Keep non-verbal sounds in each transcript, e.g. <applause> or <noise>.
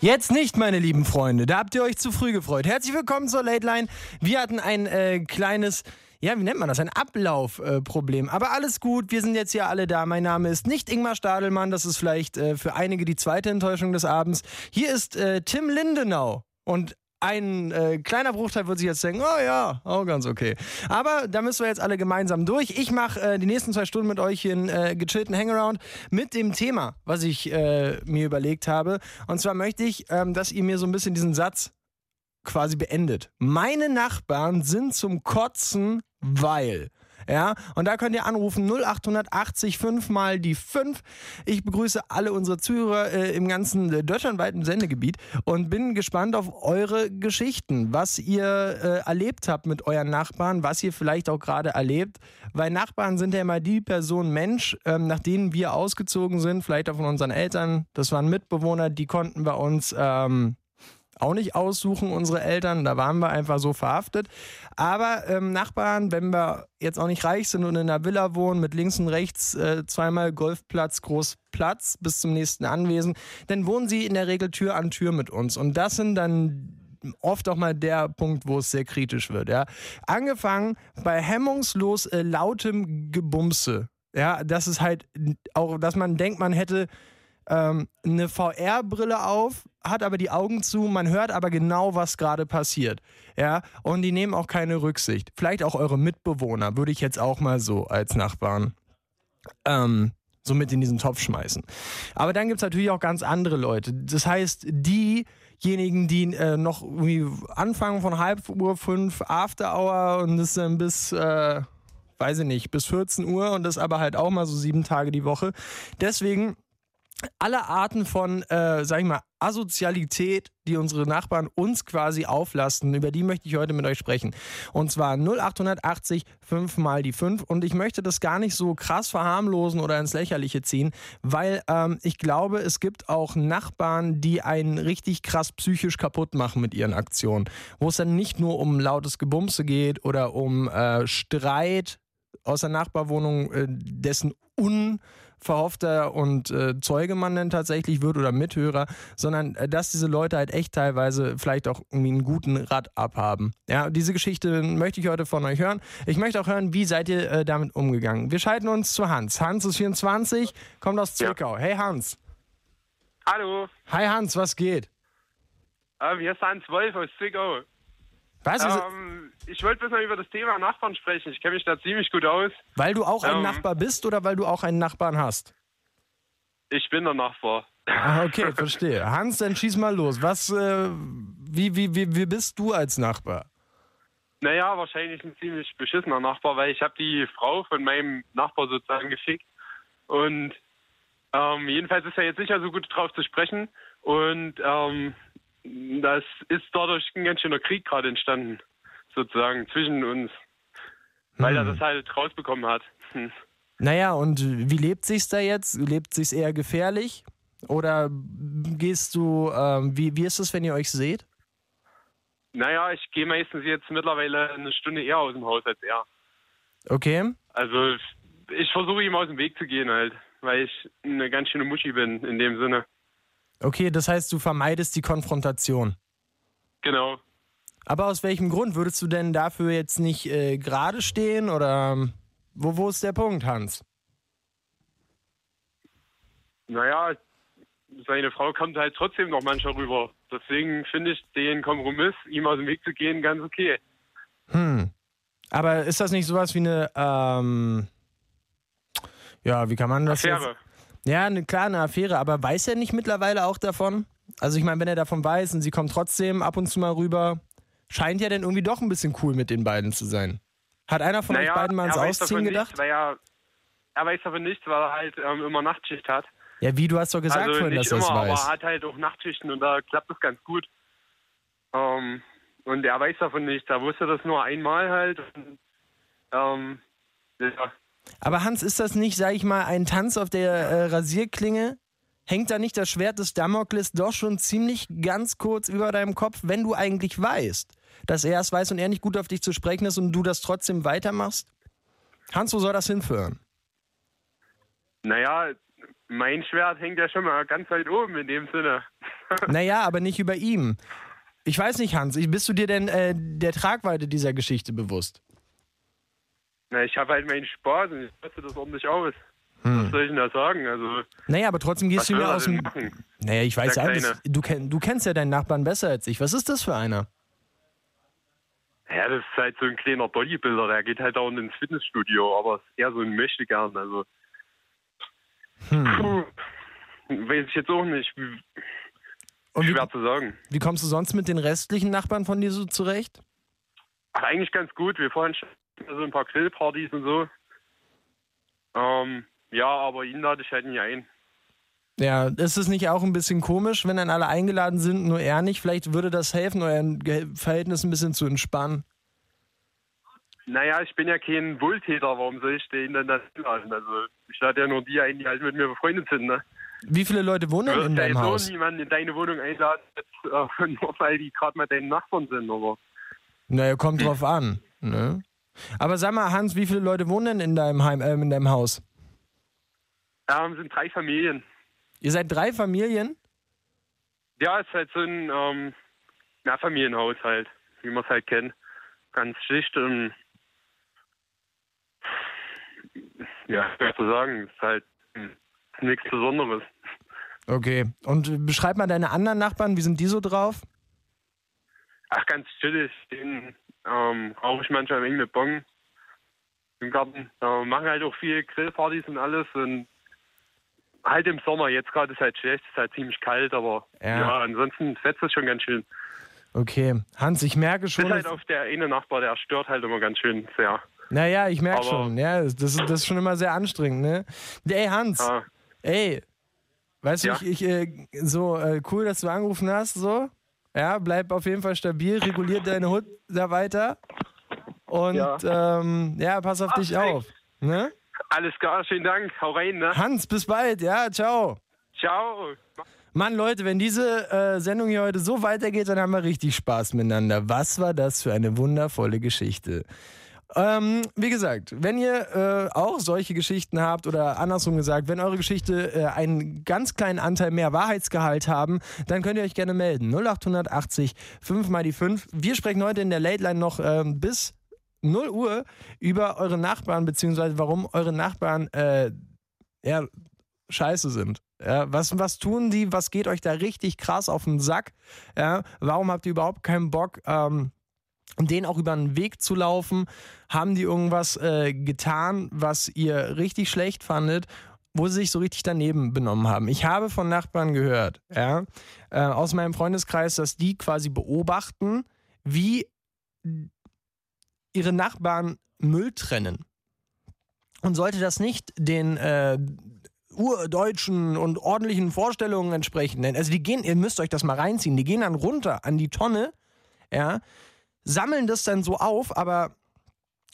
Jetzt nicht, meine lieben Freunde. Da habt ihr euch zu früh gefreut. Herzlich willkommen zur Late Line. Wir hatten ein äh, kleines, ja, wie nennt man das? Ein Ablaufproblem. Äh, Aber alles gut, wir sind jetzt hier alle da. Mein Name ist nicht Ingmar Stadelmann. Das ist vielleicht äh, für einige die zweite Enttäuschung des Abends. Hier ist äh, Tim Lindenau. Und ein äh, kleiner Bruchteil wird sich jetzt denken, oh ja, auch ganz okay. Aber da müssen wir jetzt alle gemeinsam durch. Ich mache äh, die nächsten zwei Stunden mit euch hier einen äh, gechillten Hangaround mit dem Thema, was ich äh, mir überlegt habe. Und zwar möchte ich, ähm, dass ihr mir so ein bisschen diesen Satz quasi beendet. Meine Nachbarn sind zum Kotzen, weil. Ja, und da könnt ihr anrufen 0880 5 mal die 5. Ich begrüße alle unsere Zuhörer äh, im ganzen äh, deutschlandweiten Sendegebiet und bin gespannt auf eure Geschichten, was ihr äh, erlebt habt mit euren Nachbarn, was ihr vielleicht auch gerade erlebt, weil Nachbarn sind ja immer die Person Mensch, ähm, nach denen wir ausgezogen sind, vielleicht auch von unseren Eltern. Das waren Mitbewohner, die konnten bei uns ähm, auch nicht aussuchen, unsere Eltern. Da waren wir einfach so verhaftet. Aber ähm, Nachbarn, wenn wir jetzt auch nicht reich sind und in einer Villa wohnen, mit links und rechts äh, zweimal Golfplatz, Großplatz bis zum nächsten Anwesen, dann wohnen sie in der Regel Tür an Tür mit uns. Und das sind dann oft auch mal der Punkt, wo es sehr kritisch wird. Ja. Angefangen bei hemmungslos äh, lautem Gebumse. Ja, das ist halt auch, dass man denkt, man hätte ähm, eine VR-Brille auf, hat aber die Augen zu, man hört aber genau, was gerade passiert. Ja, und die nehmen auch keine Rücksicht. Vielleicht auch eure Mitbewohner, würde ich jetzt auch mal so als Nachbarn ähm, so mit in diesen Topf schmeißen. Aber dann gibt es natürlich auch ganz andere Leute. Das heißt, diejenigen, die äh, noch irgendwie anfangen von halb Uhr fünf After Hour und das dann bis, äh, weiß ich nicht, bis 14 Uhr und das aber halt auch mal so sieben Tage die Woche. Deswegen alle Arten von, äh, sag ich mal, Asozialität, die unsere Nachbarn uns quasi auflasten, über die möchte ich heute mit euch sprechen. Und zwar 0880 5 mal die 5. Und ich möchte das gar nicht so krass verharmlosen oder ins Lächerliche ziehen, weil ähm, ich glaube, es gibt auch Nachbarn, die einen richtig krass psychisch kaputt machen mit ihren Aktionen. Wo es dann nicht nur um lautes Gebumse geht oder um äh, Streit aus der Nachbarwohnung, äh, dessen un verhoffter und äh, Zeuge man denn tatsächlich wird oder Mithörer, sondern äh, dass diese Leute halt echt teilweise vielleicht auch irgendwie einen guten Rad abhaben. Ja, diese Geschichte möchte ich heute von euch hören. Ich möchte auch hören, wie seid ihr äh, damit umgegangen. Wir schalten uns zu Hans. Hans ist 24, kommt aus Zwickau. Ja. Hey Hans. Hallo. Hi Hans, was geht? Ähm, hier ist Hans Wolf aus Zwickau. Was? Ähm, ich wollte mal über das Thema Nachbarn sprechen. Ich kenne mich da ziemlich gut aus. Weil du auch ein Ähm. Nachbar bist oder weil du auch einen Nachbarn hast? Ich bin der Nachbar. Ah, okay, <laughs> verstehe. Hans, dann schieß mal los. Was, äh, wie, wie, wie, wie bist du als Nachbar? Naja, wahrscheinlich ein ziemlich beschissener Nachbar, weil ich habe die Frau von meinem Nachbar sozusagen gefickt. Und ähm, jedenfalls ist er jetzt sicher so gut drauf zu sprechen. Und ähm, das ist dadurch ein ganz schöner Krieg gerade entstanden, sozusagen, zwischen uns. Weil er das halt rausbekommen hat. Hm. Naja, und wie lebt sich's da jetzt? Lebt sich's eher gefährlich? Oder gehst du, ähm, wie, wie ist es, wenn ihr euch seht? Naja, ich gehe meistens jetzt mittlerweile eine Stunde eher aus dem Haus als er. Okay. Also ich versuche ihm aus dem Weg zu gehen halt, weil ich eine ganz schöne Muschi bin in dem Sinne. Okay, das heißt, du vermeidest die Konfrontation. Genau. Aber aus welchem Grund? Würdest du denn dafür jetzt nicht äh, gerade stehen oder ähm, wo, wo ist der Punkt, Hans? Naja, seine Frau kommt halt trotzdem noch manchmal rüber. Deswegen finde ich den Kompromiss, ihm aus dem Weg zu gehen, ganz okay. Hm. Aber ist das nicht sowas wie eine, ähm, ja, wie kann man das Affäre. jetzt? Ja, eine kleine Affäre, aber weiß er nicht mittlerweile auch davon? Also ich meine, wenn er davon weiß und sie kommt trotzdem ab und zu mal rüber, scheint ja dann irgendwie doch ein bisschen cool mit den beiden zu sein. Hat einer von naja, euch beiden mal ans Ausziehen gedacht? Nicht, weil er, weiß davon nichts, weil er halt ähm, immer Nachtschicht hat. Ja, wie, du hast doch gesagt also vorhin, nicht dass er es aber weiß. er hat halt auch Nachtschichten und da klappt das ganz gut. Ähm, Und er weiß davon nicht. Er wusste das nur einmal halt. Und, ähm, ja. Aber Hans, ist das nicht, sag ich mal, ein Tanz auf der äh, Rasierklinge? Hängt da nicht das Schwert des Damokles doch schon ziemlich ganz kurz über deinem Kopf, wenn du eigentlich weißt, dass er es weiß und er nicht gut auf dich zu sprechen ist und du das trotzdem weitermachst? Hans, wo soll das hinführen? Naja, mein Schwert hängt ja schon mal ganz weit oben in dem Sinne. <laughs> Naja, aber nicht über ihm. Ich weiß nicht, Hans, bist du dir denn äh, der Tragweite dieser Geschichte bewusst? Na, ich habe halt meinen Spaß und ich lasse das ordentlich aus. Was soll ich denn da sagen? Also, Naja, aber trotzdem gehst du mir aus dem. machen? Naja, ich weiß ja. Du, kenn, du kennst ja deinen Nachbarn besser als ich. Was ist das für einer? Ja, das ist halt so ein kleiner Bodybuilder, der geht halt auch ins Fitnessstudio, aber ist eher so ein Möchtegern, also. Hm. Puh, weiß ich jetzt auch nicht. Und wie, Schwer zu sagen. wie kommst du sonst mit den restlichen Nachbarn von dir so zurecht? Ach, eigentlich ganz gut. Wir fahren schon so ein paar Grillpartys und so. Ähm, ja, aber ihn lade ich halt nie ein. Ja, ist es nicht auch ein bisschen komisch, wenn dann alle eingeladen sind, nur er nicht? Vielleicht würde das helfen, euer Verhältnis ein bisschen zu entspannen. Naja, ich bin ja kein Wohltäter, warum soll ich den denn da einladen? Also, ich lade ja nur die ein, die halt mit mir befreundet sind, ne? Wie viele Leute wohnen denn in ja deinem jetzt Haus? auch niemanden in deine Wohnung einladen, <laughs> nur weil die gerade mal deine Nachbarn sind, aber. Naja, kommt drauf an. Ne? Aber sag mal, Hans, wie viele Leute wohnen denn in deinem, Heim, äh, in deinem Haus? Ähm, sind drei Familien. Ihr seid drei Familien? Ja, ist halt so ein ähm, na, Familienhaushalt, wie man es halt kennt. Ganz schlicht und ja, schwer zu sagen, ist halt nichts Besonderes. Okay. Und beschreib mal deine anderen Nachbarn, wie sind die so drauf? Ach, ganz chillig. Den ähm, rauche ich manchmal mit Bon im Garten. Äh, machen halt auch viel Grillpartys und alles und halt im Sommer. Jetzt gerade ist halt schlecht, ist halt ziemlich kalt, aber Ja. ja, ansonsten fetzt es schon ganz schön. Okay. Hans, ich merke schon. halt dass- auf der eine Nachbar, der stört halt immer ganz schön sehr. Naja, ich merke schon. Ja, das, ist- das ist schon immer sehr anstrengend, ne? Ey, Hans, Ja. ey, weißt du, Ja. ich, ich äh, so äh, cool, dass du angerufen hast, so. Ja, bleib auf jeden Fall stabil, reguliert deine Hut da weiter. Und ja, ähm, ja pass auf dich Perfekt. auf. Ne? Alles klar, schönen Dank. Hau rein, ne? Hans, bis bald, ja, ciao. Ciao. Mann, Leute, wenn diese äh, Sendung hier heute so weitergeht, dann haben wir richtig Spaß miteinander. Was war das für eine wundervolle Geschichte? Ähm, wie gesagt, wenn ihr äh, auch solche Geschichten habt oder andersrum gesagt, wenn eure Geschichte äh, einen ganz kleinen Anteil mehr Wahrheitsgehalt haben, dann könnt ihr euch gerne melden. 0880 5 mal die 5. Wir sprechen heute in der Late Line noch ähm, bis 0 Uhr über eure Nachbarn, beziehungsweise warum eure Nachbarn äh, ja, scheiße sind. Ja, was, was tun die? Was geht euch da richtig krass auf den Sack? Ja, warum habt ihr überhaupt keinen Bock, ähm, denen auch über den Weg zu laufen? Haben die irgendwas äh, getan, was ihr richtig schlecht fandet? wo sie sich so richtig daneben benommen haben. Ich habe von Nachbarn gehört, ja, äh, aus meinem Freundeskreis, dass die quasi beobachten, wie ihre Nachbarn Müll trennen. Und sollte das nicht den äh, urdeutschen und ordentlichen Vorstellungen entsprechen, denn also die gehen, ihr müsst euch das mal reinziehen, die gehen dann runter an die Tonne, ja, sammeln das dann so auf, aber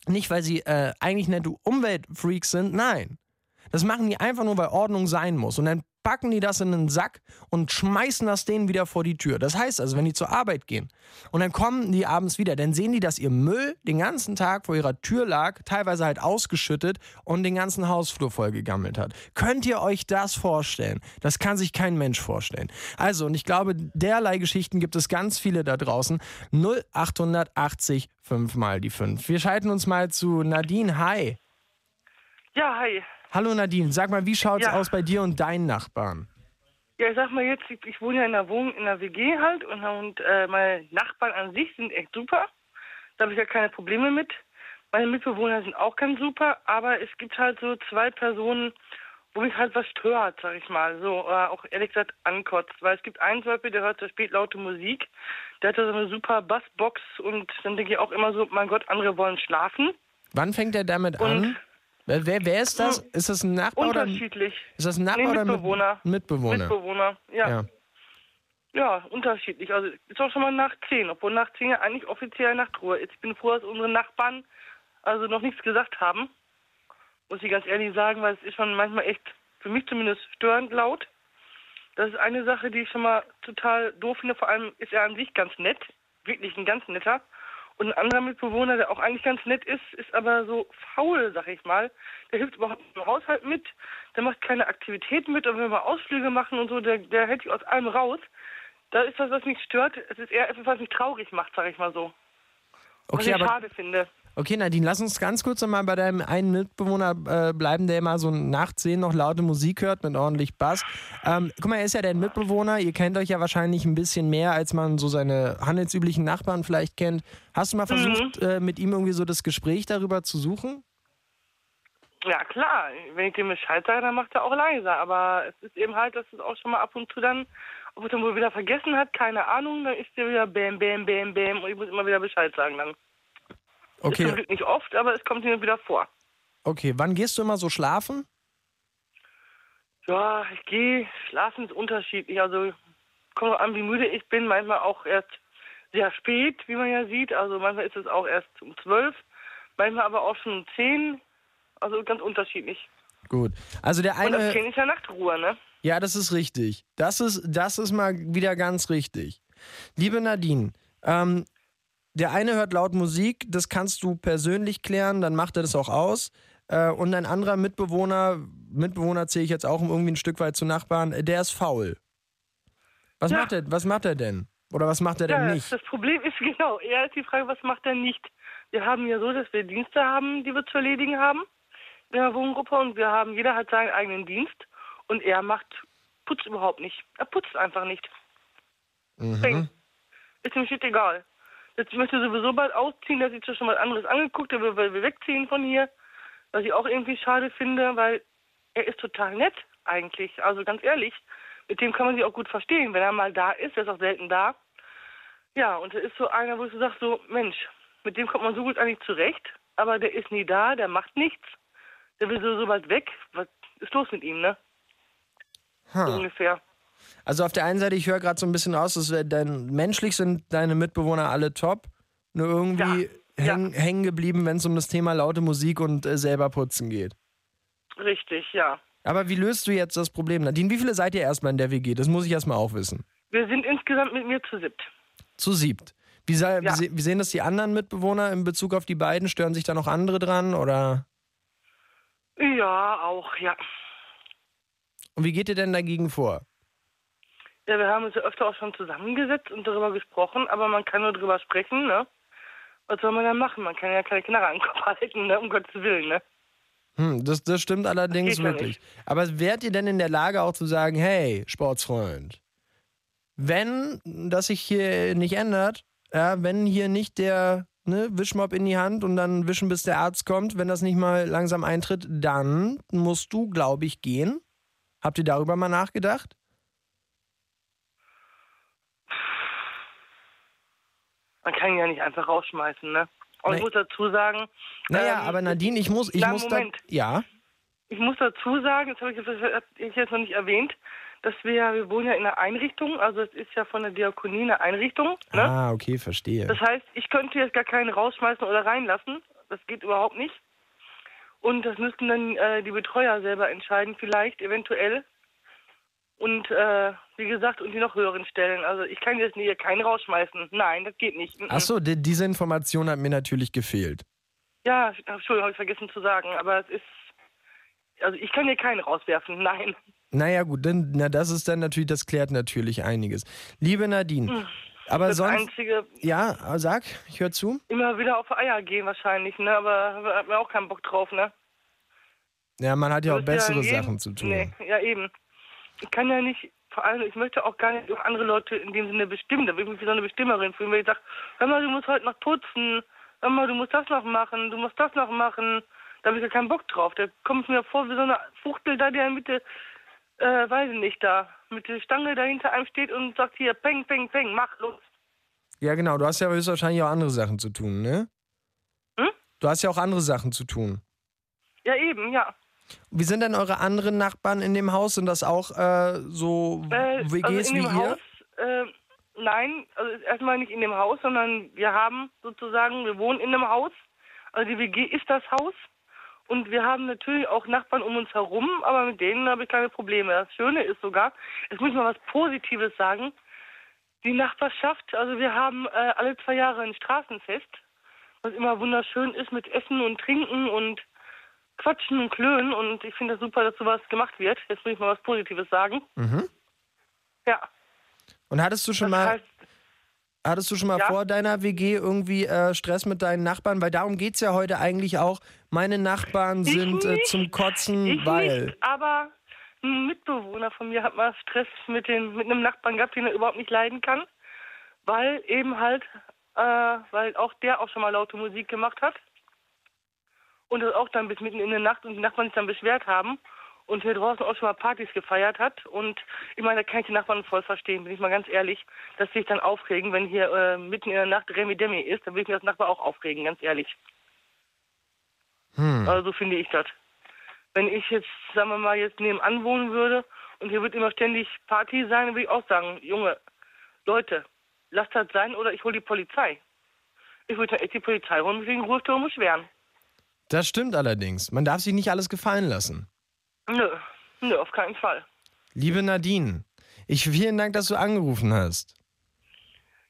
nicht, weil sie äh, eigentlich nette Umweltfreaks sind, nein. Das machen die einfach nur, weil Ordnung sein muss. Und dann packen die das in einen Sack und schmeißen das denen wieder vor die Tür. Das heißt also, wenn die zur Arbeit gehen und dann kommen die abends wieder, dann sehen die, dass ihr Müll den ganzen Tag vor ihrer Tür lag, teilweise halt ausgeschüttet und den ganzen Hausflur vollgegammelt hat. Könnt ihr euch das vorstellen? Das kann sich kein Mensch vorstellen. Also, und ich glaube, derlei Geschichten gibt es ganz viele da draußen. 0880 5 mal die 5. Wir schalten uns mal zu Nadine. Hi. Ja, hi. Hallo Nadine, sag mal, wie schaut's Ja. aus bei dir und deinen Nachbarn? Ja, ich sag mal jetzt, ich, ich wohne ja in der Wohnung, in der WG halt und, und äh, meine Nachbarn an sich sind echt super. Da habe ich ja keine Probleme mit. Meine Mitbewohner sind auch ganz super, aber es gibt halt so zwei Personen, wo mich halt was stört, sag ich mal. So, äh, auch ehrlich gesagt ankotzt. Weil es gibt einen zum Beispiel, der hört sehr spät laute Musik. Der hat da so eine super Bassbox und dann denke ich auch immer so, mein Gott, andere wollen schlafen. Wann fängt er damit Und- an? Wer, wer, ist das? Ist das ein Nachbar oder Unterschiedlich. ist das ein Nachbar Nee, oder Mitbewohner. Mit- Mitbewohner? Mitbewohner, ja. ja. Ja, unterschiedlich. Also ist auch schon mal nach 10, obwohl nach 10 ja eigentlich offiziell Nachtruhe ist. Ich bin froh, dass unsere Nachbarn also noch nichts gesagt haben. Muss ich ganz ehrlich sagen, weil es ist schon manchmal echt, für mich zumindest, störend laut. Das ist eine Sache, die ich schon mal total doof finde. Vor allem ist er an sich ganz nett. Wirklich ein ganz netter. Und ein anderer Mitbewohner, der auch eigentlich ganz nett ist, ist aber so faul, sag ich mal. Der hilft überhaupt im Haushalt mit. Der macht keine Aktivitäten mit. Und wenn wir Ausflüge machen und so, der, der hält sich aus allem raus. Da ist das, was mich stört. Es ist eher etwas, was mich traurig macht, sag ich mal so. Was Okay, ich aber schade finde. Okay, Nadine, lass uns ganz kurz nochmal bei deinem einen Mitbewohner äh, bleiben, der immer so nachts sehen noch laute Musik hört mit ordentlich Bass. Ähm, guck mal, er ist ja dein Mitbewohner. Ihr kennt euch ja wahrscheinlich ein bisschen mehr, als man so seine handelsüblichen Nachbarn vielleicht kennt. Hast du mal versucht, äh, mit ihm irgendwie so das Gespräch darüber zu suchen? Ja, klar. Wenn ich dem Bescheid sage, dann macht er auch leiser. Aber es ist eben halt, dass es auch schon mal ab und zu dann, ob er dann wohl wieder vergessen hat, keine Ahnung, dann ist der wieder bäm, bäm, bäm, bäm und ich muss immer wieder Bescheid sagen dann. Ist Okay, Glück nicht oft, aber es kommt mir wieder vor. okay. Wann gehst du immer so schlafen? Ja, ich gehe, schlafen ist unterschiedlich. Also kommt an, wie müde ich bin. Manchmal auch erst sehr spät, wie man ja sieht. Also manchmal ist es auch erst um zwölf, manchmal aber auch schon um zehn. Also ganz unterschiedlich. Gut. Also der Und das eine. kenne ich ja Nachtruhe, ne? Ja, das ist richtig. Das ist, das ist mal wieder ganz richtig. Liebe Nadine, ähm, der eine hört laut Musik, das kannst du persönlich klären, dann macht er das auch aus. Äh, und ein anderer Mitbewohner, Mitbewohner zähle ich jetzt auch irgendwie ein Stück weit zu Nachbarn, der ist faul. Was, Ja. macht, er, was macht er denn? Oder was macht er denn Ja, nicht? das Problem ist <laughs> genau, eher ist die Frage, was macht er nicht? Wir haben ja so, dass wir Dienste haben, die wir zu erledigen haben in der Wohngruppe und wir haben, jeder hat seinen eigenen Dienst und er macht, putzt überhaupt nicht. Er putzt einfach nicht. Mhm. Ist ihm shit egal. Jetzt möchte sowieso bald ausziehen, der hat sich schon was anderes angeguckt, der will, will wegziehen von hier, was ich auch irgendwie schade finde, weil er ist total nett eigentlich, also ganz ehrlich. Mit dem kann man sich auch gut verstehen, wenn er mal da ist, er ist auch selten da. Ja, und er ist so einer, wo ich so sage, so, Mensch, mit dem kommt man so gut eigentlich zurecht, aber der ist nie da, der macht nichts, der will so, so bald weg. Was ist los mit ihm, ne? So Ha. ungefähr. Also auf der einen Seite, ich höre gerade so ein bisschen raus, dass dein, menschlich sind deine Mitbewohner alle top, nur irgendwie Ja, häng, hängen geblieben, wenn es um das Thema laute Musik und äh, selber putzen geht. Richtig, ja. Aber wie löst du jetzt das Problem? Nadine, wie viele seid ihr erstmal in der WG? Das muss ich erstmal auch wissen. Wir sind insgesamt mit mir zu siebt. Zu siebt. Wie, Ja. wie sehen das die anderen Mitbewohner in Bezug auf die beiden? Stören sich da noch andere dran? Oder? Ja, auch, ja. Und wie geht ihr denn dagegen vor? Ja, wir haben uns ja öfter auch schon zusammengesetzt und darüber gesprochen, aber man kann nur darüber sprechen, ne? Was soll man dann machen? Man kann ja keine Knarre an den Kopf halten, ne? Um Gottes Willen, ne? Hm, das, das stimmt allerdings ja wirklich. Aber wärt ihr denn in der Lage auch zu sagen, hey, Sportsfreund, wenn das sich hier nicht ändert, ja, wenn hier nicht der ne, Wischmopp in die Hand und dann wischen, bis der Arzt kommt, wenn das nicht mal langsam eintritt, dann musst du, glaube ich, gehen. Habt ihr darüber mal nachgedacht? Man kann ihn ja nicht einfach rausschmeißen, ne? Und Nee. ich muss dazu sagen. Naja, ähm, aber Nadine, ich muss, ich na, muss da. Moment. Ja. Ich muss dazu sagen, das habe ich jetzt noch nicht erwähnt, dass wir, ja- wir wohnen ja in einer Einrichtung, also es ist ja von der Diakonie eine Einrichtung, ne? Ah, okay, verstehe. Das heißt, ich könnte jetzt gar keinen rausschmeißen oder reinlassen. Das geht überhaupt nicht. Und das müssten dann äh, die Betreuer selber entscheiden, vielleicht, eventuell. Und äh, wie gesagt, und die noch höheren Stellen. Also ich kann jetzt hier keinen rausschmeißen. Nein, das geht nicht. Mhm. Achso, die, diese Information hat mir natürlich gefehlt. Ja, Entschuldigung, habe ich vergessen zu sagen. Aber es ist. Also ich kann hier keinen rauswerfen. <laughs> Nein. Naja, gut, dann, na, das ist dann natürlich, das klärt natürlich einiges. Liebe Nadine, aber Hm. Das sonst. Einzige, Ja, sag, ich höre zu. immer wieder auf Eier gehen wahrscheinlich, ne? Aber da hat man auch keinen Bock drauf, ne? Ja, man hat ja auch bessere jedem- Sachen zu tun. Nee, ja eben. Ich kann ja nicht, vor allem, ich möchte auch gar nicht andere Leute in dem Sinne bestimmen. Da will ich mich wie so eine Bestimmerin fühlen, wenn ich sage, hör mal, du musst heute noch putzen, hör mal, du musst das noch machen, du musst das noch machen. Da habe ich ja keinen Bock drauf. Da kommt mir vor wie so eine Fuchtel da, die in der Mitte, äh, weiß ich nicht, da, mit der Stange da hinter einem steht und sagt hier, peng, peng, peng, mach los. Ja, genau, du hast ja höchstwahrscheinlich auch andere Sachen zu tun, ne? Hm? Du hast ja auch andere Sachen zu tun. Ja, eben, ja. Wie sind denn eure anderen Nachbarn in dem Haus? Sind das auch äh, so Äh, WGs also in wie dem ihr? Haus äh, nein, also erstmal nicht in dem Haus, sondern wir haben sozusagen, wir wohnen in einem Haus. Also die WG ist das Haus. Und wir haben natürlich auch Nachbarn um uns herum, aber mit denen habe ich keine Probleme. Das Schöne ist sogar, jetzt muss ich mal was Positives sagen, die Nachbarschaft, also wir haben äh, alle zwei Jahre ein Straßenfest, was immer wunderschön ist mit Essen und Trinken und Quatschen und Klönen und ich finde es das super, dass sowas gemacht wird. Jetzt muss ich mal was Positives sagen. Mhm. Ja. Und hattest du schon Das mal, heißt, hattest du schon mal Ja. vor deiner WG irgendwie äh, Stress mit deinen Nachbarn? Weil darum geht es ja heute eigentlich auch. Meine Nachbarn sind äh, zum Kotzen, ich weil. nicht, aber ein Mitbewohner von mir hat mal Stress mit, den, mit einem Nachbarn gehabt, den er überhaupt nicht leiden kann, weil eben halt, äh, weil auch der auch schon mal laute Musik gemacht hat und das auch dann bis mitten in der Nacht und die Nachbarn sich dann beschwert haben und hier draußen auch schon mal Partys gefeiert hat und ich meine, da kann ich die Nachbarn voll verstehen, bin ich mal ganz ehrlich, dass sie sich dann aufregen, wenn hier äh, mitten in der Nacht Remi Demi ist, dann will ich mir das Nachbar auch aufregen, ganz ehrlich. Hm. Also so finde ich das. Wenn ich jetzt, sagen wir mal, jetzt nebenan wohnen würde und hier wird immer ständig Party sein, dann würde ich auch sagen, Junge, Leute, lasst das sein oder ich hole die Polizei. Ich würde dann echt die Polizei holen und mich wegen Ruhestörung beschweren. Das stimmt allerdings. Man darf sich nicht alles gefallen lassen. Nö, nö, auf keinen Fall. Liebe Nadine, ich vielen Dank, dass du angerufen hast.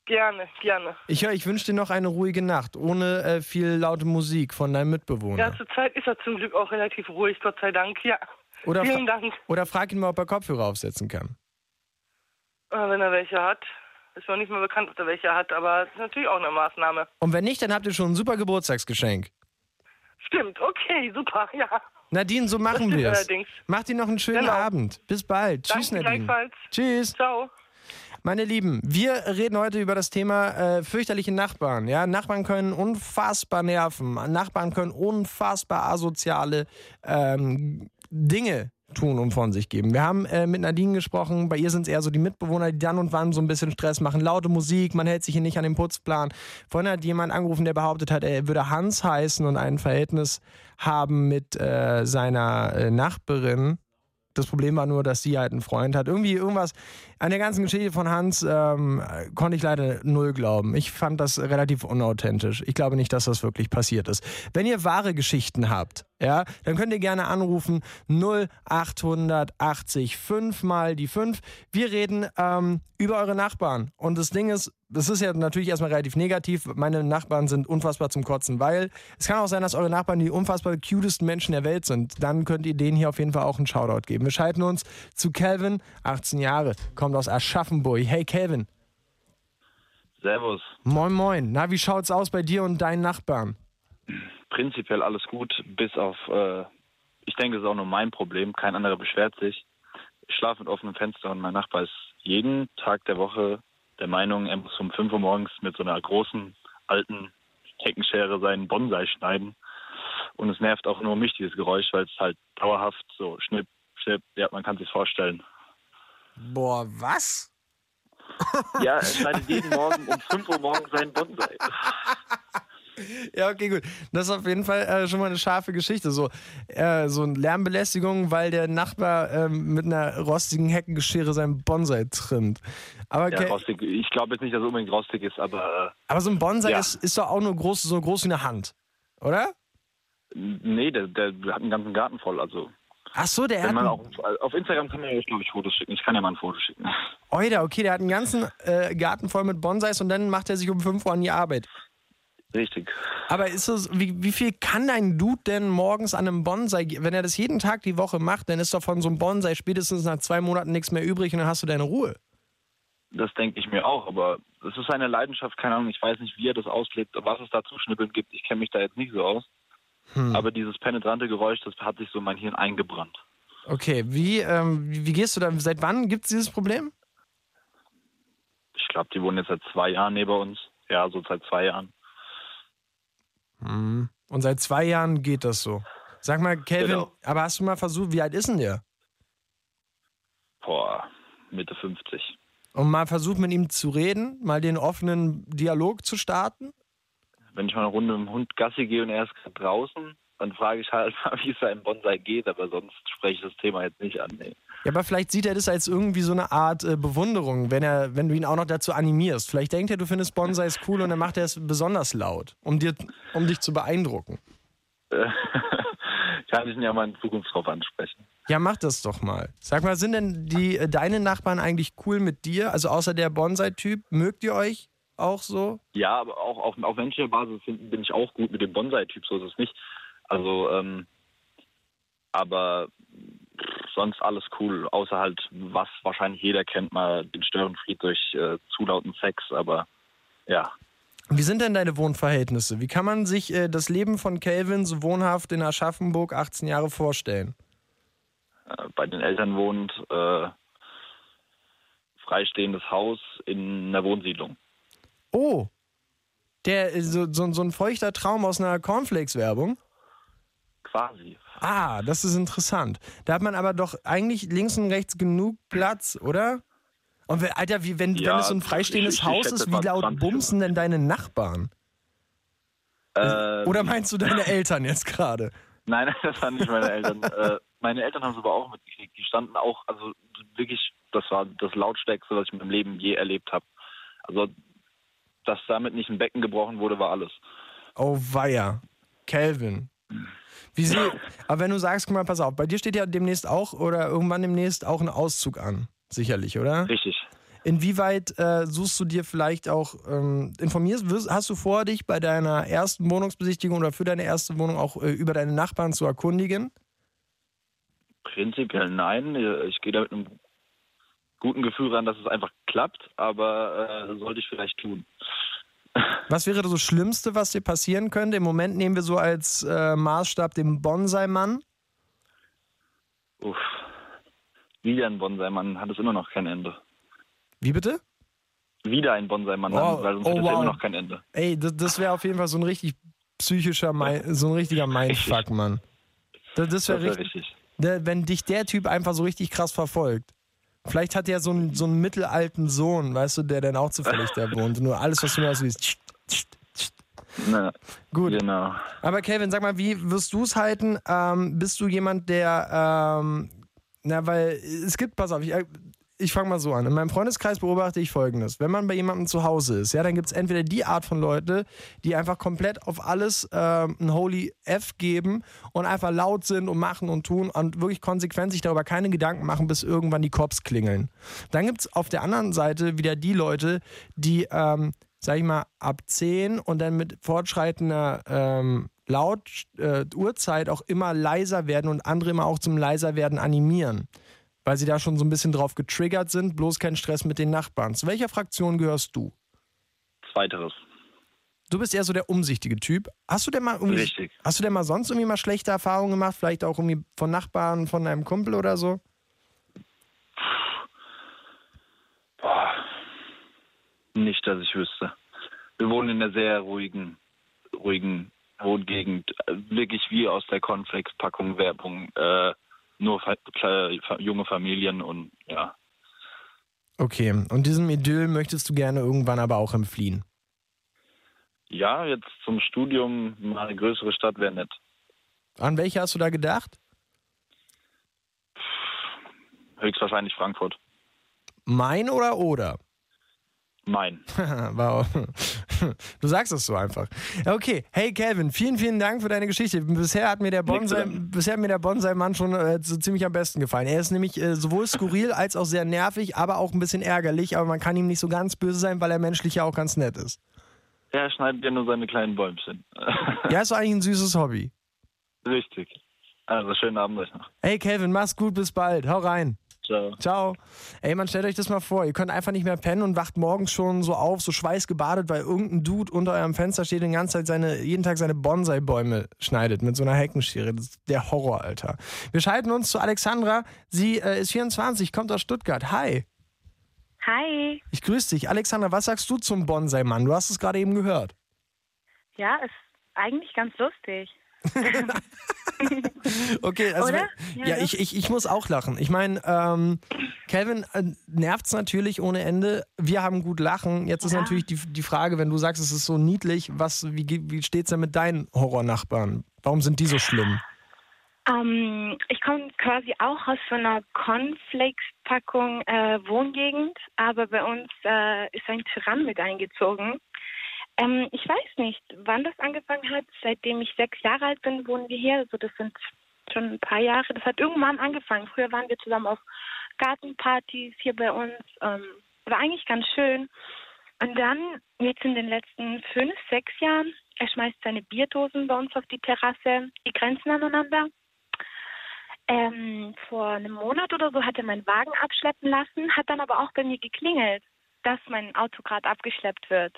Gerne, gerne. Ich höre, ich wünsche dir noch eine ruhige Nacht, ohne äh, viel laute Musik von deinem Mitbewohner. Ja, zurzeit ist er zum Glück auch relativ ruhig, Gott sei Dank, ja. Oder, Vielen Dank, oder frag ihn mal, ob er Kopfhörer aufsetzen kann. äh, wenn er welche hat. Ist noch nicht mal bekannt, ob er welche hat, aber ist natürlich auch eine Maßnahme. Und wenn nicht, dann habt ihr schon ein super Geburtstagsgeschenk. Stimmt, okay, super, ja. Nadine, so machen wir es. Macht dir noch einen schönen Genau. Abend. Bis bald. Tschüss, Danke Nadine. gleichfalls. Tschüss. Ciao. Meine Lieben, wir reden heute über das Thema äh, fürchterliche Nachbarn. Ja, Nachbarn können unfassbar nerven. Nachbarn können unfassbar asoziale ähm, Dinge tun und von sich geben. Wir haben äh, mit Nadine gesprochen, bei ihr sind es eher so die Mitbewohner, die dann und wann so ein bisschen Stress machen. Laute Musik, man hält sich hier nicht an den Putzplan. Vorhin hat jemand angerufen, der behauptet hat, er würde Hans heißen und ein Verhältnis haben mit äh, seiner äh, Nachbarin. Das Problem war nur, dass sie halt einen Freund hat. Irgendwie irgendwas an der ganzen Geschichte von Hans ähm, konnte ich leider null glauben. Ich fand das relativ unauthentisch. Ich glaube nicht, dass das wirklich passiert ist. Wenn ihr wahre Geschichten habt, ja, dann könnt ihr gerne anrufen 0880 5 mal die 5. Wir reden ähm, über eure Nachbarn. Und das Ding ist, das ist ja natürlich erstmal relativ negativ. Meine Nachbarn sind unfassbar zum Kotzen, weil es kann auch sein, dass eure Nachbarn die unfassbar cutesten Menschen der Welt sind. Dann könnt ihr denen hier auf jeden Fall auch einen Shoutout geben. Wir schalten uns zu Calvin, 18 Jahre, kommt aus Aschaffenburg. Hey Calvin. Servus. Moin Moin. Na, wie schaut's aus bei dir und deinen Nachbarn? Prinzipiell alles gut, bis auf, äh, ich denke, es ist auch nur mein Problem. Kein anderer beschwert sich. Ich schlafe mit offenem Fenster und mein Nachbar ist jeden Tag der Woche der Meinung, er muss um 5 Uhr morgens mit so einer großen, alten Heckenschere seinen Bonsai schneiden. Und es nervt auch nur mich, dieses Geräusch, weil es halt dauerhaft so schnipp, schnipp, ja, man kann sich vorstellen. Boah, was? Ja, er schneidet jeden Morgen um 5 Uhr morgens seinen Bonsai. <laughs> Ja, okay, gut. Das ist auf jeden Fall äh, schon mal eine scharfe Geschichte. So, äh, so eine Lärmbelästigung, weil der Nachbar ähm, mit einer rostigen Heckenschere seinen Bonsai trimmt. Aber, Ja, rostig. Ich glaube jetzt nicht, dass er unbedingt rostig ist, aber äh, aber so ein Bonsai Ja. ist, ist doch auch nur groß, so groß wie eine Hand, oder? Nee, der, der hat einen ganzen Garten voll. Also, Ach so, der wenn hat auch, auf Instagram kann man ja, glaube ich, Fotos schicken. Ich kann ja mal ein Foto schicken. <laughs> Oida, okay, der hat einen ganzen äh, Garten voll mit Bonsais und dann macht er sich um 5 Uhr an die Arbeit. Richtig. Aber ist das, wie, wie viel kann dein Dude denn morgens an einem Bonsai, wenn er das jeden Tag die Woche macht, dann ist doch von so einem Bonsai spätestens nach zwei Monaten nichts mehr übrig und dann hast du deine Ruhe. Das denke ich mir auch, aber es ist seine Leidenschaft, keine Ahnung, ich weiß nicht, wie er das auslebt, was es da zu schnippeln gibt. Ich kenne mich da jetzt nicht so aus. Hm. Aber dieses penetrante Geräusch, das hat sich so in mein Hirn eingebrannt. Okay, wie, ähm, wie, gehst du da, seit wann gibt es dieses Problem? Ich glaube, die wohnen jetzt seit zwei Jahren neben uns. Ja, so seit zwei Jahren. Und seit zwei Jahren geht das so. Sag mal, Kelvin, Genau. aber hast du mal versucht, wie alt ist denn der? Boah, Mitte 50. Und mal versucht, mit ihm zu reden, mal den offenen Dialog zu starten? Wenn ich mal eine Runde mit dem Hund Gassi gehe und er ist gerade draußen, dann frage ich halt <laughs> mal, wie es seinem Bonsai geht, aber sonst spreche ich das Thema jetzt nicht an. Nee. Ja, aber vielleicht sieht er das als irgendwie so eine Art äh, Bewunderung, wenn er, wenn du ihn auch noch dazu animierst. Vielleicht denkt er, du findest Bonsais cool und dann macht er es besonders laut, um dir, um dich zu beeindrucken. Kann ich ihn ja mal in Zukunft drauf ansprechen. Ja, mach das doch mal. Sag mal, sind denn die äh, deine Nachbarn eigentlich cool mit dir? Also außer der Bonsai-Typ, mögt ihr euch auch so? Ja, aber auch auf, auf menschlicher Basis bin ich auch gut mit dem Bonsai-Typ, so ist es nicht. Also, ähm, aber sonst alles cool, außer halt, was wahrscheinlich jeder kennt, mal den Störenfried durch äh, zu lauten Sex, aber ja. Wie sind denn deine Wohnverhältnisse? Wie kann man sich äh, das Leben von Calvin so wohnhaft in Aschaffenburg 18 Jahre vorstellen? Äh, bei den Eltern wohnt, äh, freistehendes Haus in einer Wohnsiedlung. Oh, der äh, so, so, so ein feuchter Traum aus einer Cornflakes-Werbung. Quasi. Ah, das ist interessant. Da hat man aber doch eigentlich links und rechts genug Platz, oder? Und wenn, Alter, wie, wenn, Ja, wenn es so ein freistehendes ich- ich Haus schätze ist, wie laut 20 bumsen denn deine Nachbarn? Ähm, Oder meinst du deine Eltern jetzt gerade? Nein, <laughs> das waren nicht meine Eltern. äh, meine Eltern haben es aber auch mitgekriegt. Die standen auch, also wirklich, das war das lautstärkste, was ich in meinem Leben je erlebt habe. Also, dass damit nicht ein Becken gebrochen wurde, war alles. Oh weia. Calvin. Wie sie, <laughs> aber wenn du sagst, guck mal, pass auf, bei dir steht ja demnächst auch oder irgendwann demnächst auch ein Auszug an. Sicherlich, oder? Richtig. Inwieweit äh, suchst du dir vielleicht auch, ähm, informierst, wirst, hast du vor, dich bei deiner ersten Wohnungsbesichtigung oder für deine erste Wohnung auch äh, über deine Nachbarn zu erkundigen? Prinzipiell nein. Ich gehe da mit einem guten Gefühl ran, dass es einfach klappt, aber äh, sollte ich vielleicht tun. <laughs> Was wäre das Schlimmste, was dir passieren könnte? Im Moment nehmen wir so als äh, Maßstab den Bonsai-Mann. Uff. Wieder ein Bonsai-Mann hat es immer noch kein Ende. Wie bitte? Wieder ein Bonsai-Mann, Oh, weil sonst oh, hat es wow. immer noch kein Ende. Ey, das, das wäre auf jeden Fall so ein richtig psychischer, Mi- so ein richtiger <laughs> Mindfuck, Mann. Das, das wäre wäre richtig, richtig. wenn dich der Typ einfach so richtig krass verfolgt. Vielleicht hat er so einen, so einen mittelalten Sohn, weißt du, der dann auch zufällig da wohnt. Nur alles, was du nur siehst. Na, Gut. Genau. Aber Kelvin, sag mal, wie wirst du es halten? Ähm, bist du jemand, der, ähm, na, weil es gibt, pass auf, ich, ich fange mal so an. In meinem Freundeskreis beobachte ich folgendes. Wenn man bei jemandem zu Hause ist, ja, dann gibt es entweder die Art von Leute, die einfach komplett auf alles ähm, ein Holy F geben und einfach laut sind und machen und tun und wirklich konsequent sich darüber keine Gedanken machen, bis irgendwann die Cops klingeln. Dann gibt es auf der anderen Seite wieder die Leute, die, ähm, sag ich mal, ab 10 und dann mit fortschreitender ähm, Laut äh, Uhrzeit auch immer leiser werden und andere immer auch zum leiser werden animieren. Weil sie da schon so ein bisschen drauf getriggert sind, bloß kein Stress mit den Nachbarn. Zu welcher Fraktion gehörst du? Zweiteres. Du bist eher so der umsichtige Typ. Hast du denn mal irgendwie, Richtig. hast du denn mal sonst irgendwie mal schlechte Erfahrungen gemacht? Vielleicht auch irgendwie von Nachbarn, von einem Kumpel oder so? Boah. Nicht, dass ich wüsste. Wir wohnen in einer sehr ruhigen, ruhigen Wohngegend. Äh, Wirklich wie aus der Cornflakes-Packung Werbung. Äh, nur junge Familien und ja. Okay, und diesem Idyll möchtest du gerne irgendwann aber auch entfliehen. Ja, jetzt zum Studium mal eine größere Stadt wäre nett. An welche hast du da gedacht? Höchstwahrscheinlich Frankfurt. Mein oder oder? Mein. <laughs> wow. Du sagst es so einfach. Okay, hey Calvin, vielen, vielen Dank für deine Geschichte. Bisher hat mir der Bonsai, Nichts bisher hat mir der Bonsai-Mann schon äh, so ziemlich am besten gefallen. Er ist nämlich äh, sowohl skurril als auch sehr nervig, aber auch ein bisschen ärgerlich. Aber man kann ihm nicht so ganz böse sein, weil er menschlich ja auch ganz nett ist. Er schneidet ja nur seine kleinen Bäumchen. <laughs> Ja, ist doch eigentlich ein süßes Hobby. Richtig. Also schönen Abend euch noch. Hey Calvin, mach's gut, bis bald. Hau rein. Ciao. Ciao. Ey, man stellt euch das mal vor. Ihr könnt einfach nicht mehr pennen und wacht morgens schon so auf, so schweißgebadet, weil irgendein Dude unter eurem Fenster steht und die ganze Zeit seine, jeden Tag seine Bonsai-Bäume schneidet mit so einer Heckenschere. Das ist der Horror, Alter. Wir schalten uns zu Alexandra. Sie äh, ist 24, kommt aus Stuttgart. Hi. Hi. Ich grüße dich. Alexandra, was sagst du zum Bonsai-Mann? Du hast es gerade eben gehört. Ja, ist eigentlich ganz lustig. <laughs> Okay, also Oder? Ja, ja, ich, ich, ich muss auch lachen. Ich meine, ähm, Calvin äh, nervt's natürlich ohne Ende. Wir haben gut lachen. Jetzt ist Ja. natürlich die, die Frage, wenn du sagst, es ist so niedlich, was, wie, wie steht's denn mit deinen Horrornachbarn? Warum sind die so schlimm? Ähm, ich komme quasi auch aus so einer Cornflakes-Packung äh, Wohngegend, aber bei uns äh, ist ein Tyrann mit eingezogen. Ähm, ich weiß nicht, wann das angefangen hat. Seitdem ich sechs Jahre alt bin, wohnen wir hier. Also das sind schon ein paar Jahre. Das hat irgendwann angefangen. Früher waren wir zusammen auf Gartenpartys hier bei uns. Ähm, war eigentlich ganz schön. Und dann, jetzt in den letzten fünf, sechs Jahren, er schmeißt seine Bierdosen bei uns auf die Terrasse, die grenzen aneinander. Ähm, vor einem Monat oder so hat er meinen Wagen abschleppen lassen, hat dann aber auch bei mir geklingelt, dass mein Auto gerade abgeschleppt wird.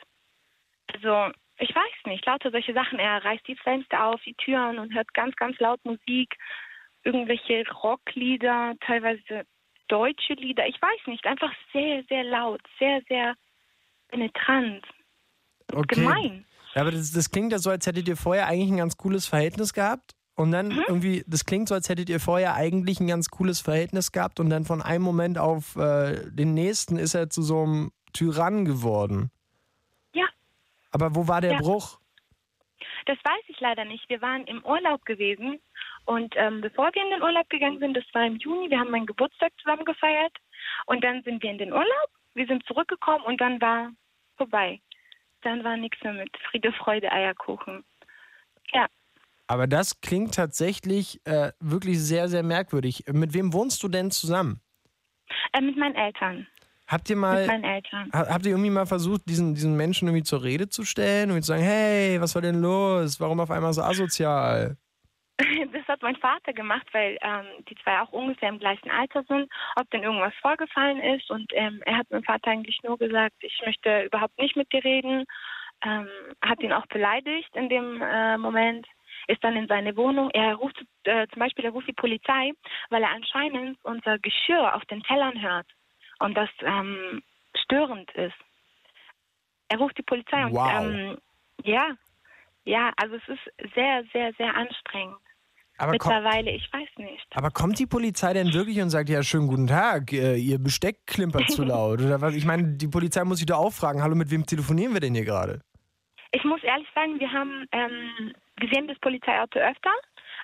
Also, ich weiß nicht, lauter solche Sachen. Er reißt die Fenster auf, die Türen und hört ganz, ganz laut Musik, irgendwelche Rocklieder, teilweise deutsche Lieder. Ich weiß nicht, einfach sehr, sehr laut, sehr, sehr penetrant. Okay. Gemein. Ja, aber das, das klingt ja so, als hättet ihr vorher eigentlich ein ganz cooles Verhältnis gehabt. Und dann Mhm. irgendwie, das klingt so, als hättet ihr vorher eigentlich ein ganz cooles Verhältnis gehabt und dann von einem Moment auf äh, den nächsten ist er zu so einem Tyrann geworden. Aber wo war der Ja. Bruch? Das weiß ich leider nicht. Wir waren im Urlaub gewesen und ähm, bevor wir in den Urlaub gegangen sind, das war im Juni, wir haben meinen Geburtstag zusammen gefeiert und dann sind wir in den Urlaub, wir sind zurückgekommen und dann war vorbei. Dann war nichts mehr mit Friede, Freude, Eierkuchen. Ja, Aber das klingt tatsächlich äh, wirklich sehr, sehr merkwürdig. Mit wem wohnst du denn zusammen? äh, mit meinen Eltern. Habt ihr mal, habt ihr irgendwie mal versucht, diesen, diesen Menschen irgendwie zur Rede zu stellen und zu sagen, hey, was war denn los? Warum auf einmal so asozial? <laughs> Das hat mein Vater gemacht, weil ähm, die zwei auch ungefähr im gleichen Alter sind, ob denn irgendwas vorgefallen ist. Und ähm, er hat meinem Vater eigentlich nur gesagt, ich möchte überhaupt nicht mit dir reden. Ähm, hat ihn auch beleidigt in dem äh, Moment, ist dann in seine Wohnung. Er ruft äh, zum Beispiel, er ruft die Polizei, weil er anscheinend unser Geschirr auf den Tellern hört und das ähm, störend ist. Er ruft die Polizei und Wow. ähm, ja, ja, also es ist sehr, sehr, sehr anstrengend. Aber, Mittlerweile, ich weiß nicht. aber kommt die Polizei denn wirklich und sagt, ja, schönen guten Tag, äh, ihr Besteck klimpert zu <laughs> laut? Oder was? Ich meine, die Polizei muss sich da auch fragen, hallo, mit wem telefonieren wir denn hier gerade? Ich muss ehrlich sagen, wir haben ähm, gesehen das Polizeiauto öfter,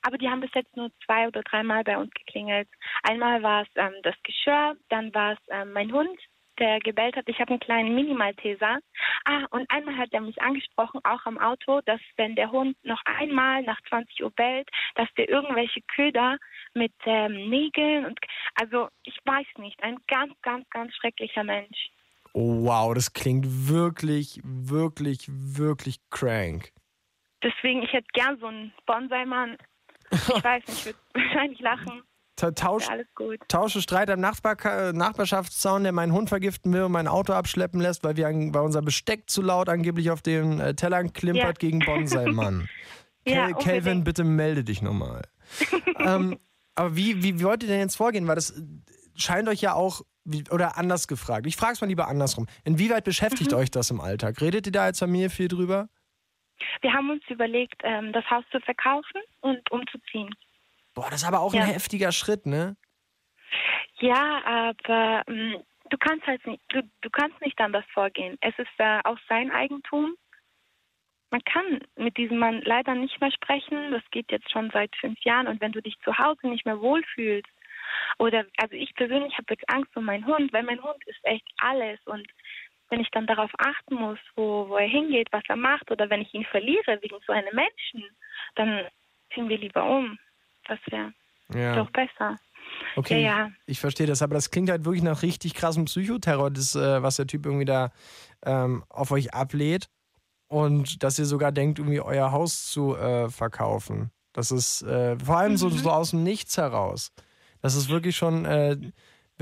aber die haben bis jetzt nur zwei oder dreimal bei uns geklingelt. Einmal war es ähm, das Geschirr, dann war es ähm, mein Hund, der gebellt hat. Ich habe einen kleinen Mini-Malteser. Ah, und einmal hat er mich angesprochen, auch am Auto, dass wenn der Hund noch einmal nach 20 Uhr bellt, dass der irgendwelche Köder mit ähm, Nägeln und also ich weiß nicht, ein ganz, ganz, ganz schrecklicher Mensch. Oh, wow, das klingt wirklich, wirklich, wirklich crank. Deswegen, ich hätte gern so einen Bonsai-Mann. Ich weiß nicht, ich würde <laughs> wahrscheinlich lachen. Ta- Tausch, Ja, alles gut. tausche Streit am Nachbar Nachbarschaftszaun, der meinen Hund vergiften will und mein Auto abschleppen lässt, weil, wir, an- weil unser Besteck zu laut angeblich auf den äh, Tellern klimpert Ja. gegen Bonsai-Mann. <laughs> Ja, Kel- Kelvin, unbedingt. bitte melde dich nochmal. <laughs> ähm, aber wie, wie wollt ihr denn jetzt vorgehen? Weil das äh, scheint euch ja auch, wie, oder anders gefragt. Ich frage es mal lieber andersrum. Inwieweit beschäftigt Mhm. euch das im Alltag? Redet ihr da als Familie viel drüber? Wir haben uns überlegt, ähm, das Haus zu verkaufen und umzuziehen. Boah, das ist aber auch Ja. ein heftiger Schritt, ne? Ja, aber ähm, du kannst halt nicht, du, du kannst nicht anders vorgehen. Es ist äh, auch sein Eigentum. Man kann mit diesem Mann leider nicht mehr sprechen. Das geht jetzt schon seit fünf Jahren. Und wenn du dich zu Hause nicht mehr wohlfühlst, oder also ich persönlich habe jetzt Angst um meinen Hund, weil mein Hund ist echt alles. Und wenn ich dann darauf achten muss, wo, wo er hingeht, was er macht, oder wenn ich ihn verliere wegen so einem Menschen, dann ziehen wir lieber um. Das wäre Ja. doch besser. Okay, Ja, ja. ich verstehe das, aber das klingt halt wirklich nach richtig krassem Psychoterror, das, äh, was der Typ irgendwie da ähm, auf euch ablädt. Und dass ihr sogar denkt, irgendwie euer Haus zu äh, verkaufen. Das ist äh, vor allem so, so aus dem Nichts heraus. Das ist wirklich schon, äh,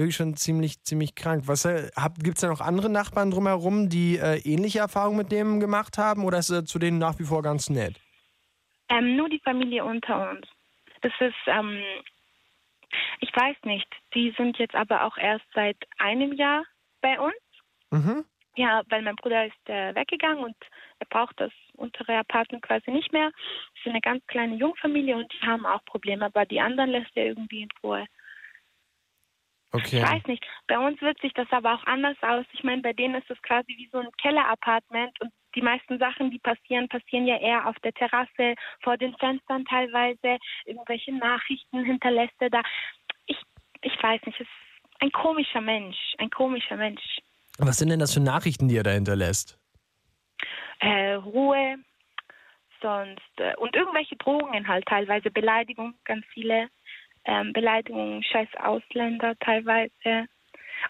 wirklich schon ziemlich, ziemlich krank. Was äh, gibt es da noch andere Nachbarn drumherum, die äh, ähnliche Erfahrungen mit dem gemacht haben oder ist er zu denen nach wie vor ganz nett? Ähm, nur die Familie unter uns. Das ist, ähm, ich weiß nicht, die sind jetzt aber auch erst seit einem Jahr bei uns. Mhm. Ja, weil mein Bruder ist äh, weggegangen und er braucht das untere Apartment quasi nicht mehr. Es ist eine ganz kleine Jungfamilie und die haben auch Probleme, aber die anderen lässt er irgendwie in Ruhe. Okay. Ich weiß nicht. Bei uns wirkt sich das aber auch anders aus. Ich meine, bei denen ist es quasi wie so ein Keller-Apartment und die meisten Sachen, die passieren, passieren ja eher auf der Terrasse, vor den Fenstern teilweise. Irgendwelche Nachrichten hinterlässt er da. Ich, ich weiß nicht, es ist ein komischer Mensch, ein komischer Mensch. Was sind denn das für Nachrichten, die er da hinterlässt? Äh, Ruhe, sonst äh, und irgendwelche Drohungen halt, teilweise Beleidigungen, ganz viele ähm, Beleidigungen, scheiß Ausländer teilweise.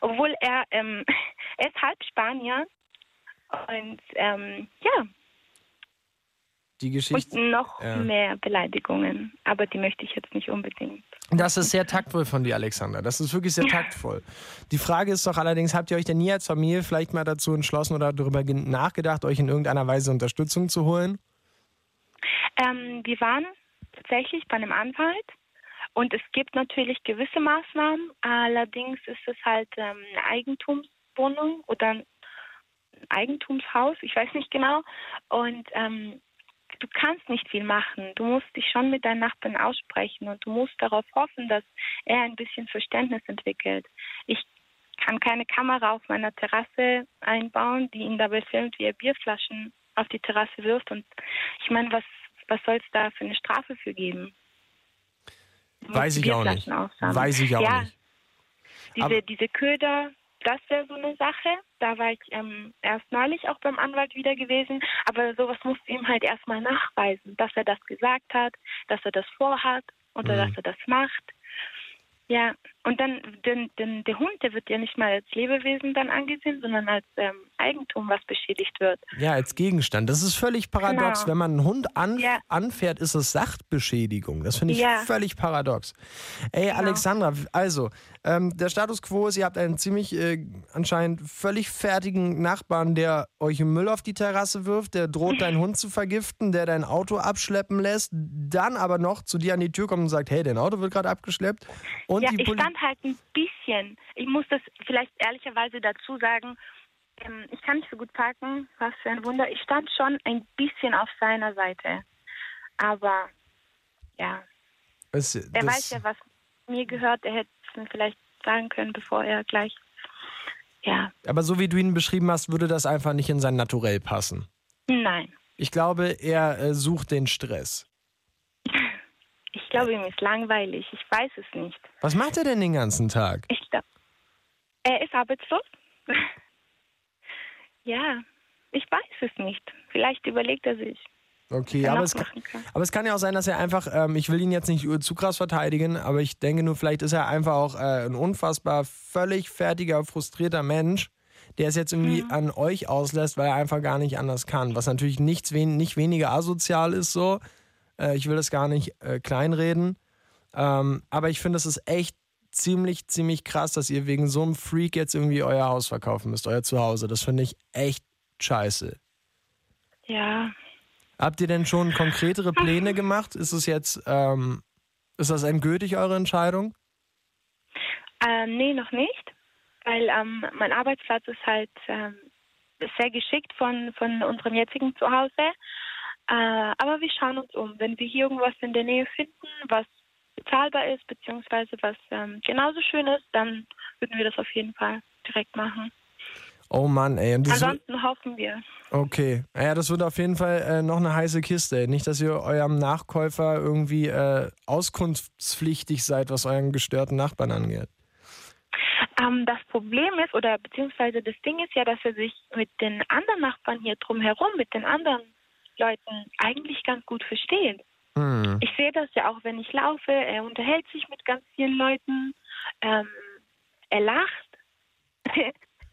Obwohl er, ähm, <laughs> er ist halb Spanier und ähm, ja, Die Geschichte. und noch ja. mehr Beleidigungen, aber die möchte ich jetzt nicht unbedingt. Das ist sehr taktvoll von dir, Alexander. Das ist wirklich sehr taktvoll. Die Frage ist doch allerdings, habt ihr euch denn nie als Familie vielleicht mal dazu entschlossen oder darüber nachgedacht, euch in irgendeiner Weise Unterstützung zu holen? Ähm, wir waren tatsächlich bei einem Anwalt und es gibt natürlich gewisse Maßnahmen, allerdings ist es halt ähm, eine Eigentumswohnung oder ein Eigentumshaus, ich weiß nicht genau. Und ähm, du kannst nicht viel machen. Du musst dich schon mit deinen Nachbarn aussprechen und du musst darauf hoffen, dass er ein bisschen Verständnis entwickelt. Ich kann keine Kamera auf meiner Terrasse einbauen, die ihn dabei filmt, wie er Bierflaschen auf die Terrasse wirft. Und ich meine, was, was soll es da für eine Strafe für geben? Weiß ich auch nicht. Aufsammeln. Weiß ich auch ja, nicht. Diese, Aber- diese Köder, das wäre so eine Sache. Da war ich ähm, erst neulich auch beim Anwalt wieder gewesen. Aber sowas musst du ihm halt erstmal nachweisen, dass er das gesagt hat, dass er das vorhat oder Mhm. dass er das macht. Ja, und dann den, den, der Hund, der wird ja nicht mal als Lebewesen dann angesehen, sondern als ähm, Eigentum, was beschädigt wird. Ja, als Gegenstand. Das ist völlig paradox. Genau. Wenn man einen Hund an, Ja. anfährt, ist es Sachbeschädigung. Das finde ich Ja. Genau. völlig paradox. Ey, Alexandra, also, ähm, der Status quo ist, ihr habt einen ziemlich äh, anscheinend völlig fertigen Nachbarn, der euch Müll auf die Terrasse wirft, der droht, deinen <laughs> Hund zu vergiften, der dein Auto abschleppen lässt, dann aber noch zu dir an die Tür kommt und sagt, hey, dein Auto wird gerade abgeschleppt. Und ja, die ich Stand halt ein bisschen. Ich muss das vielleicht ehrlicherweise dazu sagen. Ähm, ich kann nicht so gut parken, was für ein Wunder. Ich stand schon ein bisschen auf seiner Seite. Aber ja, es, er weiß ja, was mir gehört. Er hätte es mir vielleicht sagen können, bevor er gleich. Ja, Aber so wie du ihn beschrieben hast, würde das einfach nicht in sein Naturell passen. nein. Ich glaube, er äh, sucht den Stress. Ich glaube, ihm ist langweilig. Ich weiß es nicht. Was macht er denn den ganzen Tag? Ich glaube, er ist arbeitslos. <laughs> ja, ich weiß es nicht. Vielleicht überlegt er sich. Okay, er aber es, kann. aber es kann ja auch sein, dass er einfach, ähm, ich will ihn jetzt nicht zu krass verteidigen, aber ich denke nur, vielleicht ist er einfach auch äh, ein unfassbar völlig fertiger, frustrierter Mensch, der es jetzt irgendwie Mhm. an euch auslässt, weil er einfach gar nicht anders kann. Was natürlich nichts wen nicht weniger asozial ist so. Äh, ich will das gar nicht äh, kleinreden. Ähm, aber ich finde, es ist echt ziemlich, ziemlich krass, dass ihr wegen so einem Freak jetzt irgendwie euer Haus verkaufen müsst, euer Zuhause. Das finde ich echt scheiße. Ja, Habt ihr denn schon konkretere Pläne <laughs> gemacht? Ist es jetzt, ähm, ist das endgültig eure Entscheidung? Ähm, nee, noch nicht. Weil ähm, mein Arbeitsplatz ist halt ähm, sehr geschickt von, von unserem jetzigen Zuhause. Äh, aber wir schauen uns um. Wenn wir hier irgendwas in der Nähe finden, was bezahlbar ist, beziehungsweise was ähm, genauso schön ist, dann würden wir das auf jeden Fall direkt machen. Oh Mann, ey. Ansonsten hoffen wir. okay. Ja, das wird auf jeden Fall äh, noch eine heiße Kiste. Ey. Nicht, dass ihr eurem Nachkäufer irgendwie äh, auskunftspflichtig seid, was euren gestörten Nachbarn angeht. Ähm, das Problem ist, oder beziehungsweise das Ding ist ja, dass er sich mit den anderen Nachbarn hier drumherum, mit den anderen Leuten eigentlich ganz gut versteht. Hm. Ich sehe das ja auch, wenn ich laufe. Er unterhält sich mit ganz vielen Leuten. Ähm, er lacht. <laughs>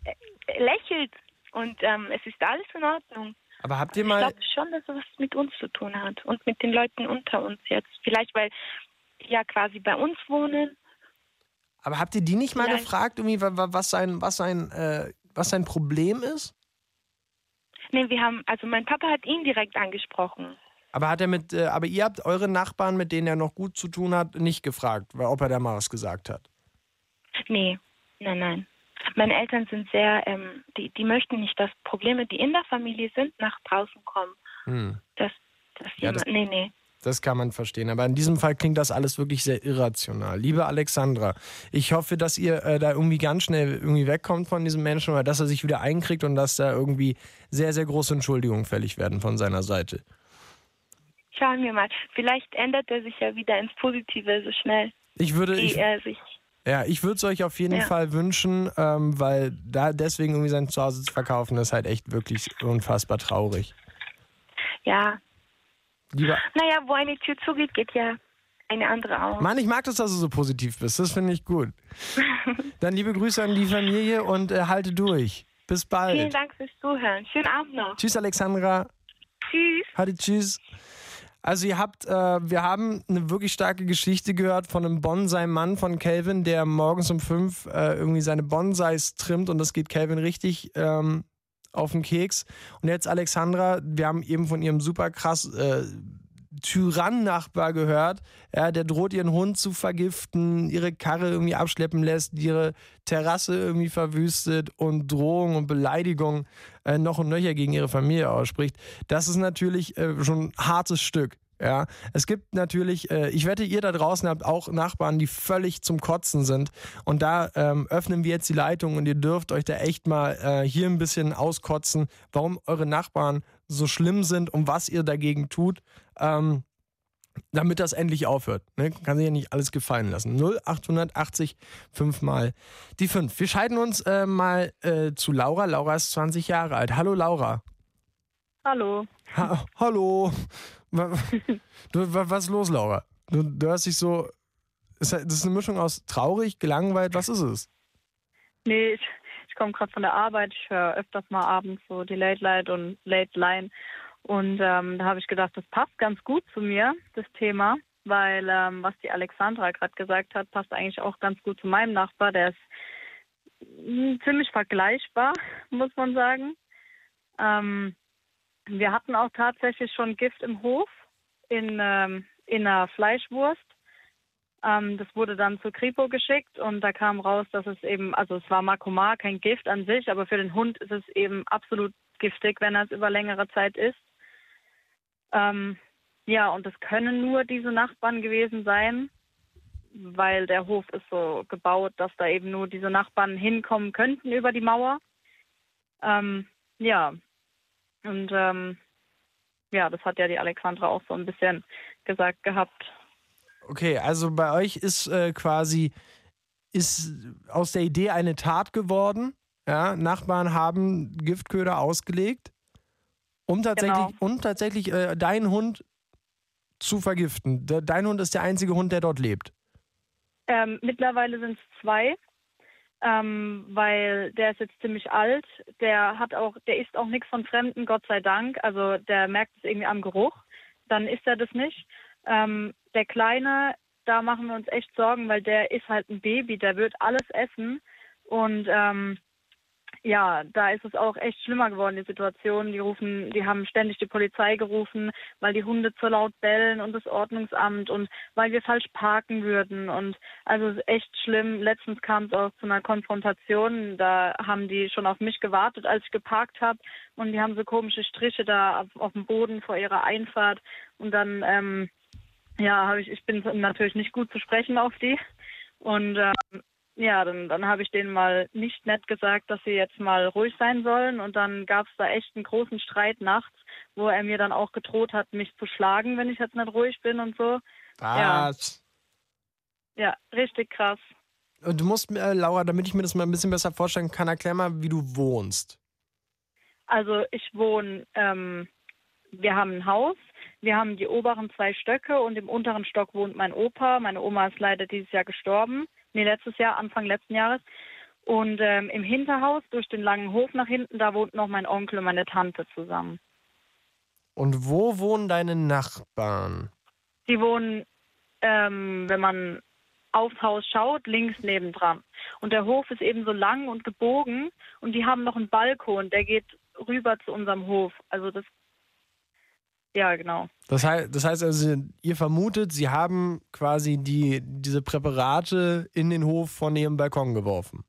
er lächelt. Und ähm, es ist alles in Ordnung. Aber habt ihr Ich mal, glaube schon, dass es was mit uns zu tun hat. Und mit den Leuten unter uns jetzt. Vielleicht, weil die ja quasi bei uns wohnen. aber habt ihr die nicht mal Vielleicht. gefragt, irgendwie, wa- wa- was sein, was sein, äh, was sein Problem ist? Nee, wir haben, also mein Papa hat ihn direkt angesprochen. Aber hat er mit, äh, aber ihr habt eure Nachbarn, mit denen er noch gut zu tun hat, nicht gefragt, ob er da mal was gesagt hat. Nee, nein, nein. Meine Eltern sind sehr, ähm, die, die möchten nicht, dass Probleme, die in der Familie sind, nach draußen kommen. Hm. Das, das Ja, das- jemand, nee, nee. Das kann man verstehen. Aber in diesem Fall klingt das alles wirklich sehr irrational. Liebe Alexandra, ich hoffe, dass ihr äh, da irgendwie ganz schnell irgendwie wegkommt von diesem Menschen oder dass er sich wieder einkriegt und dass da irgendwie sehr, sehr große Entschuldigungen fällig werden von seiner Seite. Schauen wir mal. Vielleicht ändert er sich ja wieder ins Positive so schnell, Ich würde, wie ich, er sich. ja, ich würde es euch auf jeden Ja. Fall wünschen, ähm, weil da deswegen irgendwie sein Zuhause zu verkaufen, ist halt echt wirklich unfassbar traurig. Ja. Lieber, Naja, wo eine Tür zugeht, geht ja eine andere auf. Mann, ich mag das, dass du so positiv bist. Das finde ich gut. <laughs> Dann liebe Grüße an die Familie und äh, halte durch. Bis Vielen bald. Dank fürs Zuhören. Schönen Abend noch. Tschüss, Alexandra. Tschüss. Hatte tschüss. Also ihr habt, äh, wir haben eine wirklich starke Geschichte gehört von einem Bonsai-Mann von Calvin, der morgens um fünf äh, irgendwie seine Bonsais trimmt und das geht Calvin richtig ähm, auf den Keks. Und jetzt Alexandra, wir haben eben von ihrem super krass äh, Tyrann-Nachbar gehört, ja, der droht ihren Hund zu vergiften, ihre Karre irgendwie abschleppen lässt, ihre Terrasse irgendwie verwüstet und Drohung und Beleidigung äh, noch und nöcher gegen ihre Familie ausspricht. Das ist natürlich äh, schon ein hartes Stück. Ja, es gibt natürlich, äh, ich wette, ihr da draußen habt auch Nachbarn, die völlig zum Kotzen sind. Und da ähm, öffnen wir jetzt die Leitung und ihr dürft euch da echt mal äh, hier ein bisschen auskotzen, warum eure Nachbarn so schlimm sind und was ihr dagegen tut, ähm, damit das endlich aufhört. Ne? Kann sich ja nicht alles gefallen lassen. 0880 fünfmal die 5. Wir scheiden uns äh, mal äh, zu Laura. Laura ist 20 Jahre alt. Hallo Laura. Hallo. Ha hallo. <laughs> Du, wa- was ist los, Laura? Du, du hörst dich so. Ist das ist eine Mischung aus traurig, gelangweilt. Was ist es? Nee, ich, ich komme gerade von der Arbeit. Ich höre öfters mal abends so die Late Light und Late Line. Und ähm, da habe ich gedacht, das passt ganz gut zu mir, das Thema. Weil ähm, was die Alexandra gerade gesagt hat, passt eigentlich auch ganz gut zu meinem Nachbar. Der ist mm, ziemlich vergleichbar, muss man sagen. Ähm, wir hatten auch tatsächlich schon Gift im Hof in, ähm, in einer Fleischwurst. Ähm, das wurde dann zur Kripo geschickt und da kam raus, dass es eben, also es war Makomar, kein Gift an sich, aber für den Hund ist es eben absolut giftig, wenn er es über längere Zeit isst. Ähm, ja, und es können nur diese Nachbarn gewesen sein, weil der Hof ist so gebaut, dass da eben nur diese Nachbarn hinkommen könnten über die Mauer. Ähm, ja, und ähm, ja, das hat ja die Alexandra auch so ein bisschen gesagt gehabt. Okay, also bei euch ist äh, quasi ist aus der Idee eine Tat geworden. Ja, Nachbarn haben Giftköder ausgelegt, um tatsächlich, Genau. um tatsächlich äh, deinen Hund zu vergiften. De dein Hund ist der einzige Hund, der dort lebt. Ähm, mittlerweile sind es zwei, ähm, weil der ist jetzt ziemlich alt. Der hat auch, der isst auch nichts von Fremden, Gott sei Dank. Also der merkt es irgendwie am Geruch. Dann isst er das nicht. Ähm, der Kleine, da machen wir uns echt Sorgen, weil der ist halt ein Baby, der wird alles essen. Und ähm, ja, da ist es auch echt schlimmer geworden, die Situation. Die rufen, die haben ständig die Polizei gerufen, weil die Hunde zu laut bellen und das Ordnungsamt und weil wir falsch parken würden. Und also es ist echt schlimm. Letztens kam es auch zu einer Konfrontation. Da haben die schon auf mich gewartet, als ich geparkt habe. Und die haben so komische Striche da auf, auf dem Boden vor ihrer Einfahrt. Und dann, ähm, ja, habe ich, ich bin natürlich nicht gut zu sprechen auf die. Und ähm, ja, dann, dann habe ich denen mal nicht nett gesagt, dass sie jetzt mal ruhig sein sollen. Und dann gab es da echt einen großen Streit nachts, wo er mir dann auch gedroht hat, mich zu schlagen, wenn ich jetzt nicht ruhig bin und so. Ja. Was? Ja, richtig krass. Und du musst, äh, Laura, damit ich mir das mal ein bisschen besser vorstellen kann, erklär mal, wie du wohnst. Also ich wohne, ähm, wir haben ein Haus, wir haben die oberen zwei Stöcke und im unteren Stock wohnt mein Opa. Meine Oma ist leider dieses Jahr gestorben. Nee, letztes Jahr, Anfang letzten Jahres. Und ähm, im Hinterhaus, durch den langen Hof nach hinten, da wohnt noch mein Onkel und meine Tante zusammen. Und wo wohnen deine Nachbarn? Die wohnen, ähm, wenn man aufs Haus schaut, links nebendran. Und der Hof ist eben so lang und gebogen und die haben noch einen Balkon, der geht rüber zu unserem Hof. Also das, ja genau. Das heißt, das heißt also, ihr vermutet, sie haben quasi die, diese Präparate in den Hof von ihrem Balkon geworfen.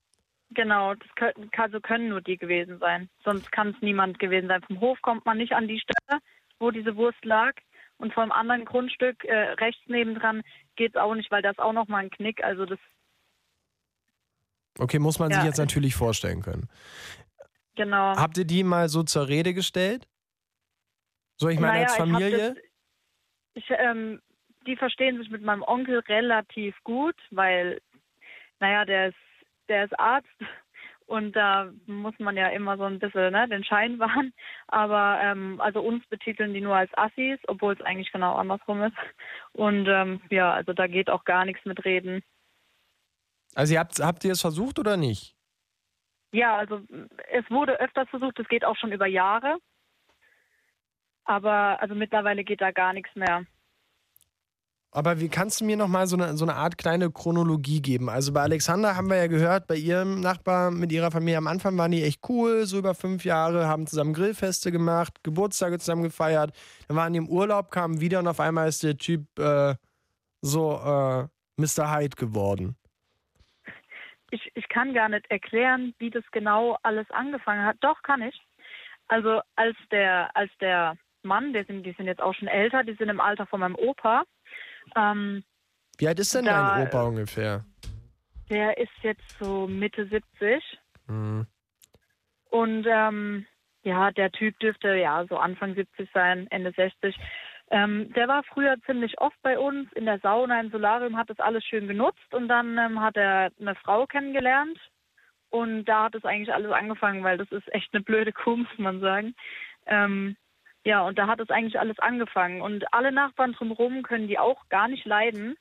Genau, das können, also können nur die gewesen sein. Sonst kann es niemand gewesen sein. Vom Hof kommt man nicht an die Stelle, wo diese Wurst lag. Und vom anderen Grundstück äh, rechts nebendran geht's auch nicht, weil da ist auch noch mal ein Knick. Also das, Okay, muss man sich Ja. jetzt natürlich vorstellen können. genau. Habt ihr die mal so zur Rede gestellt? So, ich meine, Naja, als ich Familie? das- Ich, ähm, die verstehen sich mit meinem Onkel relativ gut, weil, naja, der ist, der ist Arzt <laughs> und da muss man ja immer so ein bisschen ne, den Schein <laughs> wahren. Aber ähm, also uns betiteln die nur als Assis, obwohl es eigentlich genau andersrum ist. Und ähm, ja, also da geht auch gar nichts mit Reden. Also ihr habt, habt ihr es versucht oder nicht? Ja, also es wurde öfters versucht, es geht auch schon über Jahre. Aber also mittlerweile geht da gar nichts mehr. Aber wie kannst du mir noch mal so eine, so eine Art kleine Chronologie geben? Also bei Alexander haben wir ja gehört, bei ihrem Nachbar mit ihrer Familie am Anfang waren die echt cool, so über fünf Jahre, haben zusammen Grillfeste gemacht, Geburtstage zusammen gefeiert. Dann waren die im Urlaub, kamen wieder und auf einmal ist der Typ äh, so äh, Mr. Hyde geworden. ich, ich kann gar nicht erklären, wie das genau alles angefangen hat. Doch, kann ich. Also als der, als der Mann, der sind, die sind jetzt auch schon älter, die sind im Alter von meinem Opa. Ähm, Wie alt ist denn Da- dein Opa ungefähr? der ist jetzt so Mitte 70 Hm. und ähm, ja, der Typ dürfte ja so Anfang 70 sein, Ende 60. Ähm, der war früher ziemlich oft bei uns in der Sauna, im Solarium, hat das alles schön genutzt und dann ähm, hat er eine Frau kennengelernt und da hat es eigentlich alles angefangen, weil das ist echt eine blöde Kuh, muss man sagen. Ähm, ja, und da hat es eigentlich alles angefangen und alle Nachbarn drumherum können die auch gar nicht leiden.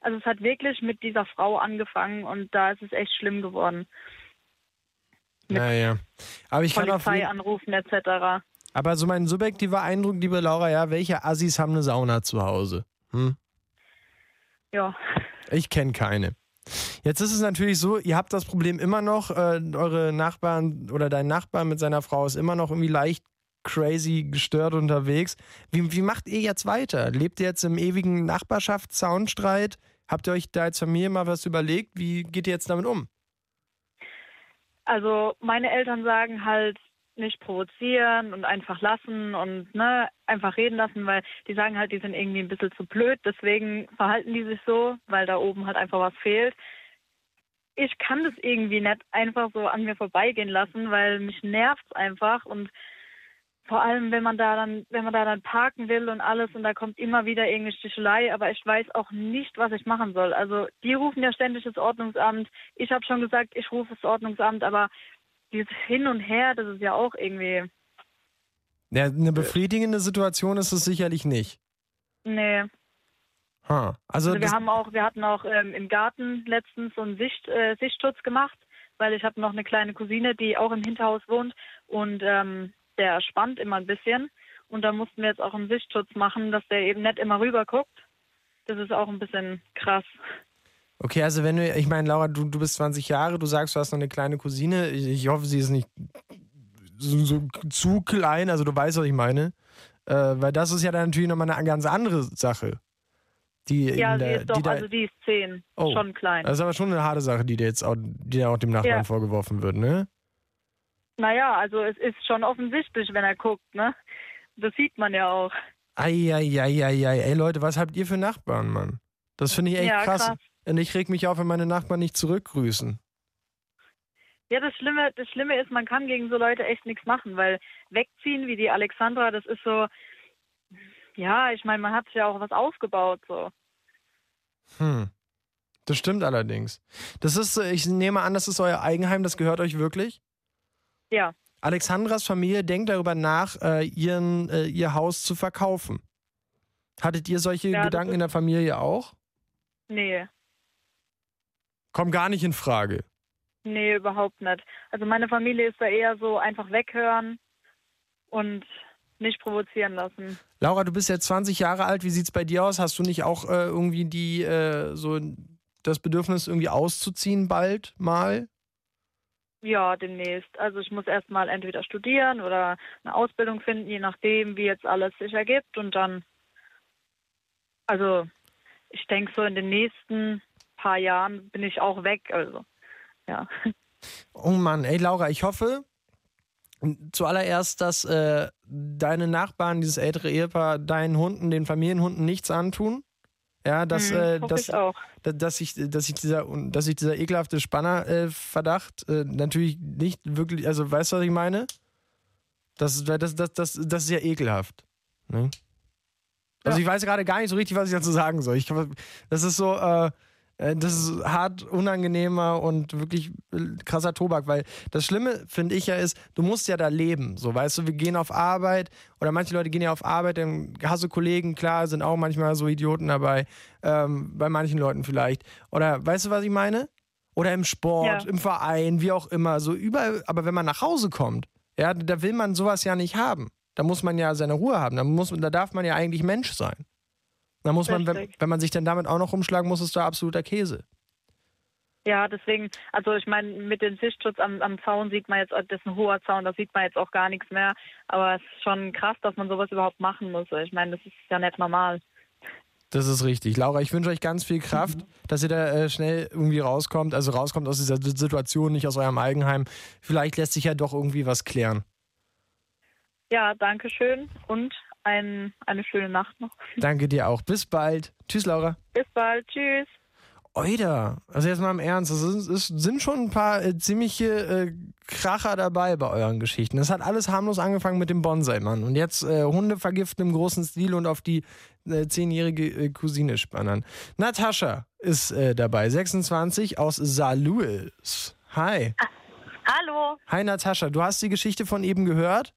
Also es hat wirklich mit dieser Frau angefangen und da ist es echt schlimm geworden. Mit Naja. Aber ich kann auf Polizei jeden, anrufen etc. Aber so mein subjektiver Eindruck, liebe Laura, ja, welche Assis haben eine Sauna zu Hause? Hm? Ja. Ich kenne keine. Jetzt ist es natürlich so, ihr habt das Problem immer noch, äh, eure Nachbarn oder dein Nachbar mit seiner Frau ist immer noch irgendwie leicht crazy gestört unterwegs. Wie, wie macht ihr jetzt weiter? Lebt ihr jetzt im ewigen Nachbarschaftssoundstreit? Habt ihr euch da als Familie mal was überlegt? Wie geht ihr jetzt damit um? Also meine Eltern sagen halt nicht provozieren und einfach lassen und ne, einfach reden lassen, weil die sagen halt, die sind irgendwie ein bisschen zu blöd, deswegen verhalten die sich so, weil da oben halt einfach was fehlt. Ich kann das irgendwie nicht einfach so an mir vorbeigehen lassen, weil mich nervt's einfach und vor allem, wenn man da dann, wenn man da dann parken will und alles und da kommt immer wieder irgendeine Stichelei, aber ich weiß auch nicht, was ich machen soll. Also die rufen ja ständig das Ordnungsamt. Ich habe schon gesagt, ich rufe das Ordnungsamt, aber dieses Hin und Her, das ist ja auch irgendwie, Ja, eine befriedigende Situation ist es sicherlich nicht. nee. Ha. Also, Also wir haben auch, wir hatten auch ähm, im Garten letztens so einen Sicht, äh, Sichtschutz gemacht, weil ich habe noch eine kleine Cousine, die auch im Hinterhaus wohnt und ähm, der spannt immer ein bisschen und da mussten wir jetzt auch einen Sichtschutz machen, dass der eben nicht immer rüber guckt. Das ist auch ein bisschen krass. okay, also wenn du, ich meine, Laura, du, du bist 20 Jahre, du sagst, du hast noch eine kleine Cousine. Ich, ich hoffe, sie ist nicht so, so zu klein, also du weißt, was ich meine. Äh, weil das ist ja dann natürlich nochmal eine ganz andere Sache. Die Ja, sie der, ist doch, die da, also die ist zehn, Oh. schon klein. Das ist aber schon eine harte Sache, die dir jetzt auch, die da auch dem Nachbarn Ja. vorgeworfen wird, ne? Naja, also es ist schon offensichtlich, wenn er guckt, ne? Das sieht man ja auch. Eieieiei, ey Leute, was habt ihr für Nachbarn, Mann? Das finde ich echt Ja, krass. krass. Und ich reg mich auf, wenn meine Nachbarn nicht zurückgrüßen. Ja, das Schlimme, das Schlimme ist, man kann gegen so Leute echt nichts machen, weil wegziehen wie die Alexandra, das ist so, ja, ich meine, man hat sich ja auch was aufgebaut, so. Hm. Das stimmt allerdings. Das ist, ich nehme an, das ist euer Eigenheim, das gehört euch wirklich? Ja, Alexandras Familie denkt darüber nach, äh, ihren, äh, ihr Haus zu verkaufen. Hattet ihr solche Ja, Gedanken in der Familie auch? nee, Kommt gar nicht in Frage. nee, überhaupt nicht. Also meine Familie ist da eher so einfach weghören und nicht provozieren lassen. Laura, du bist jetzt 20 Jahre alt. Wie sieht's bei dir aus? Hast du nicht auch äh, irgendwie die äh, so das Bedürfnis irgendwie auszuziehen bald mal? Ja, demnächst. Also ich muss erstmal entweder studieren oder eine Ausbildung finden, je nachdem, wie jetzt alles sich ergibt. Und dann, also ich denke so in den nächsten paar Jahren bin ich auch weg. Also ja. Oh Mann, ey Laura, ich hoffe, zuallererst, dass äh, deine Nachbarn, dieses ältere Ehepaar, deinen Hunden, den Familienhunden nichts antun. Ja, dass, Mhm, äh, dass, ich auch. da- dass sich dass ich dieser dass sich dieser ekelhafte Spannerverdacht äh, natürlich nicht wirklich, also weißt du, was ich meine? Das, das, das, das, das ist ja ekelhaft. Ne? Also ich weiß gerade gar nicht so richtig, was ich dazu sagen soll. Ich, das ist so, äh, äh, das ist hart unangenehmer und wirklich äh, krasser Tobak, weil das Schlimme, finde ich ja, ist, du musst ja da leben. So, weißt du, wir gehen auf Arbeit oder manche Leute gehen ja auf Arbeit, dann hast du Kollegen, klar, sind auch manchmal so Idioten dabei, ähm, bei manchen Leuten vielleicht. Oder weißt du, was ich meine? Oder im Sport, Ja. im Verein, wie auch immer, so überall. Aber wenn man nach Hause kommt, ja, da will man sowas ja nicht haben. Da muss man ja seine Ruhe haben. Da, muss, da darf man ja eigentlich Mensch sein. Da muss man, wenn, wenn man sich dann damit auch noch rumschlagen muss, ist da absoluter Käse. Ja, deswegen, also ich meine, mit dem Sichtschutz am, am Zaun sieht man jetzt, das ist ein hoher Zaun, da sieht man jetzt auch gar nichts mehr. Aber es ist schon krass, dass man sowas überhaupt machen muss. Ich meine, das ist ja nicht normal. Das ist richtig. Laura, ich wünsche euch ganz viel Kraft, dass ihr da äh, schnell irgendwie rauskommt. Also rauskommt aus dieser Situation, nicht aus eurem Eigenheim. Vielleicht lässt sich ja doch irgendwie was klären. Ja, danke schön und ein, eine schöne Nacht noch. Danke dir auch. Bis bald. Tschüss, Laura. Bis bald. Tschüss. Oida, also jetzt mal im Ernst, es sind, es sind schon ein paar äh, ziemliche äh, Kracher dabei bei euren Geschichten. Das hat alles harmlos angefangen mit dem Bonsai-Mann und jetzt äh, Hunde vergiften im großen Stil und auf die äh, zehnjährige äh, Cousine spannern. Natascha ist äh, dabei, 26 aus Saarlouis. Hi. Hallo. Hi Natascha, du hast die Geschichte von eben gehört?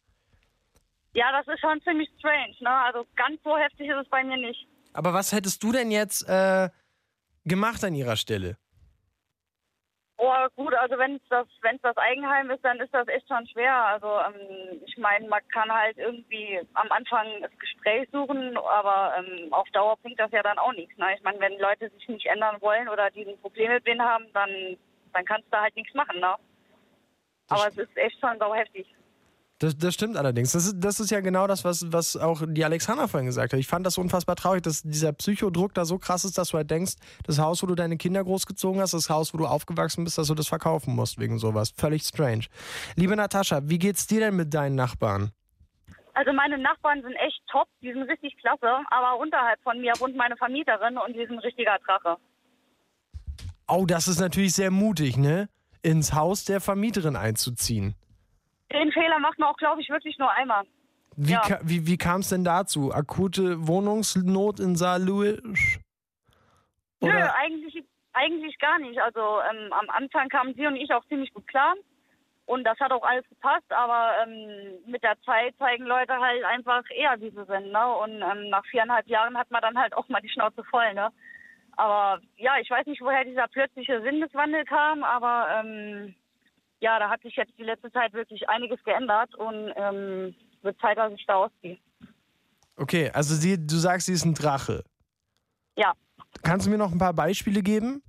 Ja, das ist schon ziemlich strange, ne? Also ganz so heftig ist es bei mir nicht. Aber was hättest du denn jetzt äh, gemacht an ihrer Stelle? Oh, gut, also wenn es das, wenn's das Eigenheim ist, dann ist das echt schon schwer. Also ähm, ich meine, man kann halt irgendwie am Anfang das Gespräch suchen, aber ähm, auf Dauer bringt das ja dann auch nichts. Ne? Ich meine, wenn Leute sich nicht ändern wollen oder die ein Problem mit denen haben, dann, dann kannst du halt nichts machen. Ne? Aber es ist echt schon sau heftig. Das, das stimmt allerdings. Das ist, das ist ja genau das, was, was auch die Alexander vorhin gesagt hat. Ich fand das unfassbar traurig, dass dieser Psychodruck da so krass ist, dass du halt denkst, das Haus, wo du deine Kinder großgezogen hast, das Haus, wo du aufgewachsen bist, dass du das verkaufen musst wegen sowas. Völlig strange. Liebe Natascha, wie geht's dir denn mit deinen Nachbarn? Also meine Nachbarn sind echt top, die sind richtig klasse, aber unterhalb von mir wohnt meine Vermieterin und die ist ein richtiger Drache. Oh, das ist natürlich sehr mutig, ne? Ins Haus der Vermieterin einzuziehen. Den Fehler macht man auch, glaube ich, wirklich nur einmal. Wie, Ja. ka wie, wie kam es denn dazu? Akute Wohnungsnot in Saarlouis? Nö, Oder? eigentlich, eigentlich gar nicht. Also ähm, am Anfang kamen sie und ich auch ziemlich gut klar. Und das hat auch alles gepasst, aber ähm, mit der Zeit zeigen Leute halt einfach eher, wie sie sind. Ne? Und ähm, nach viereinhalb Jahren hat man dann halt auch mal die Schnauze voll. Ne? Aber ja, ich weiß nicht, woher dieser plötzliche Sinneswandel kam, aber ähm, ja, da hat sich jetzt die letzte Zeit wirklich einiges geändert und ähm, wird Zeit, dass ich da ausziehe. Okay, also sie, du sagst, sie ist ein Drache. Ja. Kannst du mir noch ein paar Beispiele geben,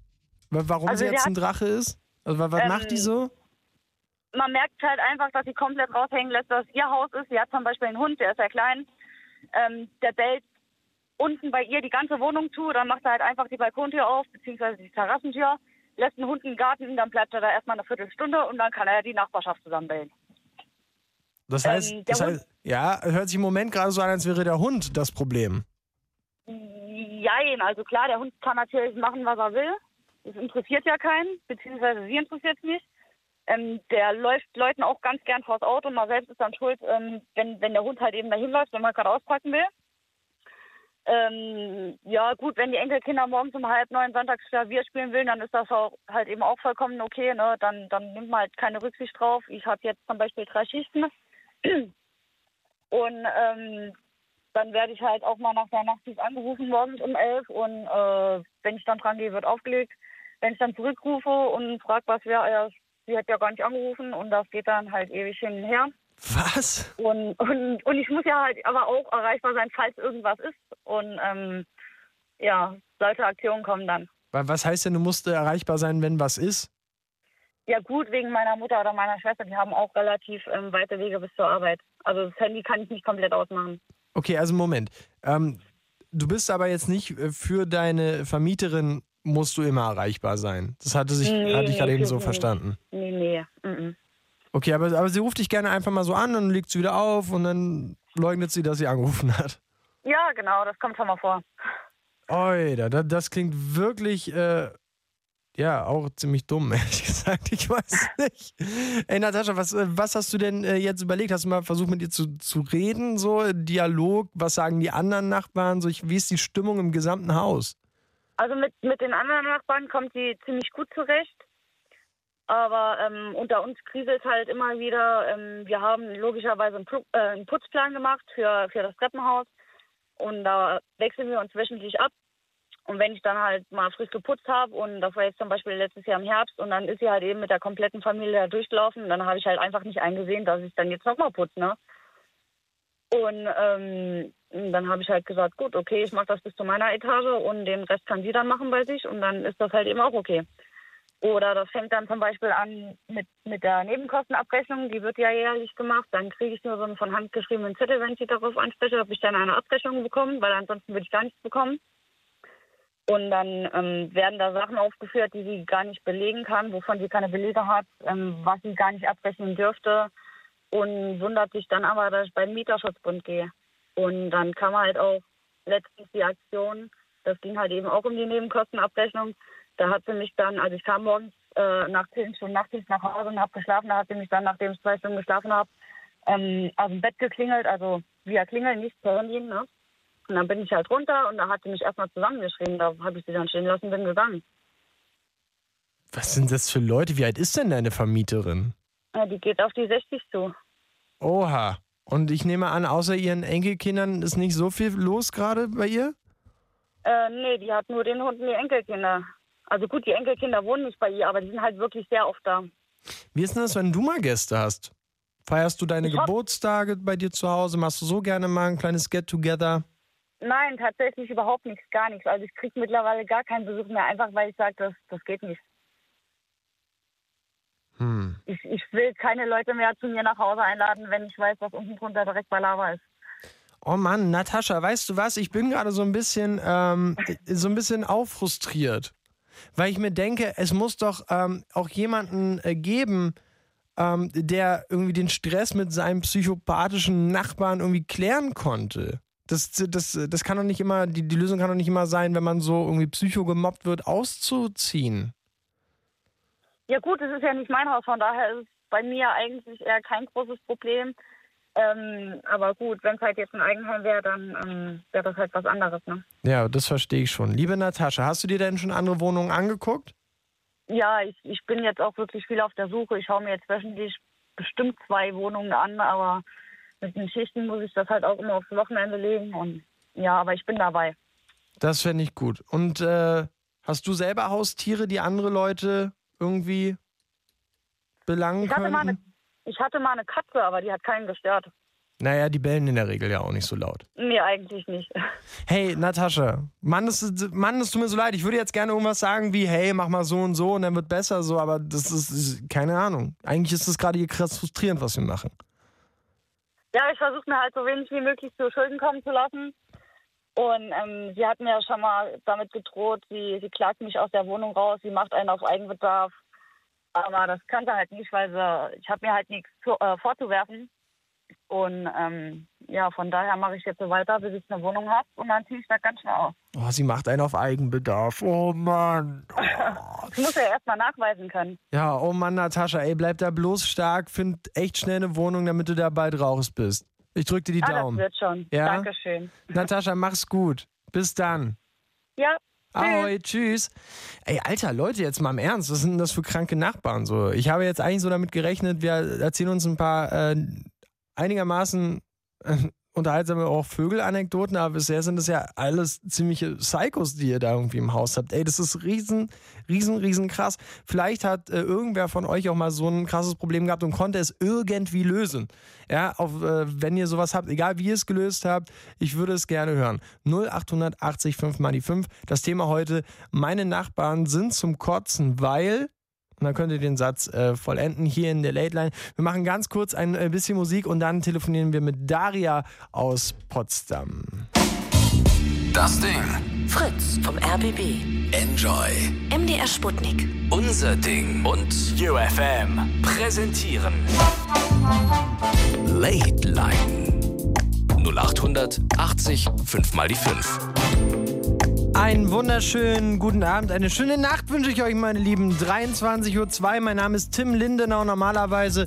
wa- warum Also sie jetzt hat- ein Drache ist? Also wa- was Ähm, macht die so? man merkt halt einfach, dass sie komplett raushängen lässt, dass ihr Haus ist. Sie hat zum Beispiel einen Hund, der ist sehr klein. Ähm, der bellt unten bei ihr die ganze Wohnung zu. Dann macht er halt einfach die Balkontür auf, beziehungsweise die Terrassentür, lässt einen Hund im Garten, dann bleibt er da erstmal eine Viertelstunde und dann kann er die Nachbarschaft zusammenbellen. Das heißt, ähm, das heißt, ja, hört sich im Moment gerade so an, als wäre der Hund das Problem. Jein, also klar, der Hund kann natürlich machen, was er will. Das interessiert ja keinen, beziehungsweise sie interessiert es nicht. Ähm, der läuft Leuten auch ganz gern vors Auto. Man selbst ist dann schuld, ähm, wenn, wenn der Hund halt eben dahin läuft, wenn man gerade auspacken will. Ähm, ja, gut, wenn die Enkelkinder morgens um halb neun sonntags Klavier spielen will, dann ist das auch halt eben auch vollkommen okay. Ne? Dann, dann nimmt man halt keine Rücksicht drauf. Ich habe jetzt zum Beispiel drei Schichten. Und ähm, dann werde ich halt auch mal nach der Nachtdienst angerufen morgens um elf und äh, wenn ich dann dran gehe, wird aufgelegt. Wenn ich dann zurückrufe und frage, was wäre, ja, sie hat ja gar nicht angerufen und das geht dann halt ewig hin und her. Was? Und, und, und ich muss ja halt aber auch erreichbar sein, falls irgendwas ist. Und ähm, ja, solche Aktionen kommen dann. Wa- Was heißt denn, du musst erreichbar sein, wenn was ist? Ja gut, wegen meiner Mutter oder meiner Schwester, die haben auch relativ ähm, weite Wege bis zur Arbeit. Also das Handy kann ich nicht komplett ausmachen. Okay, also Moment. Ähm, du bist aber jetzt nicht äh, für deine Vermieterin musst du immer erreichbar sein. Das hatte sich Nee, hatte ich gerade nee, eben so für- verstanden. Nee, nee. Mm -mm. Okay, aber, aber sie ruft dich gerne einfach mal so an und legt sie wieder auf und dann leugnet sie, dass sie angerufen hat. Ja, genau, das kommt schon mal vor. Oida, das, das klingt wirklich, äh, ja, auch ziemlich dumm, <laughs> ehrlich gesagt. Ich weiß nicht. Ey, Natascha, was, äh, was hast du denn äh, jetzt überlegt? Hast du mal versucht, mit ihr zu, zu reden, so Dialog? Was sagen die anderen Nachbarn? So, ich, wie ist die Stimmung im gesamten Haus? Also mit, mit den anderen Nachbarn kommt sie ziemlich gut zurecht. Aber ähm, unter uns kriselt halt immer wieder. Ähm, wir haben logischerweise einen, Plu äh, einen Putzplan gemacht für, für das Treppenhaus. Und da wechseln wir uns wöchentlich ab. Und wenn ich dann halt mal frisch geputzt habe und das war jetzt zum Beispiel letztes Jahr im Herbst und dann ist sie halt eben mit der kompletten Familie da durchgelaufen, dann habe ich halt einfach nicht eingesehen, dass ich dann jetzt nochmal putze, ne? Und ähm, dann habe ich halt gesagt, gut, okay, ich mache das bis zu meiner Etage und den Rest kann sie dann machen bei sich und dann ist das halt eben auch okay. Oder das fängt dann zum Beispiel an mit, mit der Nebenkostenabrechnung, die wird ja jährlich gemacht. Dann kriege ich nur so einen von Hand geschriebenen Zettel, wenn ich sie darauf anspreche, ob ich dann eine Abrechnung bekomme, weil ansonsten würde ich gar nichts bekommen. Und dann ähm, werden da Sachen aufgeführt, die sie gar nicht belegen kann, wovon sie keine Belege hat, ähm, was sie gar nicht abrechnen dürfte. Und wundert sich dann aber, dass ich beim Mieterschutzbund gehe. Und dann kam halt auch letztens die Aktion, das ging halt eben auch um die Nebenkostenabrechnung. Da hat sie mich dann, also ich kam morgens äh, nach zehn Stunden Nachtdienst nach Hause und habe geschlafen. Da hat sie mich dann, nachdem ich zwei Stunden geschlafen habe, ähm, aus dem Bett geklingelt, also via Klingeln, nicht per Handy, ne? Und dann bin ich halt runter und da hat sie mich erstmal zusammengeschrieben. Da habe ich sie dann stehen lassen und bin gegangen. Was sind das für Leute? Wie alt ist denn deine Vermieterin? Ja, die geht auf die 60 zu. Oha. Und ich nehme an, außer ihren Enkelkindern ist nicht so viel los gerade bei ihr? Äh, nee, die hat nur den Hund und die Enkelkinder. Also gut, die Enkelkinder wohnen nicht bei ihr, aber die sind halt wirklich sehr oft da. Wie ist denn das, wenn du mal Gäste hast? Feierst du deine hab- Geburtstage bei dir zu Hause? Machst du so gerne mal ein kleines Get-Together? Nein, tatsächlich überhaupt nichts, gar nichts. Also ich kriege mittlerweile gar keinen Besuch mehr, einfach weil ich sage, das, das geht nicht. Hm. Ich, ich will keine Leute mehr zu mir nach Hause einladen, wenn ich weiß, was unten drunter direkt bei Lava ist. Oh Mann, Natascha, weißt du was? Ich bin gerade so ein bisschen, ähm, so ein bisschen auffrustriert. Weil ich mir denke, es muss doch ähm, auch jemanden äh, geben, ähm, der irgendwie den Stress mit seinem psychopathischen Nachbarn irgendwie klären konnte. Das, das, das kann doch nicht immer, die, die Lösung kann doch nicht immer sein, wenn man so irgendwie psycho gemobbt wird, auszuziehen. Ja gut, es ist ja nicht mein Haus, von daher ist es bei mir eigentlich eher kein großes Problem. Ähm, aber gut, wenn es halt jetzt ein Eigenheim wäre, dann ähm, wäre das halt was anderes. Ne? Ja, das verstehe ich schon. Liebe Natascha, hast du dir denn schon andere Wohnungen angeguckt? Ja, ich, ich bin jetzt auch wirklich viel auf der Suche. Ich schaue mir jetzt wöchentlich bestimmt zwei Wohnungen an, aber mit den Schichten muss ich das halt auch immer aufs Wochenende legen. Und ja, aber ich bin dabei. Das fände ich gut. Und äh, hast du selber Haustiere, die andere Leute irgendwie belangen Ich hatte, können? mal eine, ich hatte mal eine Katze, aber die hat keinen gestört. Naja, die bellen in der Regel ja auch nicht so laut. Nee, eigentlich nicht. Hey, Natascha, Mann, es, tut mir so leid. Ich würde jetzt gerne irgendwas sagen wie, hey, mach mal so und so und dann wird besser so, aber das ist, ist keine Ahnung. Eigentlich ist das gerade hier krass frustrierend, was wir machen. Ja, ich versuche mir halt so wenig wie möglich zu Schulden kommen zu lassen. Und ähm, sie hat mir ja schon mal damit gedroht, sie, sie klagt mich aus der Wohnung raus, sie macht einen auf Eigenbedarf. Aber das kann sie halt nicht, weil sie, ich habe mir halt nichts zu, äh, vorzuwerfen. Und ähm, ja, von daher mache ich jetzt so weiter, bis ich eine Wohnung habe und dann ziehe ich das ganz schnell aus. Oh, sie macht einen auf Eigenbedarf. Oh Mann. <laughs> Ich muss ja erstmal nachweisen können. Ja, oh Mann, Natascha, ey, bleib da bloß stark, find echt schnell eine Wohnung, damit du da bald raus bist. Ich drück dir die Ah, das Daumen. wird schon. Ja? Dankeschön. Natascha, mach's gut. Bis dann. Ja, Ahoi, tschüss. Ey, Alter, Leute, jetzt mal im Ernst, was sind denn das für kranke Nachbarn? So, ich habe jetzt eigentlich so damit gerechnet, wir erzählen uns ein paar äh, einigermaßen äh, unterhaltsame auch Vögelanekdoten, aber bisher sind das ja alles ziemliche Psychos, die ihr da irgendwie im Haus habt. Ey, das ist riesen, riesen, riesen krass. Vielleicht hat äh, irgendwer von euch auch mal so ein krasses Problem gehabt und konnte es irgendwie lösen. Ja, auf, äh, wenn ihr sowas habt, egal wie ihr es gelöst habt, ich würde es gerne hören. 0880 5 mal die 5. Das Thema heute, meine Nachbarn sind zum Kotzen, weil und dann könnt ihr den Satz äh, vollenden hier in der Late Line. Wir machen ganz kurz ein äh, bisschen Musik und dann telefonieren wir mit Daria aus Potsdam. Das Ding. Fritz vom RBB. Enjoy. MDR Sputnik. Unser Ding. Und UFM. Präsentieren. Late Line. 0800 80 5 mal die 5. Einen wunderschönen guten Abend, eine schöne Nacht wünsche ich euch, meine Lieben. 23.02 Uhr, mein Name ist Tim Lindenau. Normalerweise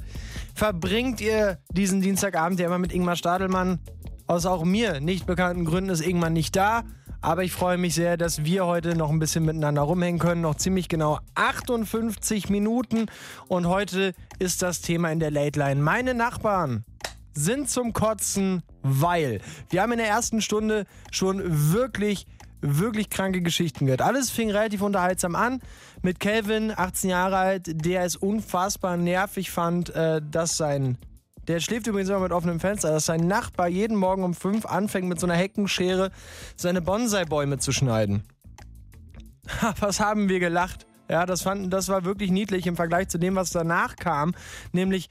verbringt ihr diesen Dienstagabend ja immer mit Ingmar Stadelmann. Aus auch mir nicht bekannten Gründen ist Ingmar nicht da. Aber ich freue mich sehr, dass wir heute noch ein bisschen miteinander rumhängen können. Noch ziemlich genau 58 Minuten. Und heute ist das Thema in der Late Line. Meine Nachbarn sind zum Kotzen, weil wir haben in der ersten Stunde schon wirklich wirklich kranke Geschichten gehört. Alles fing relativ unterhaltsam an mit Calvin, 18 Jahre alt, der es unfassbar nervig fand, äh, dass sein der schläft übrigens immer mit offenem Fenster, dass sein Nachbar jeden Morgen um 5 anfängt mit so einer Heckenschere seine Bonsai-Bäume zu schneiden. Was haben wir gelacht? Ja, das, fanden, das war wirklich niedlich im Vergleich zu dem, was danach kam, nämlich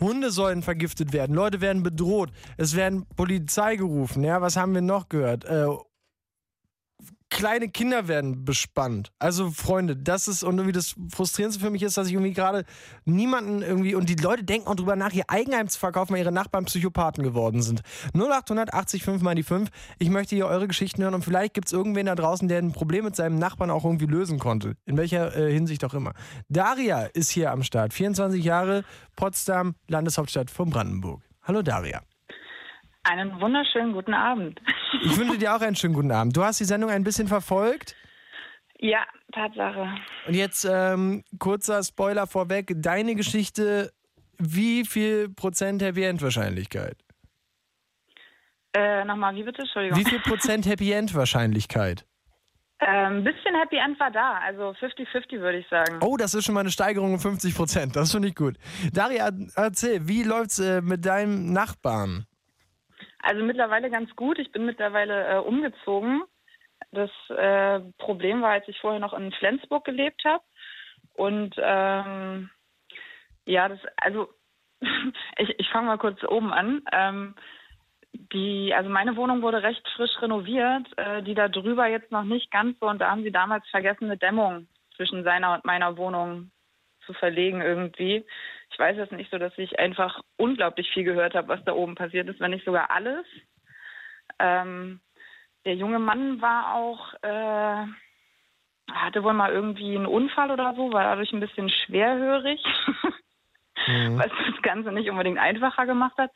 Hunde sollen vergiftet werden, Leute werden bedroht, es werden Polizei gerufen. Ja, was haben wir noch gehört? Äh, kleine Kinder werden bespannt. Also Freunde, das ist und irgendwie das frustrierendste für mich ist, dass ich irgendwie gerade niemanden irgendwie und die Leute denken auch drüber nach, ihr Eigenheim zu verkaufen, weil ihre Nachbarn Psychopathen geworden sind. 0880 5 mal die 5. Ich möchte hier eure Geschichten hören und vielleicht gibt es irgendwen da draußen, der ein Problem mit seinem Nachbarn auch irgendwie lösen konnte. In welcher äh, Hinsicht auch immer. Daria ist hier am Start. 24 Jahre, Potsdam, Landeshauptstadt von Brandenburg. Hallo Daria. Einen wunderschönen guten Abend. <laughs> Ich wünsche dir auch einen schönen guten Abend. Du hast die Sendung ein bisschen verfolgt. Ja, Tatsache. Und jetzt ähm, kurzer Spoiler vorweg. Deine Geschichte, wie viel Prozent Happy End Wahrscheinlichkeit? Äh, nochmal, wie bitte? Entschuldigung. Wie viel Prozent Happy End Wahrscheinlichkeit? Ein ähm, bisschen Happy End war da, also 50-50 würde ich sagen. Oh, das ist schon mal eine Steigerung um 50 Prozent. Das finde ich gut. Daria, erzähl, wie läuft's äh, mit deinem Nachbarn? Also mittlerweile ganz gut. Ich bin mittlerweile äh, umgezogen. Das äh, Problem war, als ich vorher noch in Flensburg gelebt habe. Und ähm, ja, das, also <laughs> ich, ich fange mal kurz oben an. Ähm, die, also meine Wohnung wurde recht frisch renoviert, äh, die da drüber jetzt noch nicht ganz so und da haben sie damals vergessen, eine Dämmung zwischen seiner und meiner Wohnung zu verlegen irgendwie ich weiß es nicht so, dass ich einfach unglaublich viel gehört habe, was da oben passiert ist, wenn nicht sogar alles. Ähm, der junge Mann war auch, äh, hatte wohl mal irgendwie einen Unfall oder so, war dadurch ein bisschen schwerhörig, mhm. <laughs> was das Ganze nicht unbedingt einfacher gemacht hat,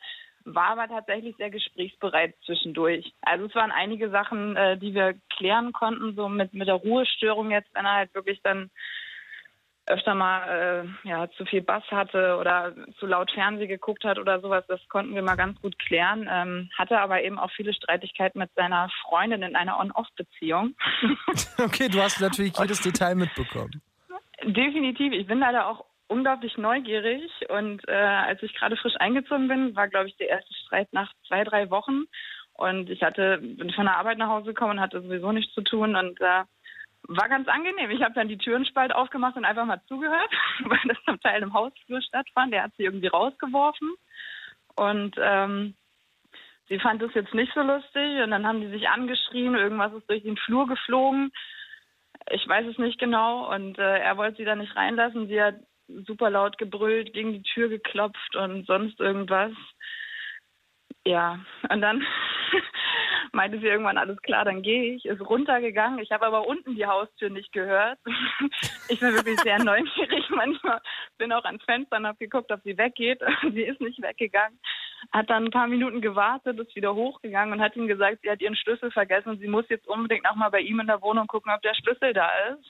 war aber tatsächlich sehr gesprächsbereit zwischendurch. Also es waren einige Sachen, äh, die wir klären konnten, so mit, mit der Ruhestörung jetzt, wenn er halt wirklich dann öfter mal äh, ja, zu viel Bass hatte oder zu laut Fernsehen geguckt hat oder sowas. Das konnten wir mal ganz gut klären. Ähm, hatte aber eben auch viele Streitigkeiten mit seiner Freundin in einer On-Off-Beziehung. <laughs> <laughs> okay, du hast natürlich jedes Detail mitbekommen. Definitiv. Ich bin leider auch unglaublich neugierig und äh, als ich gerade frisch eingezogen bin, war glaube ich der erste Streit nach zwei, drei Wochen und ich hatte bin von der Arbeit nach Hause gekommen und hatte sowieso nichts zu tun und äh, war ganz angenehm. Ich habe dann die Türenspalt aufgemacht und einfach mal zugehört, <laughs> weil das zum Teil im Hausflur stattfand. Der hat sie irgendwie rausgeworfen. Und ähm, sie fand es jetzt nicht so lustig. Und dann haben die sich angeschrien, irgendwas ist durch den Flur geflogen. Ich weiß es nicht genau. Und äh, er wollte sie da nicht reinlassen. Sie hat super laut gebrüllt, gegen die Tür geklopft und sonst irgendwas. Ja, und dann <laughs> meinte sie irgendwann, alles klar, dann gehe ich. Ist runtergegangen. Ich habe aber unten die Haustür nicht gehört. <laughs> ich bin wirklich sehr neugierig <laughs> manchmal. Bin auch ans Fenster und habe geguckt, ob sie weggeht. sie ist nicht weggegangen. Hat dann ein paar Minuten gewartet, ist wieder hochgegangen und hat ihm gesagt, sie hat ihren Schlüssel vergessen und sie muss jetzt unbedingt nochmal bei ihm in der Wohnung gucken, ob der Schlüssel da ist.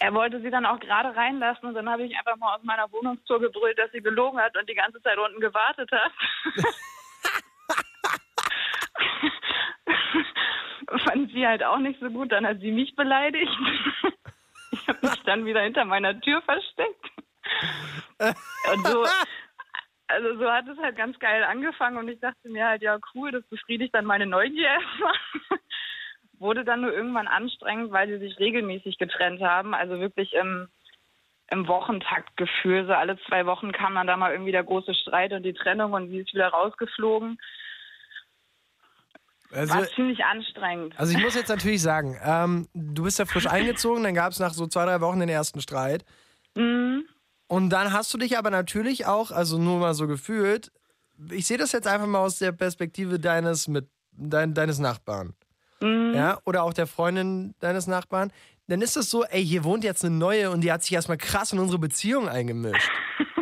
Er wollte sie dann auch gerade reinlassen und dann habe ich einfach mal aus meiner Wohnungstour gebrüllt, dass sie gelogen hat und die ganze Zeit unten gewartet hat. Fand sie halt auch nicht so gut, dann hat sie mich beleidigt. <laughs> ich habe mich dann wieder hinter meiner Tür versteckt. Und so, also so hat es halt ganz geil angefangen und ich dachte mir halt, ja cool, das befriedigt dann meine Neugier erstmal. <laughs> Wurde dann nur irgendwann anstrengend, weil sie sich regelmäßig getrennt haben, also wirklich im, im Wochentaktgefühl. So alle zwei Wochen kam dann da mal irgendwie der große Streit und die Trennung und sie ist wieder rausgeflogen. Also- war ziemlich anstrengend. Also ich muss jetzt natürlich sagen, ähm, du bist ja frisch <laughs> eingezogen, dann gab es nach so zwei, drei Wochen den ersten Streit. Mhm. Und dann hast du dich aber natürlich auch, also nur mal so gefühlt, ich sehe das jetzt einfach mal aus der Perspektive deines mit dein, deines Nachbarn. Mhm. Ja, oder auch der Freundin deines Nachbarn. Dann ist es so, ey, hier wohnt jetzt eine neue und die hat sich erstmal krass in unsere Beziehung eingemischt. <laughs>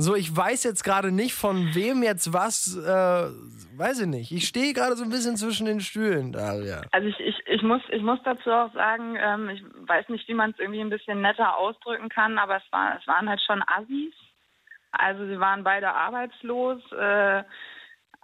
so, ich weiß jetzt gerade nicht, von wem jetzt was, äh, weiß ich nicht. Ich stehe gerade so ein bisschen zwischen den Stühlen, Daria. Also ich, ich, ich, muss, ich muss dazu auch sagen, ähm, ich weiß nicht, wie man es irgendwie ein bisschen netter ausdrücken kann, aber es, war, es waren halt schon Assis. Also sie waren beide arbeitslos, äh,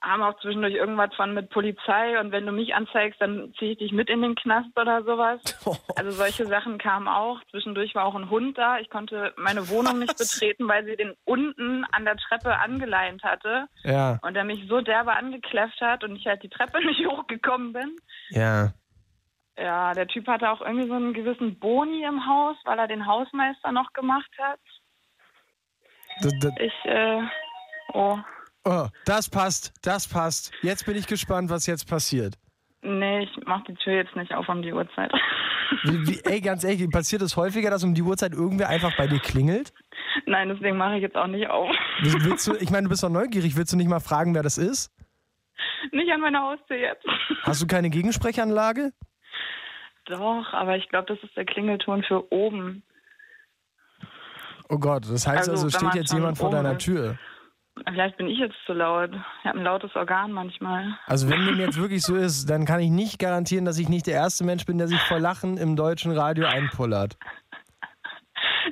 haben auch zwischendurch irgendwas von mit Polizei und wenn du mich anzeigst, dann ziehe ich dich mit in den Knast oder sowas. <laughs> Also solche Sachen kamen auch. Zwischendurch war auch ein Hund da. Ich konnte meine Wohnung nicht betreten, weil sie den unten an der Treppe angeleint hatte. Ja. Und der mich so derbe angekläfft hat und ich halt die Treppe <laughs> nicht hochgekommen bin. Ja. Ja, der Typ hatte auch irgendwie so einen gewissen Boni im Haus, weil er den Hausmeister noch gemacht hat. Das, das, Ich, äh, oh, oh, das passt, das passt. Jetzt bin ich gespannt, was jetzt passiert. nee, ich mach die Tür jetzt nicht auf um die Uhrzeit. Wie, wie, ey, ganz ehrlich, passiert es häufiger, dass um die Uhrzeit irgendwer einfach bei dir klingelt? Nein, deswegen mache ich jetzt auch nicht auf. Willst, du, ich meine, du bist doch neugierig. Willst du nicht mal fragen, wer das ist? Nicht an meine Haustür jetzt. Hast du keine Gegensprechanlage? Doch, aber ich glaube, das ist der Klingelton für oben. Oh Gott, das heißt Also, also, steht jetzt jemand vor deiner ist. Tür. Vielleicht bin ich jetzt zu laut. Ich habe ein lautes Organ manchmal. Also wenn dem jetzt wirklich so ist, dann kann ich nicht garantieren, dass ich nicht der erste Mensch bin, der sich vor Lachen im deutschen Radio einpullert.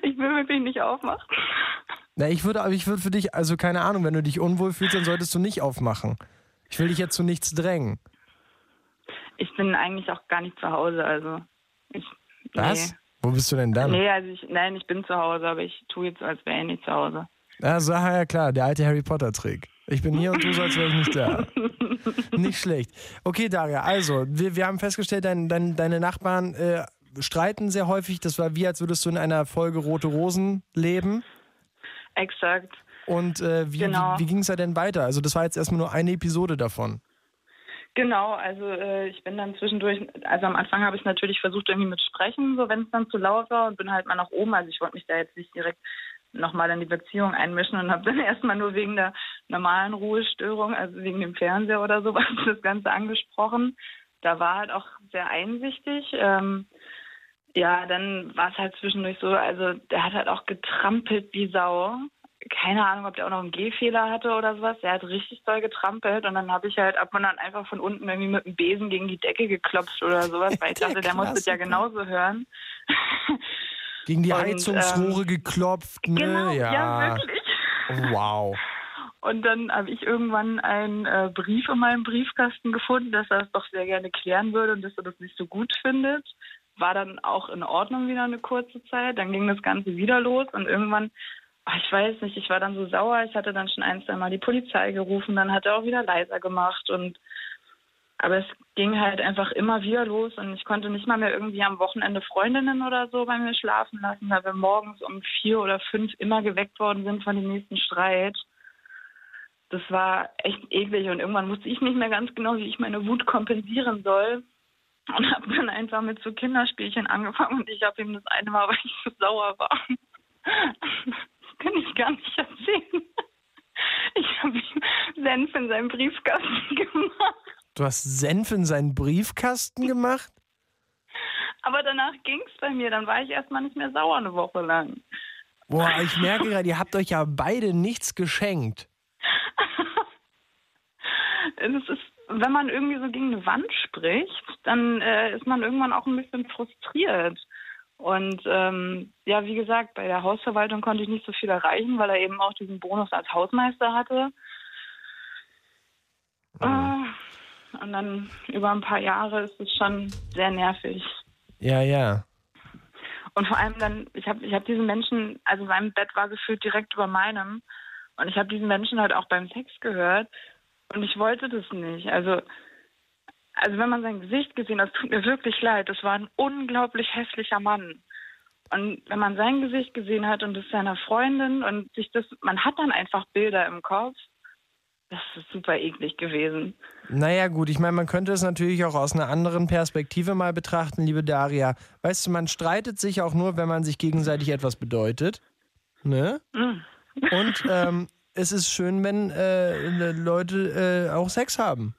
Ich will wirklich nicht aufmachen. Na, ich würde, aber ich würde für dich, also keine Ahnung, wenn du dich unwohl fühlst, dann solltest du nicht aufmachen. Ich will dich jetzt zu nichts drängen. Ich bin eigentlich auch gar nicht zu Hause, also. Ich, Was? Nee. Wo bist du denn dann? Nee, also ich, nein, ich bin zu Hause, aber ich tue jetzt, als wäre ich nicht zu Hause. Ah, ja klar, der alte Harry Potter Trick. Ich bin hier und du so, als wäre ich nicht da. <laughs> nicht schlecht. Okay, Daria, also, wir, wir haben festgestellt, dein, dein, deine Nachbarn äh, streiten sehr häufig. Das war wie, als würdest du in einer Folge Rote Rosen leben. Exakt. Und äh, wie, Genau. wie, wie ging es da denn weiter? Also, das war jetzt erstmal nur eine Episode davon. Genau, also äh, ich bin dann zwischendurch, also am Anfang habe ich natürlich versucht irgendwie mit Sprechen, so wenn es dann zu laut war und bin halt mal nach oben. Also ich wollte mich da jetzt nicht direkt nochmal in die Beziehung einmischen und habe dann <laughs> erstmal nur wegen der normalen Ruhestörung, also wegen dem Fernseher oder sowas, <laughs> das Ganze angesprochen. Da war halt auch sehr einsichtig. Ähm, ja, dann war es halt zwischendurch so, also der hat halt auch getrampelt wie Sau. Keine Ahnung, ob der auch noch einen Gehfehler hatte oder sowas. Der hat richtig doll getrampelt und dann habe ich halt ab und an einfach von unten irgendwie mit dem Besen gegen die Decke geklopft oder sowas, weil ich Der dachte, der muss das ja genauso hören. <laughs> Gegen die Und, Heizungsrohre ähm, geklopft, ne? Genau, ja, ja. wirklich. Wow. Und dann habe ich irgendwann einen äh, Brief in meinem Briefkasten gefunden, dass er es doch sehr gerne klären würde und dass er das nicht so gut findet. War dann auch in Ordnung wieder eine kurze Zeit. Dann ging das Ganze wieder los und irgendwann, ach, ich weiß nicht, ich war dann so sauer. Ich hatte dann schon ein, zwei Mal die Polizei gerufen. Dann hat er auch wieder leiser gemacht und aber es ging halt einfach immer wieder los und ich konnte nicht mal mehr irgendwie am Wochenende Freundinnen oder so bei mir schlafen lassen, weil wir morgens um vier oder fünf immer geweckt worden sind von dem nächsten Streit. Das war echt eklig und irgendwann wusste ich nicht mehr ganz genau, wie ich meine Wut kompensieren soll und habe dann einfach mit so Kinderspielchen angefangen und ich habe ihm das eine Mal, <laughs> weil ich so sauer war. Das kann ich gar nicht erzählen. Ich habe ihm Senf in seinen Briefkasten <laughs> gemacht. Du hast Senf in seinen Briefkasten gemacht? Aber danach ging's bei mir. Dann war ich erstmal nicht mehr sauer eine Woche lang. Boah, ich merke gerade, ihr habt euch ja beide nichts geschenkt. <laughs> Es ist, wenn man irgendwie so gegen eine Wand spricht, dann äh, ist man irgendwann auch ein bisschen frustriert. Und ähm, ja, wie gesagt, bei der Hausverwaltung konnte ich nicht so viel erreichen, weil er eben auch diesen Bonus als Hausmeister hatte. Äh, und dann über ein paar Jahre ist es schon sehr nervig. Ja, ja. Und vor allem dann, ich habe ich hab diesen Menschen, also sein Bett war gefühlt direkt über meinem. Und ich habe diesen Menschen halt auch beim Sex gehört. Und ich wollte das nicht. Also, also wenn man sein Gesicht gesehen hat, es tut mir wirklich leid. Das war ein unglaublich hässlicher Mann. Und wenn man sein Gesicht gesehen hat und das seiner Freundin und sich das, man hat dann einfach Bilder im Kopf. Das ist super eklig gewesen. Naja, gut, ich meine, man könnte es natürlich auch aus einer anderen Perspektive mal betrachten, liebe Daria. Weißt du, man streitet sich auch nur, wenn man sich gegenseitig etwas bedeutet. Ne? Mhm. Und ähm, es ist schön, wenn äh, Leute äh, auch Sex haben.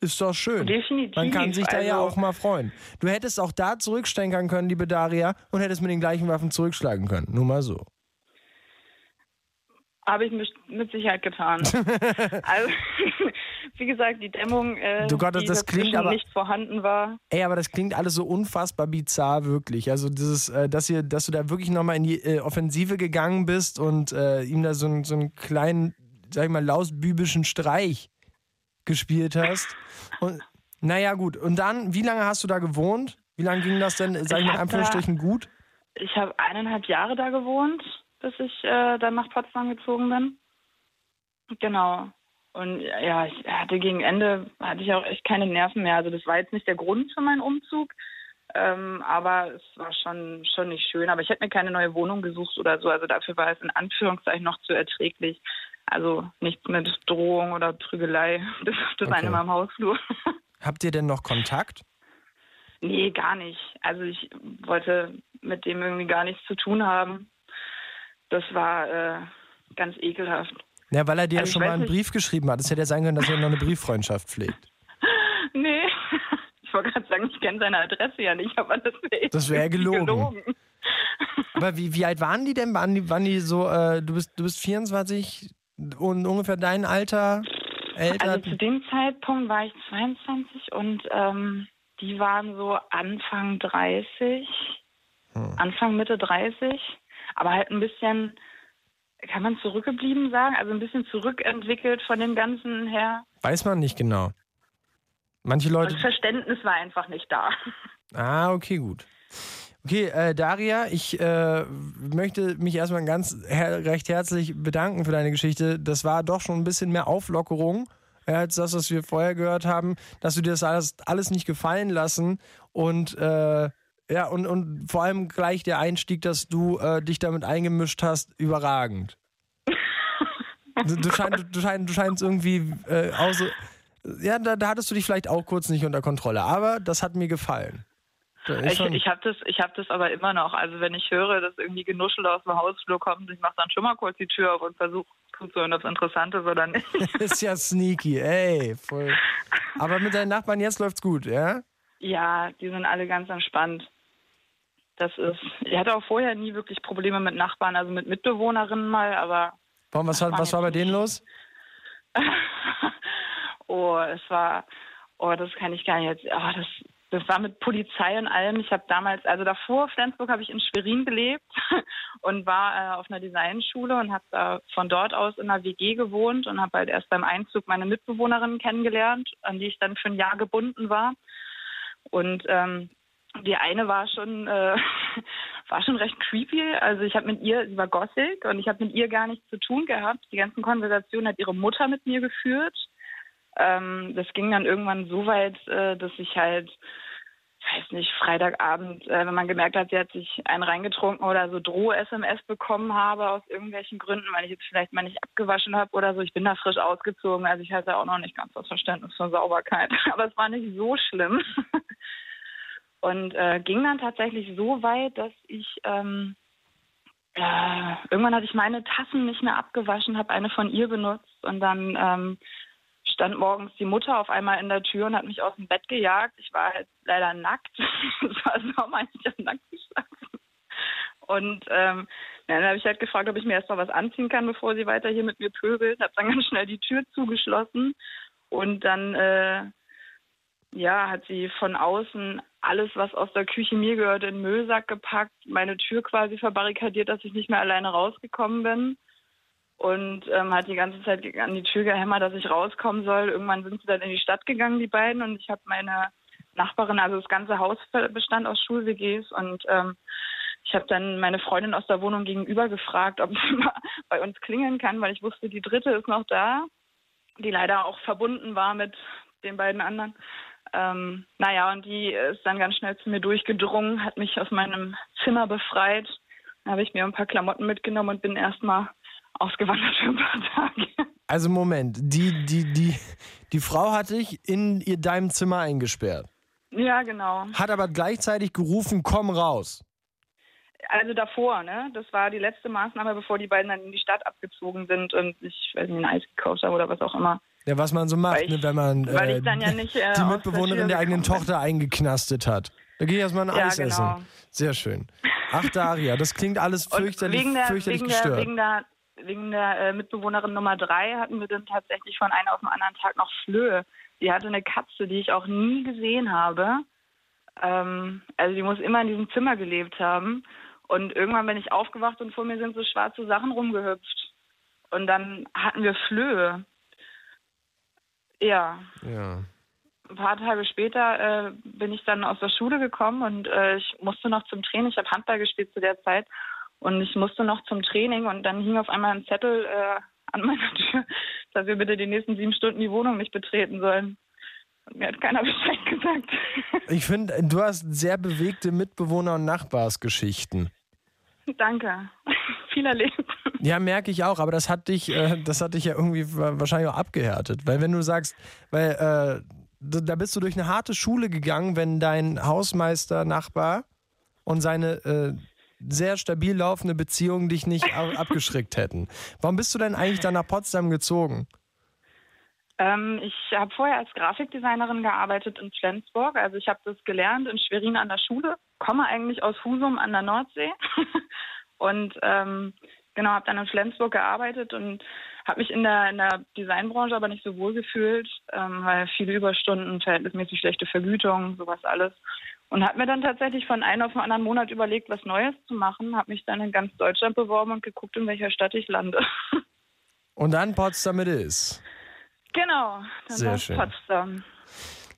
Ist doch schön. Definitiv. Man kann sich da ja Also- auch mal freuen. Du hättest auch da zurückstenkern können, liebe Daria, und hättest mit den gleichen Waffen zurückschlagen können. Nur mal so. Habe ich mit, mit Sicherheit getan. <laughs> also, <laughs> wie gesagt, die Dämmung, äh, Du Gott, die das klingt aber- nicht vorhanden war. Ey, aber das klingt alles so unfassbar bizarr, wirklich. Also dieses, äh, dass, ihr, dass du da wirklich nochmal in die äh, Offensive gegangen bist und äh, ihm da so, einen- so einen kleinen, sag ich mal, lausbübischen Streich gespielt hast. Und naja, gut. Und dann, wie lange hast du da gewohnt? Wie lange ging das denn, sag ich Ich mal, in Anführungsstrichen gut? Ich habe eineinhalb Jahre da gewohnt, bis ich äh, dann nach Potsdam gezogen bin. Genau. Und ja, ich hatte gegen Ende hatte ich auch echt keine Nerven mehr. Also das war jetzt nicht der Grund für meinen Umzug, ähm, aber es war schon schon nicht schön. Aber ich hätte mir keine neue Wohnung gesucht oder so. Also dafür war es in Anführungszeichen noch zu erträglich. Also nichts mit Drohung oder Prügelei. <laughs> Das, das Okay. eine Mal im Hausflur. Habt ihr denn noch Kontakt? Nee, gar nicht. Also ich wollte mit dem irgendwie gar nichts zu tun haben. Das war äh, ganz ekelhaft. Ja, weil er dir Also ja schon mal einen Brief geschrieben hat. Es hätte ja sein können, dass er noch eine Brieffreundschaft pflegt. <laughs> Nee, ich wollte gerade sagen, ich kenne seine Adresse ja nicht, aber das wäre Das wäre gelogen. <laughs> Aber wie, wie alt waren die denn? Waren die, waren die so, äh, du, bist, du bist 24 und ungefähr dein Alter? Älter? Also zu dem Zeitpunkt war ich 22 und ähm, die waren so Anfang 30, Hm. Anfang Mitte 30, aber halt ein bisschen, kann man zurückgeblieben sagen, also ein bisschen zurückentwickelt von dem Ganzen her. Weiß man nicht genau. Manche Leute. Das Verständnis war einfach nicht da. Ah, okay, gut. Okay, äh, Daria, ich äh, möchte mich erstmal ganz her recht herzlich bedanken für deine Geschichte. Das war doch schon ein bisschen mehr Auflockerung ja, als das, was wir vorher gehört haben, dass du dir das alles, alles nicht gefallen lassen und äh, ja, und, und vor allem gleich der Einstieg, dass du äh, dich damit eingemischt hast, überragend. <laughs> Du, du, schein, du, schein, du scheinst irgendwie äh, auch so. Ja, da, da hattest du dich vielleicht auch kurz nicht unter Kontrolle, aber das hat mir gefallen. Da Ich, ich habe das, ich hab das aber immer noch. Also wenn ich höre, dass irgendwie Genuschel aus dem Hausflur kommt, ich mache dann schon mal kurz die Tür auf und versuche zuzuhören, ob es interessant ist oder nicht. <laughs> ist ja sneaky, ey. Voll. Aber mit deinen Nachbarn jetzt läuft's gut, ja? Ja, die sind alle ganz entspannt. Das ist. Ich hatte auch vorher nie wirklich Probleme mit Nachbarn, also mit Mitbewohnerinnen mal, aber Warum, was, war, was war bei denen los? <laughs> oh, es war, oh, das kann ich gar nicht jetzt. Oh, das, das war mit Polizei und allem. Ich habe damals, also davor Flensburg habe ich in Schwerin gelebt <laughs> und war äh, auf einer Designschule und habe da von dort aus in einer WG gewohnt und habe halt erst beim Einzug meine Mitbewohnerin kennengelernt, an die ich dann für ein Jahr gebunden war. Und ähm, die eine war schon äh, <laughs> war schon recht creepy. Also ich habe mit ihr, sie war Gothic und ich habe mit ihr gar nichts zu tun gehabt. Die ganzen Konversationen hat ihre Mutter mit mir geführt. Ähm, das ging dann irgendwann so weit, äh, dass ich halt, weiß nicht, Freitagabend, äh, wenn man gemerkt hat, sie hat sich einen reingetrunken oder so Droh-SMS bekommen habe aus irgendwelchen Gründen, weil ich jetzt vielleicht mal nicht abgewaschen habe oder so. Ich bin da frisch ausgezogen, also ich hatte auch noch nicht ganz das Verständnis für Sauberkeit. <laughs> Aber es war nicht so schlimm. <laughs> Und äh, ging dann tatsächlich so weit, dass ich ähm, äh, irgendwann hatte ich meine Tassen nicht mehr abgewaschen, habe eine von ihr benutzt und dann ähm, stand morgens die Mutter auf einmal in der Tür und hat mich aus dem Bett gejagt. Ich war halt leider nackt. <laughs> Es war Sommer, ich habe nackt geschlafen. Und ähm, dann habe ich halt gefragt, ob ich mir erst mal was anziehen kann, bevor sie weiter hier mit mir pöbelt. Habe dann ganz schnell die Tür zugeschlossen und dann äh, ja, hat sie von außen alles, was aus der Küche mir gehört, in den Müllsack gepackt, meine Tür quasi verbarrikadiert, dass ich nicht mehr alleine rausgekommen bin. Und ähm, hat die ganze Zeit an die Tür gehämmert, dass ich rauskommen soll. Irgendwann sind sie dann in die Stadt gegangen, die beiden. Und ich habe meine Nachbarin, also das ganze Haus bestand aus Schul-WGs. Und ähm, ich habe dann meine Freundin aus der Wohnung gegenüber gefragt, ob <laughs> sie mal bei uns klingeln kann, weil ich wusste, die dritte ist noch da, die leider auch verbunden war mit den beiden anderen. Ähm, naja, und die ist dann ganz schnell zu mir durchgedrungen, hat mich aus meinem Zimmer befreit. Dann habe ich mir ein paar Klamotten mitgenommen und bin erstmal ausgewandert für ein paar <laughs> Tage. Also Moment, die, die, die, die Frau hat dich in ihr, deinem Zimmer eingesperrt. Ja, genau. Hat aber gleichzeitig gerufen, komm raus. Also davor, ne? Das war die letzte Maßnahme, bevor die beiden dann in die Stadt abgezogen sind und ich weiß nicht, ein Eis gekauft haben oder was auch immer. Ja, was man so macht, Weil ich- ne, wenn man äh, ja nicht, äh, die der Mitbewohnerin der eigenen. Tochter eingeknastet hat. Da gehe ich erstmal ein Ja, Eis genau. essen. Sehr schön. Ach, Daria, das klingt alles fürchterlich, wegen der, fürchterlich wegen der, gestört. wegen der, wegen der äh, Mitbewohnerin Nummer drei hatten wir dann tatsächlich von einem auf den anderen Tag noch Flöhe. Die hatte eine Katze, die ich auch nie gesehen habe. Ähm, also die muss immer in diesem Zimmer gelebt haben. Und irgendwann bin ich aufgewacht und vor mir sind so schwarze Sachen rumgehüpft. Und dann hatten wir Flöhe. Ja, ja. ein paar Tage später äh, bin ich dann aus der Schule gekommen und äh, ich musste noch zum Training. Ich habe Handball gespielt zu der Zeit und ich musste noch zum Training und dann hing auf einmal ein Zettel äh, an meiner <laughs> Tür, dass wir bitte die nächsten sieben Stunden die Wohnung nicht betreten sollen. Und mir hat keiner <laughs> Bescheid gesagt. Ich finde, du hast sehr bewegte Mitbewohner- und Nachbarsgeschichten. Danke. Viel erlebt. Ja, merke ich auch, aber das hat dich, äh, das hat dich ja irgendwie wa- wahrscheinlich auch abgehärtet. Weil wenn du sagst, weil äh, da bist du durch eine harte Schule gegangen, wenn dein Hausmeister, Nachbar und seine äh, sehr stabil laufende Beziehung dich nicht abgeschreckt hätten. Warum bist du denn eigentlich dann nach Potsdam gezogen? Ähm, ich habe vorher als Grafikdesignerin gearbeitet in Flensburg. Also ich habe das gelernt in Schwerin an der Schule, komme eigentlich aus Husum an der Nordsee <laughs> und ähm, genau habe dann in Flensburg gearbeitet und habe mich in der, in der Designbranche aber nicht so wohl gefühlt, ähm, weil viele Überstunden, verhältnismäßig schlechte Vergütung, sowas alles. Und habe mir dann tatsächlich von einem auf den anderen Monat überlegt, was Neues zu machen. Habe mich dann in ganz Deutschland beworben und geguckt, in welcher Stadt ich lande. <laughs> Und dann Potsdam it is. genau, dann Sehr schön. Potsdam.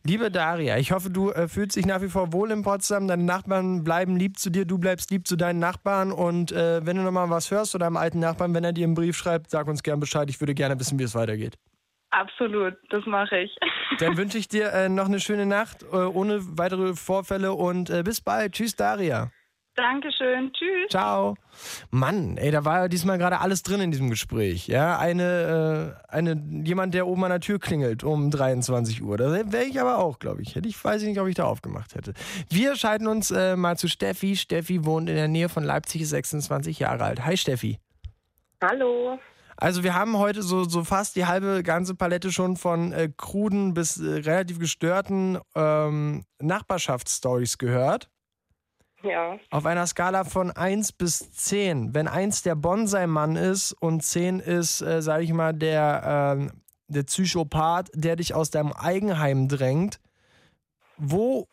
Liebe Daria, ich hoffe, du äh, fühlst dich nach wie vor wohl in Potsdam. Deine Nachbarn bleiben lieb zu dir, du bleibst lieb zu deinen Nachbarn. Und äh, wenn du nochmal was hörst oder einem alten Nachbarn, wenn er dir einen Brief schreibt, sag uns gern Bescheid. Ich würde gerne wissen, wie es weitergeht. Absolut, das mache ich. <laughs> Dann wünsche ich dir äh, noch eine schöne Nacht, äh, ohne weitere Vorfälle und äh, bis bald. Tschüss, Daria. Dankeschön, tüss. Ciao. Mann, ey, da war ja diesmal gerade alles drin in diesem Gespräch. Ja, eine, äh, eine, jemand, der oben an der Tür klingelt um 23 Uhr. Da wäre ich aber auch, glaube ich. Hätte ich, weiß ich nicht, ob ich da aufgemacht hätte. Wir schalten uns äh, mal zu Steffi. Steffi wohnt in der Nähe von Leipzig, ist 26 Jahre alt. Hi, Steffi. Hallo. Also wir haben heute so, so fast die halbe ganze Palette schon von äh, kruden bis äh, relativ gestörten ähm, Nachbarschaftsstories gehört. Ja. Auf einer Skala von 1 bis 10. Wenn 1 der Bonsai-Mann ist und 10 ist, äh, sage ich mal, der, ähm, der Psychopath, der dich aus deinem Eigenheim drängt, wo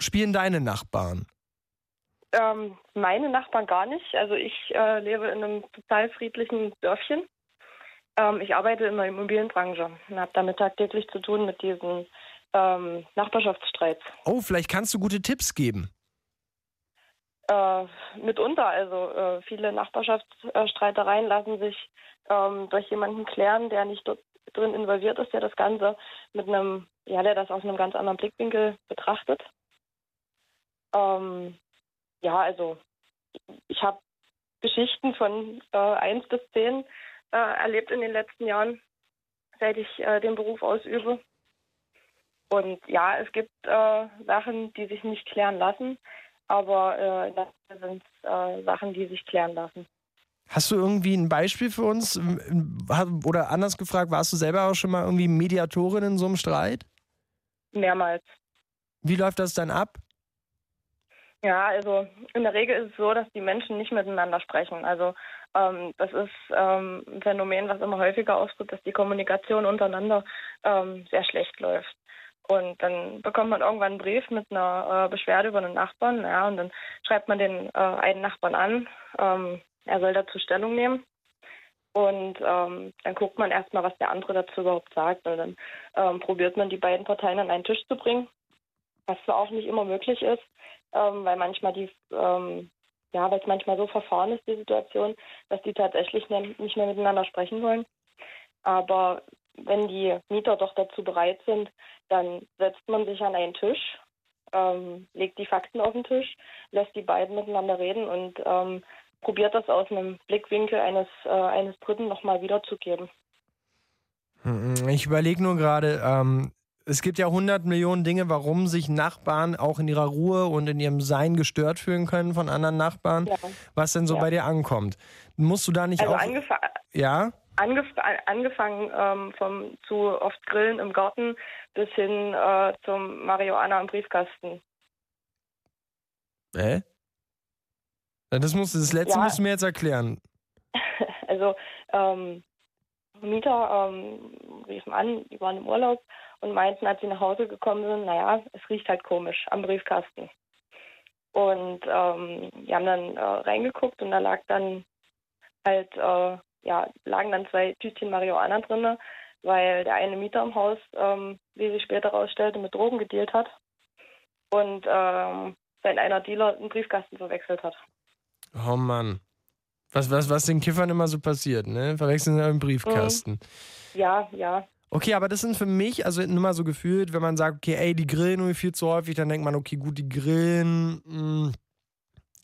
spielen deine Nachbarn? Ähm, meine Nachbarn gar nicht. Also ich äh, lebe in einem total friedlichen Dörfchen. Ähm, ich arbeite in der Immobilienbranche und habe damit tagtäglich zu tun mit diesen ähm, Nachbarschaftsstreits. Oh, vielleicht kannst du gute Tipps geben. Äh, mitunter, also äh, viele Nachbarschaftsstreitereien lassen sich ähm, durch jemanden klären, der nicht dort drin involviert ist, der das Ganze mit einem, ja, der das aus einem ganz anderen Blickwinkel betrachtet. Ähm, ja, also ich habe Geschichten von äh, 1 bis 10 äh, erlebt in den letzten Jahren, seit ich äh, den Beruf ausübe. Und ja, es gibt äh, Sachen, die sich nicht klären lassen, aber äh, Regel sind äh, Sachen, die sich klären lassen. Hast du irgendwie ein Beispiel für uns? Oder anders gefragt, warst du selber auch schon mal irgendwie Mediatorin in so einem Streit? Mehrmals. Wie läuft das dann ab? Ja, also in der Regel ist es so, dass die Menschen nicht miteinander sprechen. Also ähm, das ist ähm, ein Phänomen, was immer häufiger auftritt, dass die Kommunikation untereinander ähm, sehr schlecht läuft. Und dann bekommt man irgendwann einen Brief mit einer äh, Beschwerde über einen Nachbarn, ja, und dann schreibt man den äh, einen Nachbarn an, ähm, er soll dazu Stellung nehmen. Und ähm, dann guckt man erstmal, was der andere dazu überhaupt sagt. Und dann ähm, probiert man die beiden Parteien an einen Tisch zu bringen, was zwar auch nicht immer möglich ist, ähm, weil manchmal die, ähm, ja, weil es manchmal so verfahren ist, die Situation, dass die tatsächlich nicht mehr miteinander sprechen wollen. Aber wenn die Mieter doch dazu bereit sind, dann setzt man sich an einen Tisch, ähm, legt die Fakten auf den Tisch, lässt die beiden miteinander reden und ähm, probiert das aus einem Blickwinkel eines, äh, eines Dritten nochmal wiederzugeben. Hm, Ich überlege nur gerade, ähm, es gibt ja 100 Millionen Dinge, warum sich Nachbarn auch in ihrer Ruhe und in ihrem Sein gestört fühlen können von anderen Nachbarn. Ja. Was denn so Ja. bei dir ankommt. Musst du da nicht Also auch. Ja? Angef angefangen ähm, vom zu oft Grillen im Garten bis hin äh, zum Marihuana im Briefkasten. Hä? Das, musst, du- das letzte Ja. musst du mir jetzt erklären. <laughs> Also ähm, Mieter ähm, riefen an, die waren im Urlaub und meinten, als sie nach Hause gekommen sind, naja, es riecht halt komisch am Briefkasten. Und ähm, die haben dann äh, reingeguckt und da lag dann halt, äh, ja, lagen dann zwei Tütchen Marihuana drinne, weil der eine Mieter im Haus, ähm, wie sich später herausstellte, mit Drogen gedealt hat und ähm, sein einer Dealer einen Briefkasten verwechselt hat. Oh Mann. Was, was, was den Kiffern immer so passiert, ne? Verwechseln sie im Briefkasten. Ja, ja. Okay, aber das sind für mich, also nur mal so gefühlt, wenn man sagt, okay, ey, die grillen irgendwie viel zu häufig, dann denkt man, okay, gut, die grillen, mh,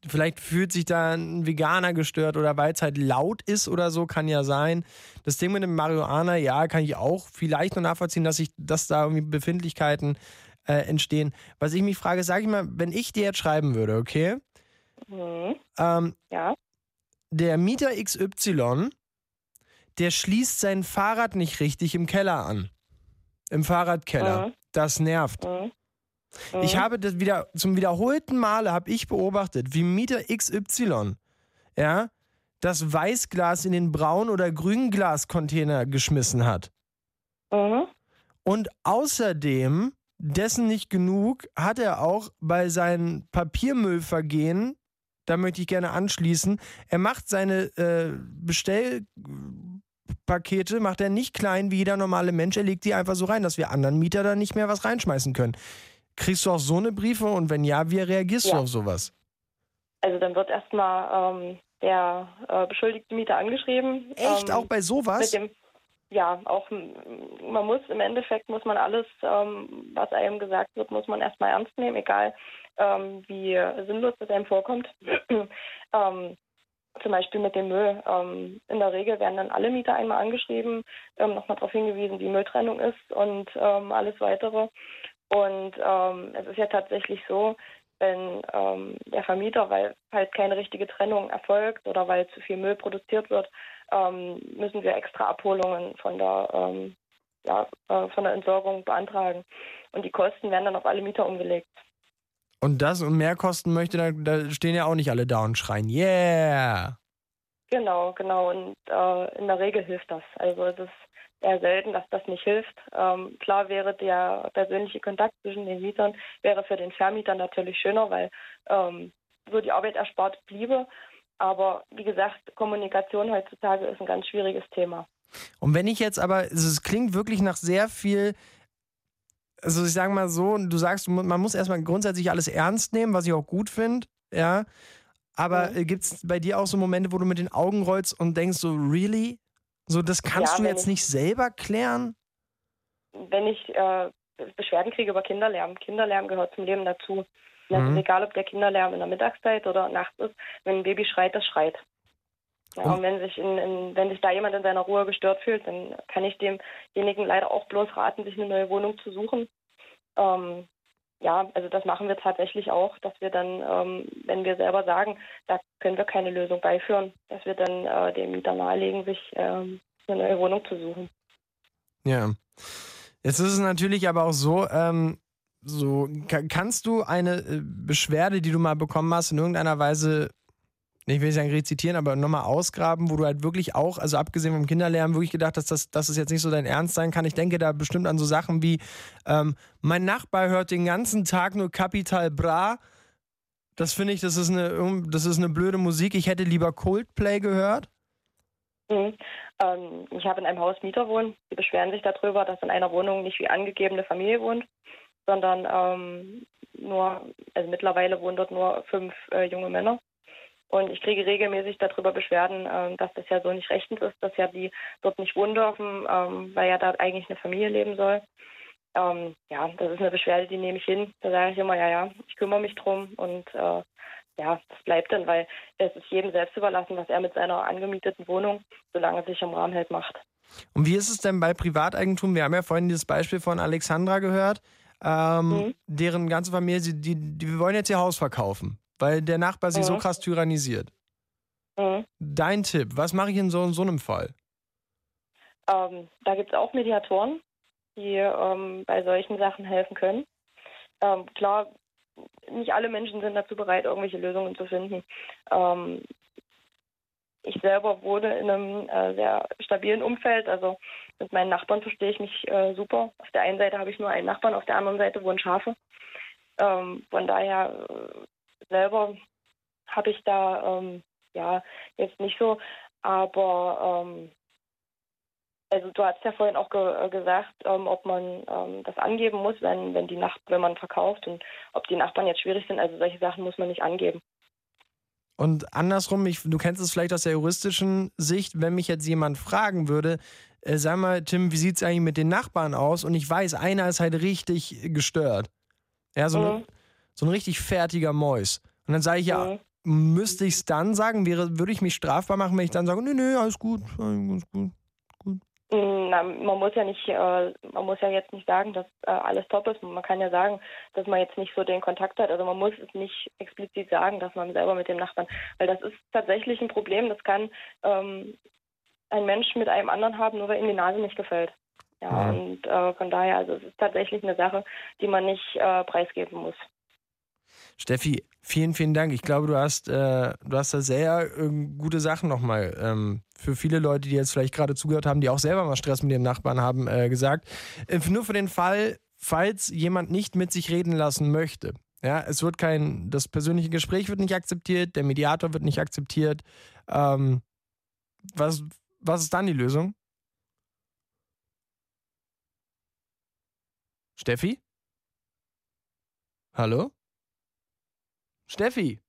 vielleicht fühlt sich da ein Veganer gestört oder weil es halt laut ist oder so, kann ja sein. Das Ding mit dem Marihuana, ja, kann ich auch vielleicht noch nachvollziehen, dass ich, dass da irgendwie Befindlichkeiten äh, entstehen. Was ich mich frage, sage ich mal, wenn ich dir jetzt schreiben würde, okay, Mhm. ähm, Ja. der Mieter XY, der schließt sein Fahrrad nicht richtig im Keller an. Im Fahrradkeller. Mhm. Das nervt. Mhm. Ich Mhm. habe das wieder zum wiederholten Male habe ich beobachtet, wie Mieter XY, ja, das Weißglas in den Braun- oder Grünglascontainer geschmissen hat. Mhm. Und außerdem, dessen nicht genug, hat er auch bei seinen Papiermüllvergehen, da möchte ich gerne anschließen, er macht seine äh, Bestellpakete, macht er nicht klein wie jeder normale Mensch, er legt die einfach so rein, dass wir anderen Mieter da nicht mehr was reinschmeißen können. Kriegst du auch so eine Briefe und wenn ja, wie reagierst du Ja. auf sowas? Also dann wird erstmal ähm, der äh, beschuldigte Mieter angeschrieben. Echt? Ähm, auch bei sowas? Dem, ja, auch man muss im Endeffekt muss man alles, ähm, was einem gesagt wird, muss man erstmal ernst nehmen, egal ähm, wie sinnlos es einem vorkommt. <clears throat> ähm, zum Beispiel mit dem Müll. Ähm, in der Regel werden dann alle Mieter einmal angeschrieben, ähm, nochmal darauf hingewiesen, wie Mülltrennung ist und ähm, alles weitere. Und ähm, es ist ja tatsächlich so, wenn ähm, der Vermieter, weil halt keine richtige Trennung erfolgt oder weil zu viel Müll produziert wird, ähm, müssen wir extra Abholungen von der, ähm, ja, äh, von der Entsorgung beantragen. Und die Kosten werden dann auf alle Mieter umgelegt. Und das und mehr kosten möchte, da, da stehen ja auch nicht alle da und schreien, yeah! Genau, genau. Und äh, in der Regel hilft das. Also es ist eher selten, dass das nicht hilft. Ähm, klar wäre der persönliche Kontakt zwischen den Mietern, wäre für den Vermieter natürlich schöner, weil ähm, so die Arbeit erspart bliebe. Aber wie gesagt, Kommunikation heutzutage ist ein ganz schwieriges Thema. Und wenn ich jetzt aber, also es klingt wirklich nach sehr viel, also ich sage mal so, du sagst, man muss erstmal grundsätzlich alles ernst nehmen, was ich auch gut finde, ja. Aber Mhm. gibt es bei dir auch so Momente, wo du mit den Augen rollst und denkst so, really? So, das kannst Ja, du jetzt ich- nicht selber klären? Wenn ich äh, Beschwerden kriege über Kinderlärm, Kinderlärm gehört zum Leben dazu. Das Mhm. ist egal, ob der Kinderlärm in der Mittagszeit oder nachts ist. Wenn ein Baby schreit, das schreit. Ja, Und- und wenn sich, in, in, wenn sich da jemand in seiner Ruhe gestört fühlt, dann kann ich demjenigen leider auch bloß raten, sich eine neue Wohnung zu suchen. Ähm, ja, also das machen wir tatsächlich auch, dass wir dann, ähm, wenn wir selber sagen, da können wir keine Lösung beiführen, dass wir dann äh, dem Mieter nahelegen, sich ähm, eine neue Wohnung zu suchen. Ja. Jetzt ist es natürlich aber auch so, ähm, so ka- kannst du eine äh, Beschwerde, die du mal bekommen hast, in irgendeiner Weise, ich will nicht sagen rezitieren, aber nochmal ausgraben, wo du halt wirklich auch, also abgesehen vom Kinderlärm, wirklich gedacht hast, dass das jetzt nicht so dein Ernst sein kann. Ich denke da bestimmt an so Sachen wie, ähm, mein Nachbar hört den ganzen Tag nur Capital Bra. Das finde ich, das ist, eine, das ist eine blöde Musik. Ich hätte lieber Coldplay gehört. Mhm. Ähm, ich habe in einem Haus Mieter wohnen. Die beschweren sich darüber, dass in einer Wohnung nicht wie angegebene Familie wohnt, sondern ähm, nur, also mittlerweile wohnen dort nur fünf äh, junge Männer. Und ich kriege regelmäßig darüber Beschwerden, ähm, dass das ja so nicht rechtens ist, dass ja die dort nicht wohnen dürfen, ähm, weil ja da eigentlich eine Familie leben soll. Ähm, ja, das ist eine Beschwerde, die nehme ich hin. Da sage ich immer, ja, ja, ich kümmere mich drum und äh, ja, das bleibt dann, weil es ist jedem selbst überlassen, was er mit seiner angemieteten Wohnung, solange es sich im Rahmen hält, macht. Und wie ist es denn bei Privateigentum? Wir haben ja vorhin dieses Beispiel von Alexandra gehört, ähm, Mhm. deren ganze Familie, sie- die, die wollen jetzt ihr Haus verkaufen, weil der Nachbar sie so Mhm. krass tyrannisiert. Mhm. Dein Tipp, was mache ich in so, so einem Fall? Ähm, da gibt es auch Mediatoren, die ähm, bei solchen Sachen helfen können. Ähm, klar, nicht alle Menschen sind dazu bereit, irgendwelche Lösungen zu finden. Ähm, ich selber wohne in einem äh, sehr stabilen Umfeld, also mit meinen Nachbarn verstehe ich mich äh, super. Auf der einen Seite habe ich nur einen Nachbarn, auf der anderen Seite wohnen Schafe. Ähm, von daher äh, selber habe ich da ähm, ja jetzt nicht so, aber ähm, also du hast ja vorhin auch ge äh, gesagt, ähm, ob man ähm, das angeben muss, wenn, wenn die Nacht, wenn man verkauft und ob die Nachbarn jetzt schwierig sind. Also solche Sachen muss man nicht angeben. Und andersrum, ich, du kennst es vielleicht aus der juristischen Sicht, wenn mich jetzt jemand fragen würde, äh, sag mal, Tim, wie sieht es eigentlich mit den Nachbarn aus? Und ich weiß, einer ist halt richtig gestört. Ja, so, Mhm. ein, so ein richtig fertiger Mäus. Und dann sage ich, ja, müsste ich es dann sagen? Wäre, würde ich mich strafbar machen, wenn ich dann sage, nö, nö, alles gut, alles gut. Mm, Na, man muss ja nicht, äh, man muss ja jetzt nicht sagen, dass äh, alles top ist. Man kann ja sagen, dass man jetzt nicht so den Kontakt hat. Also man muss es nicht explizit sagen, dass man selber mit dem Nachbarn, weil das ist tatsächlich ein Problem. Das kann ähm, ein Mensch mit einem anderen haben, nur weil ihm die Nase nicht gefällt. Ja, Ja. und äh, von daher, also es ist tatsächlich eine Sache, die man nicht äh, preisgeben muss. Steffi, vielen, vielen Dank. Ich glaube, du hast, äh, du hast da sehr äh, gute Sachen nochmal ähm, für viele Leute, die jetzt vielleicht gerade zugehört haben, die auch selber mal Stress mit ihren Nachbarn haben, äh, gesagt. Äh, nur für den Fall, falls jemand nicht mit sich reden lassen möchte. Ja, es wird kein, das persönliche Gespräch wird nicht akzeptiert, der Mediator wird nicht akzeptiert. Ähm, was, was ist dann die Lösung? Steffi? Hallo? Steffi.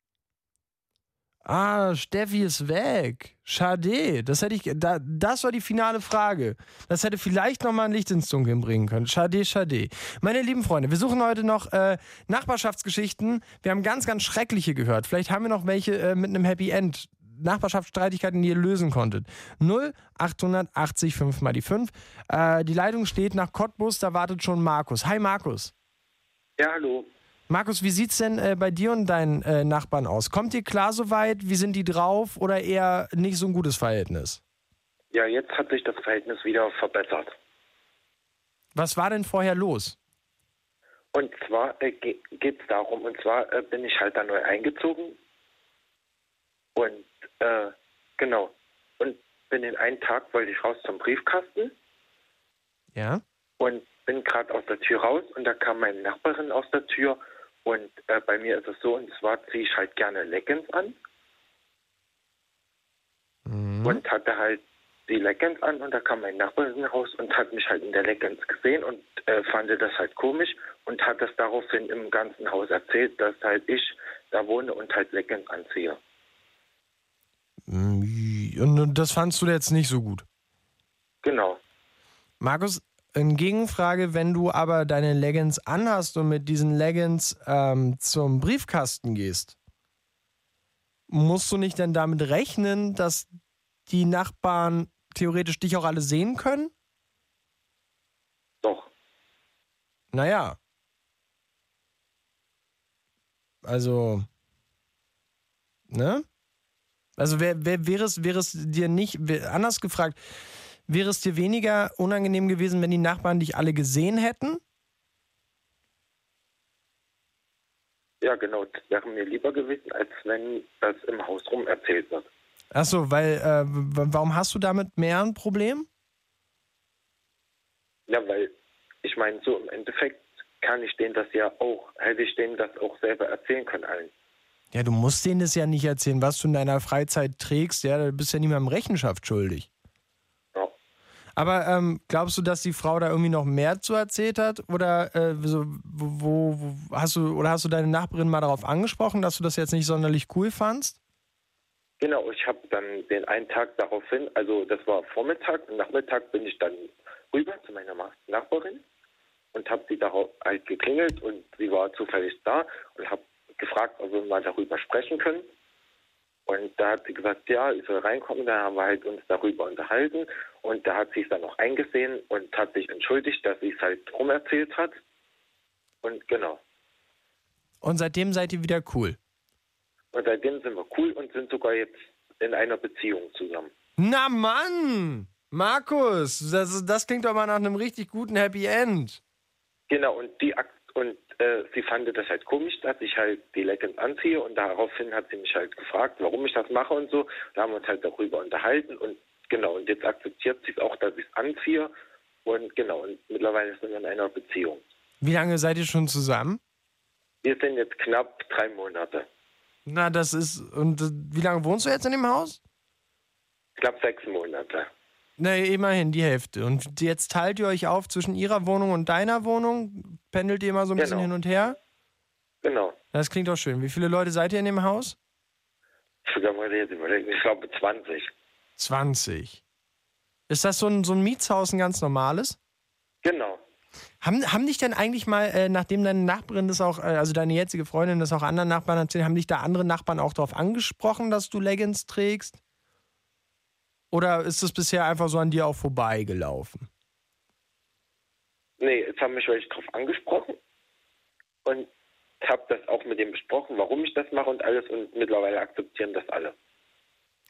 Ah, Steffi ist weg. Schade. Das hätte ich. Da, das war die finale Frage. Das hätte vielleicht nochmal ein Licht ins Dunkeln bringen können. Schade, schade. Meine lieben Freunde, wir suchen heute noch äh, Nachbarschaftsgeschichten. Wir haben ganz, ganz schreckliche gehört. Vielleicht haben wir noch welche äh, mit einem Happy End. Nachbarschaftsstreitigkeiten, die ihr lösen konntet. 0 880 5 mal die 5. Äh, die Leitung steht nach Cottbus, da wartet schon Markus. Hi Markus. Ja, hallo. Markus, wie sieht's denn äh, bei dir und deinen äh, Nachbarn aus? Kommt ihr klar soweit? Wie sind die drauf oder eher nicht so ein gutes Verhältnis? Ja, jetzt hat sich das Verhältnis wieder verbessert. Was war denn vorher los? Und zwar äh, ge geht es darum, und zwar äh, bin ich halt da neu eingezogen. Und äh, genau. Und bin den einen Tag, wollte ich raus zum Briefkasten Ja? und bin gerade aus der Tür raus und da kam meine Nachbarin aus der Tür und äh, bei mir ist es so, und zwar ziehe ich halt gerne Leggings an und hatte halt die Leggings an und da kam meine Nachbarin raus und hat mich halt in der Leggings gesehen und äh, fand das halt komisch und hat das daraufhin im ganzen Haus erzählt, dass halt ich da wohne und halt Leggings anziehe. Mm, Und das fandst du jetzt nicht so gut? Genau. Markus, in Gegenfrage, wenn du aber deine Leggings anhast und mit diesen Leggings ähm, zum Briefkasten gehst, musst du nicht denn damit rechnen, dass die Nachbarn theoretisch dich auch alle sehen können? Doch. Naja. Also, ne? Also wär, wär, wäre, es, wäre es dir nicht, wär, anders gefragt, wäre es dir weniger unangenehm gewesen, wenn die Nachbarn dich alle gesehen hätten? Ja, genau. Das wäre mir lieber gewesen, als wenn das im Haus rum erzählt wird. Achso, weil, äh, warum hast du damit mehr ein Problem? Ja, weil ich meine, so im Endeffekt kann ich denen das ja auch, hätte ich denen das auch selber erzählen können allen. Ja, du musst denen das ja nicht erzählen, was du in deiner Freizeit trägst. Ja, du bist ja niemandem Rechenschaft schuldig. Aber ähm, glaubst du, dass die Frau da irgendwie noch mehr zu erzählt hat? Oder äh, so, wo, wo hast du oder hast du deine Nachbarin mal darauf angesprochen, dass du das jetzt nicht sonderlich cool fandst? Genau, ich habe dann den einen Tag daraufhin, also das war Vormittag und Nachmittag bin ich dann rüber zu meiner Nachbarin und habe sie darauf halt geklingelt und sie war zufällig da und habe gefragt, ob wir mal darüber sprechen können. Und da hat sie gesagt, ja, ich soll reinkommen. Da haben wir halt uns darüber unterhalten. Und da hat sie es dann auch eingesehen und hat sich entschuldigt, dass sie es halt drum erzählt hat. Und genau. Und seitdem seid ihr wieder cool. Und seitdem sind wir cool und sind sogar jetzt in einer Beziehung zusammen. Na Mann! Markus, das, das klingt doch mal nach einem richtig guten Happy End. Genau, und die Ak und äh, sie fand das halt komisch, dass ich halt die Leggings anziehe und daraufhin hat sie mich halt gefragt, warum ich das mache und so. Da haben wir uns halt darüber unterhalten und genau, und jetzt akzeptiert sie es auch, dass ich es anziehe und genau, und mittlerweile sind wir in einer Beziehung. Wie lange seid ihr schon zusammen? Wir sind jetzt knapp drei Monate. Na, das ist. Und äh, wie lange wohnst du jetzt in dem Haus? Knapp sechs Monate. Na, immerhin die Hälfte. Und jetzt teilt ihr euch auf zwischen ihrer Wohnung und deiner Wohnung? Pendelt ihr immer so ein bisschen Genau. hin und her? Genau. Das klingt doch schön. Wie viele Leute seid ihr in dem Haus? Ich glaube 20. 20. Ist das so ein, so ein Mietshaus, ein ganz normales? Genau. Haben, haben dich denn eigentlich mal, äh, nachdem deine Nachbarin das auch, äh, also deine jetzige Freundin das auch anderen Nachbarn erzählt, haben dich da andere Nachbarn auch darauf angesprochen, dass du Leggings trägst? Oder ist das bisher einfach so an dir auch vorbeigelaufen? Nee, jetzt haben mich welche drauf angesprochen und habe das auch mit dem besprochen, warum ich das mache und alles und mittlerweile akzeptieren das alle.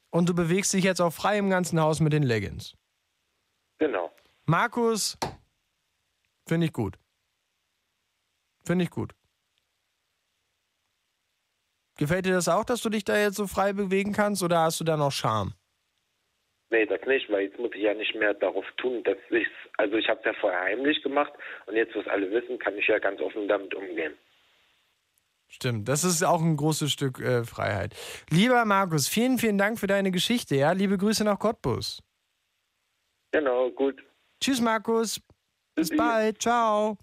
Und du bewegst dich jetzt auch frei im ganzen Haus mit den Leggings? Genau. Markus, finde ich gut. Finde ich gut. Gefällt dir das auch, dass du dich da jetzt so frei bewegen kannst oder hast du da noch Scham? Nee, das nicht, weil jetzt muss ich ja nicht mehr darauf tun, dass ich also ich habe es ja vorher heimlich gemacht und jetzt, wo es alle wissen, kann ich ja ganz offen damit umgehen. Stimmt, das ist auch ein großes Stück äh, Freiheit. Lieber Markus, vielen, vielen Dank für deine Geschichte. Ja, liebe Grüße nach Cottbus. Genau, gut. Tschüss, Markus. Bis bald. Ciao.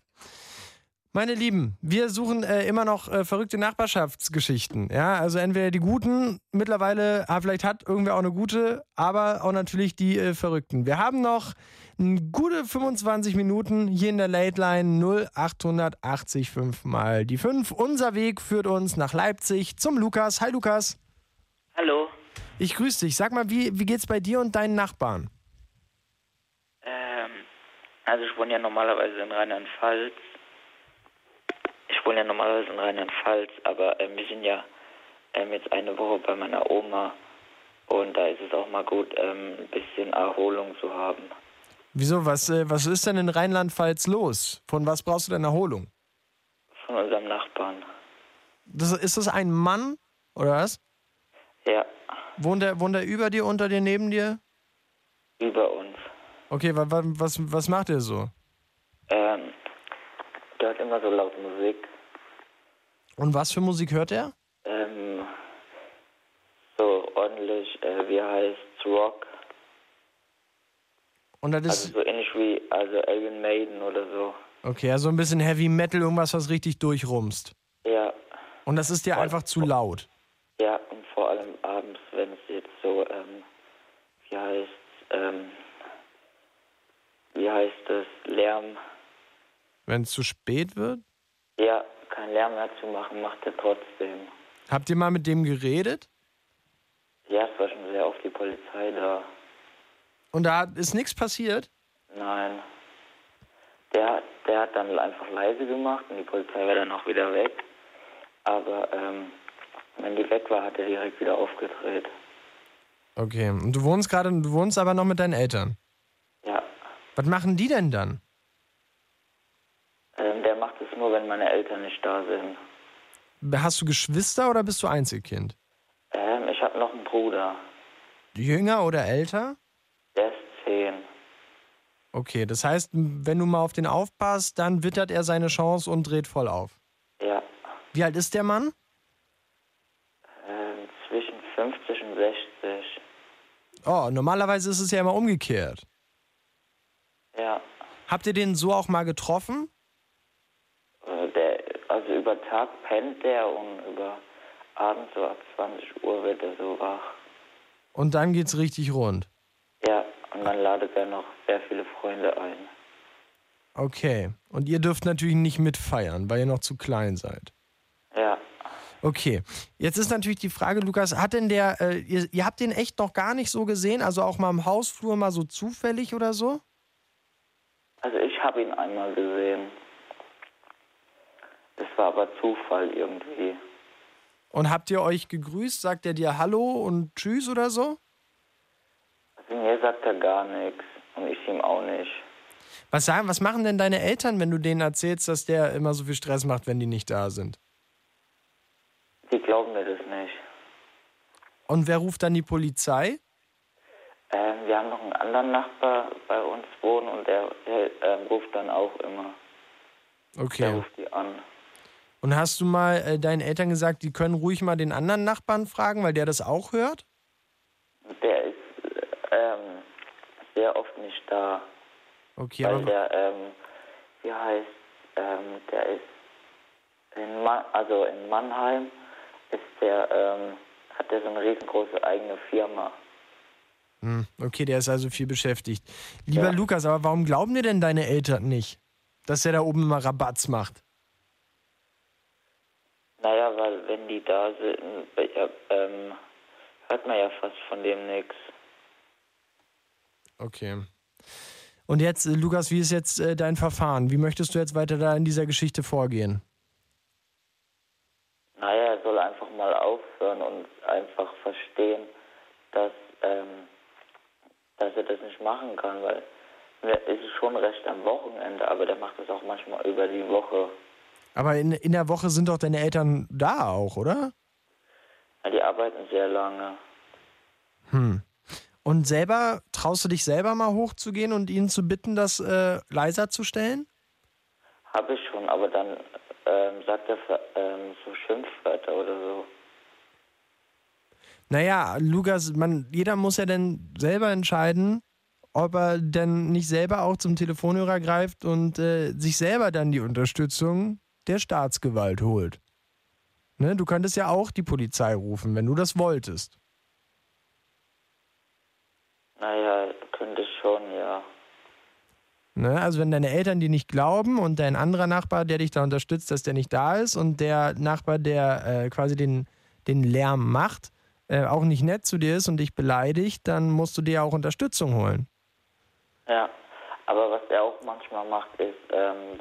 Meine Lieben, wir suchen äh, immer noch äh, verrückte Nachbarschaftsgeschichten. Ja, also entweder die guten, mittlerweile, ah, vielleicht hat irgendwer auch eine gute, aber auch natürlich die äh, verrückten. Wir haben noch gute 25 Minuten hier in der Late Line 0880 5 mal die 5. Unser Weg führt uns nach Leipzig zum Lukas. Hi Lukas. Hallo. Ich grüße dich. Sag mal, wie, wie geht's bei dir und deinen Nachbarn? Ähm, also ich wohne ja normalerweise in Rheinland-Pfalz. Ich wohne ja normalerweise in Rheinland-Pfalz, aber ähm, wir sind ja ähm, jetzt eine Woche bei meiner Oma und da ist es auch mal gut, ähm, ein bisschen Erholung zu haben. Wieso, was, äh, was ist denn in Rheinland-Pfalz los? Von was brauchst du denn Erholung? Von unserem Nachbarn. Das, ist das ein Mann oder was? Ja, Wohnt er, wohnt er über dir, unter dir, neben dir? über uns. Okay, wa, wa, was, was macht er so? Ähm, der hat immer so laut Musik. Und was für Musik hört er? Ähm, so ordentlich, äh, wie heißt Rock. Und das ist, Also so ähnlich wie also Iron Maiden oder so. okay, also ein bisschen Heavy Metal, irgendwas, was richtig durchrumst. Ja, Und das ist dir einfach zu laut. ja, und vor allem abends, wenn es jetzt so, ähm, wie heißt ähm, wie heißt es, Lärm, Wenn es zu spät wird? ja, kein Lärm mehr zu machen, macht er trotzdem. Habt ihr mal mit dem geredet? Ja, es war schon sehr oft die Polizei da. Und da ist nichts passiert? Nein. Der, hat- der hat dann einfach leise gemacht und die Polizei war dann auch wieder weg. Aber ähm, wenn die weg war, hat er direkt wieder aufgedreht. Okay, und du wohnst gerade, du wohnst aber noch mit deinen Eltern. Ja. Was machen die denn dann? Ähm, der macht es nur, wenn meine Eltern nicht da sind. Hast du Geschwister oder bist du Einzelkind? Ähm, ich habe noch einen Bruder. Jünger oder älter? Der ist zehn. Okay, das heißt, wenn du mal auf den aufpasst, dann wittert er seine Chance und dreht voll auf. Ja. Wie alt ist der Mann? Ähm, zwischen 50 und 60. Oh, normalerweise ist es ja immer umgekehrt. Ja. Habt ihr den so auch mal getroffen? Über Tag pennt der und über Abend so ab 20 Uhr wird er so wach. Und dann geht's richtig rund. Ja, und dann ladet er noch sehr viele Freunde ein. Okay. Und ihr dürft natürlich nicht mitfeiern, weil ihr noch zu klein seid. Ja. Okay, jetzt ist natürlich die Frage, Lukas, hat denn der, äh, ihr, ihr habt den echt noch gar nicht so gesehen, also auch mal im Hausflur mal so zufällig oder so? Also ich habe ihn einmal gesehen. Das war aber Zufall irgendwie. Und habt ihr euch gegrüßt? Sagt er dir Hallo und Tschüss oder so? Also mir sagt er gar nichts und ich ihm auch nicht. Was sagen, was machen denn deine Eltern, wenn du denen erzählst, dass der immer so viel Stress macht, wenn die nicht da sind? Die glauben mir das nicht. Und wer ruft dann die Polizei? Ähm, wir haben noch einen anderen Nachbar bei uns wohnen und der, der ähm, ruft dann auch immer. Der Okay. ruft die an. Und hast du mal äh, deinen Eltern gesagt, die können ruhig mal den anderen Nachbarn fragen, weil der das auch hört? Der ist ähm, sehr oft nicht da. Okay, weil aber der, ähm, wie heißt, ähm, der ist in, Ma also in Mannheim ist der, ähm, hat der so eine riesengroße eigene Firma. Hm, okay, der ist also viel beschäftigt. Lieber Lukas, aber warum glauben dir denn deine Eltern nicht, dass er da oben immer Rabatz macht? Naja, weil wenn die da sind, ja, ähm, hört man ja fast von dem nichts. Okay. Und jetzt, äh, Lukas, wie ist jetzt äh, dein Verfahren? Wie möchtest du jetzt weiter da in dieser Geschichte vorgehen? Naja, er soll einfach mal aufhören und einfach verstehen, dass, ähm, dass er das nicht machen kann, weil mir ist es schon recht am Wochenende, aber der macht das auch manchmal über die Woche. Aber in, in der Woche sind doch deine Eltern da auch, oder? Ja, die arbeiten sehr lange. Hm. Und selber, traust du dich selber mal hochzugehen und ihnen zu bitten, das äh, leiser zu stellen? Habe ich schon, aber dann ähm, sagt er ähm, so Schimpfwörter oder so. Naja, Lukas, man, jeder muss ja dann selber entscheiden, ob er denn nicht selber auch zum Telefonhörer greift und äh, sich selber dann die Unterstützung der Staatsgewalt holt. Ne, du könntest ja auch die Polizei rufen, wenn du das wolltest. Naja, könnte schon, ja. Ne? Also wenn deine Eltern dir nicht glauben und dein anderer Nachbar, der dich da unterstützt, dass der nicht da ist und der Nachbar, der äh, quasi den, den Lärm macht, äh, auch nicht nett zu dir ist und dich beleidigt, dann musst du dir auch Unterstützung holen. Ja, aber was er auch manchmal macht, ist, ähm,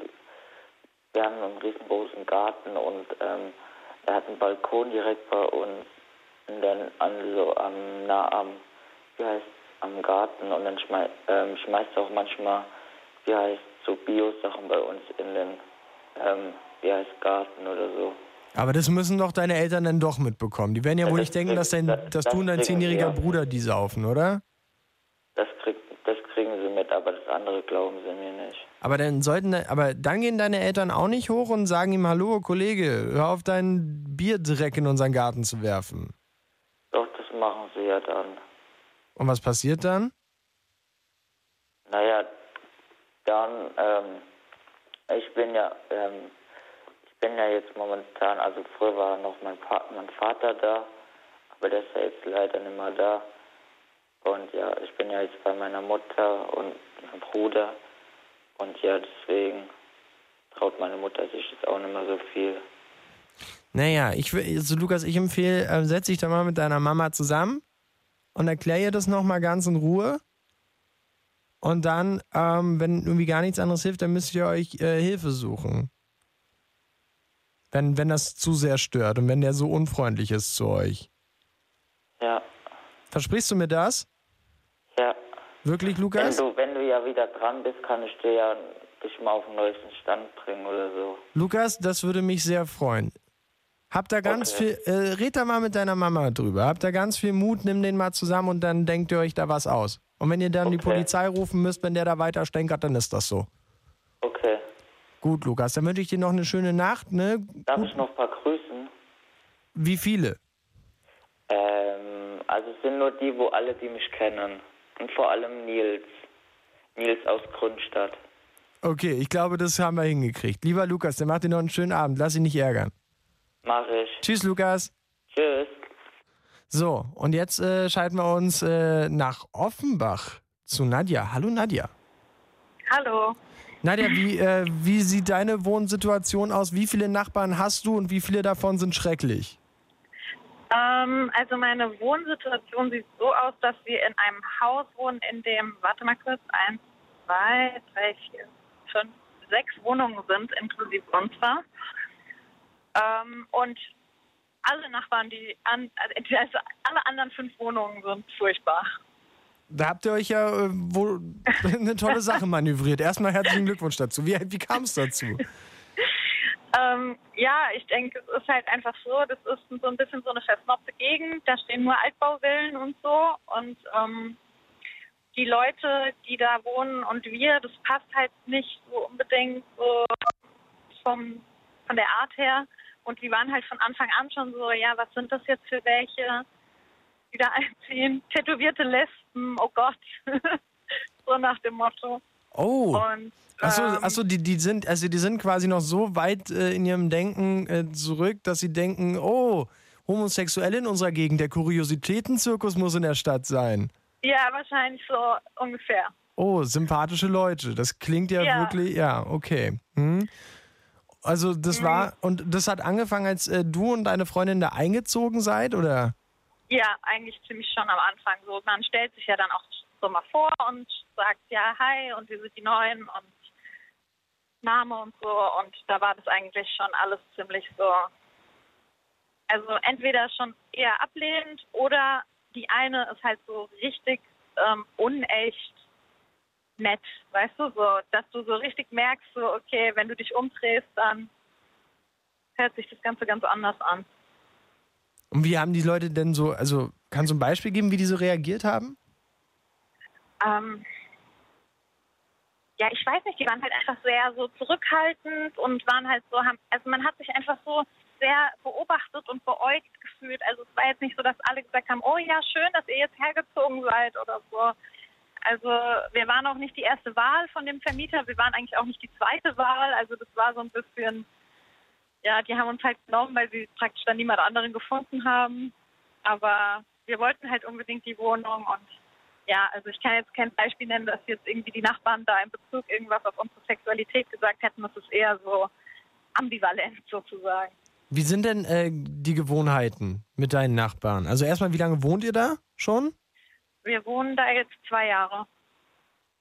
wir haben einen riesengroßen Garten und ähm, er hat einen Balkon direkt bei uns in den, also am, nah am, wie heißt am Garten und dann schmei ähm, schmeißt er auch manchmal, wie heißt so Bio-Sachen bei uns in den, ähm, wie heißt Garten oder so. Aber das müssen doch deine Eltern dann doch mitbekommen. Die werden ja wohl nicht denken, dass, dein, dass du und dein das zehnjähriger. Bruder die saufen, oder? Das, krieg, das kriegen sie mit, aber das andere glauben sie mir nicht. Aber dann sollten, aber dann gehen deine Eltern auch nicht hoch und sagen ihm, hallo Kollege, hör auf deinen Bierdreck in unseren Garten zu werfen. Doch, das machen sie ja dann. Und was passiert dann? Naja, dann, ähm, ich bin ja, ähm, ich bin ja jetzt momentan, also früher war noch mein, pa mein Vater da, aber der ist ja jetzt leider nicht mehr da. Und ja, ich bin ja jetzt bei meiner Mutter und meinem Bruder. Und ja, deswegen traut meine Mutter sich jetzt auch nicht mehr so viel. Naja, ich will, also Lukas, ich empfehle, äh, setz dich da mal mit deiner Mama zusammen und erklär ihr das nochmal ganz in Ruhe. Und dann, ähm, wenn irgendwie gar nichts anderes hilft, dann müsst ihr euch äh, Hilfe suchen. Wenn, wenn das zu sehr stört und wenn der so unfreundlich ist zu euch. Ja, Versprichst du mir das? Wirklich, Wenn Lukas? du, wenn du ja wieder dran bist, kann ich dir ja dich mal auf den neuesten Stand bringen oder so. Lukas, das würde mich sehr freuen. Hab da ganz Okay. viel, äh, red da mal mit deiner Mama drüber. Hab da ganz viel Mut, nimm den mal zusammen und dann denkt ihr euch da was aus. Und wenn ihr dann die Okay. Polizei rufen müsst, wenn der da weiter stänkert, dann ist das so. Okay. Gut, Lukas, dann wünsche ich dir noch eine schöne Nacht, ne? Darf ich noch ein paar grüßen? Wie viele? Ähm, also es sind nur die, wo alle, die mich kennen. Und vor allem Nils. Nils aus Grünstadt. Okay, ich glaube, das haben wir hingekriegt. Lieber Lukas, dann macht dir noch einen schönen Abend. Lass dich nicht ärgern. Mach ich. Tschüss, Lukas. Tschüss. So, und jetzt äh, schalten wir uns äh, nach Offenbach zu Nadja. Hallo, Nadja. Hallo. Nadja, wie, äh, wie sieht deine Wohnsituation aus? Wie viele Nachbarn hast du und wie viele davon sind schrecklich? Ähm, also meine Wohnsituation sieht so aus, dass wir in einem Haus wohnen, in dem, warte mal kurz, eins, zwei, drei, vier, fünf, sechs Wohnungen sind, inklusive unserer. Ähm, und alle Nachbarn, die an, also alle anderen fünf Wohnungen sind furchtbar. Da habt ihr euch ja äh, wohl <laughs> eine tolle Sache manövriert. Erstmal herzlichen Glückwunsch dazu. Wie, wie kam es dazu? Ähm, ja, ich denke, es ist halt einfach so, das ist so ein bisschen so eine versnobte Gegend. Da stehen nur Altbauvillen und so. Und ähm, die Leute, die da wohnen und wir, das passt halt nicht so unbedingt so vom, von der Art her. Und die waren halt von Anfang an schon so, ja, was sind das jetzt für welche, die da <laughs> einziehen? Tätowierte Lesben, oh Gott. <laughs> so nach dem Motto. Oh. Und Achso, ähm, achso die, die sind, also die sind quasi noch so weit äh, in ihrem Denken äh, zurück, dass sie denken, oh, Homosexuelle in unserer Gegend, der Kuriositätenzirkus muss in der Stadt sein. Ja, wahrscheinlich so ungefähr. Oh, sympathische Leute. Das klingt ja, Ja. wirklich, ja, okay. Hm. Also das war, und das hat angefangen, als äh, du und deine Freundin da eingezogen seid, oder? Ja, eigentlich ziemlich schon am Anfang so. Man stellt sich ja dann auch so mal vor und sagt, ja, hi, und wir sind die Neuen und Name und so. Und da war das eigentlich schon alles ziemlich so. Also entweder schon eher ablehnend oder die eine ist halt so richtig ähm, unecht nett, weißt du, so, dass du so richtig merkst, so, okay, wenn du dich umdrehst, dann hört sich das Ganze ganz anders an. Und wie haben die Leute denn so, also kannst du ein Beispiel geben, wie die so reagiert haben? Ähm, ja, ich weiß nicht, die waren halt einfach sehr so zurückhaltend und waren halt so, haben, also man hat sich einfach so sehr beobachtet und beäugt gefühlt. Also es war jetzt nicht so, dass alle gesagt haben, oh ja, schön, dass ihr jetzt hergezogen seid oder so. Also wir waren auch nicht die erste Wahl von dem Vermieter, wir waren eigentlich auch nicht die zweite Wahl. Also das war so ein bisschen, ja, die haben uns halt genommen, weil sie praktisch dann niemand anderen gefunden haben. Aber wir wollten halt unbedingt die Wohnung und ja, also ich kann jetzt kein Beispiel nennen, dass jetzt irgendwie die Nachbarn da in Bezug irgendwas auf unsere Sexualität gesagt hätten. Das ist eher so ambivalent sozusagen. Wie sind denn äh, die Gewohnheiten mit deinen Nachbarn? Also erstmal, wie lange wohnt ihr da schon? Wir wohnen da jetzt zwei Jahre.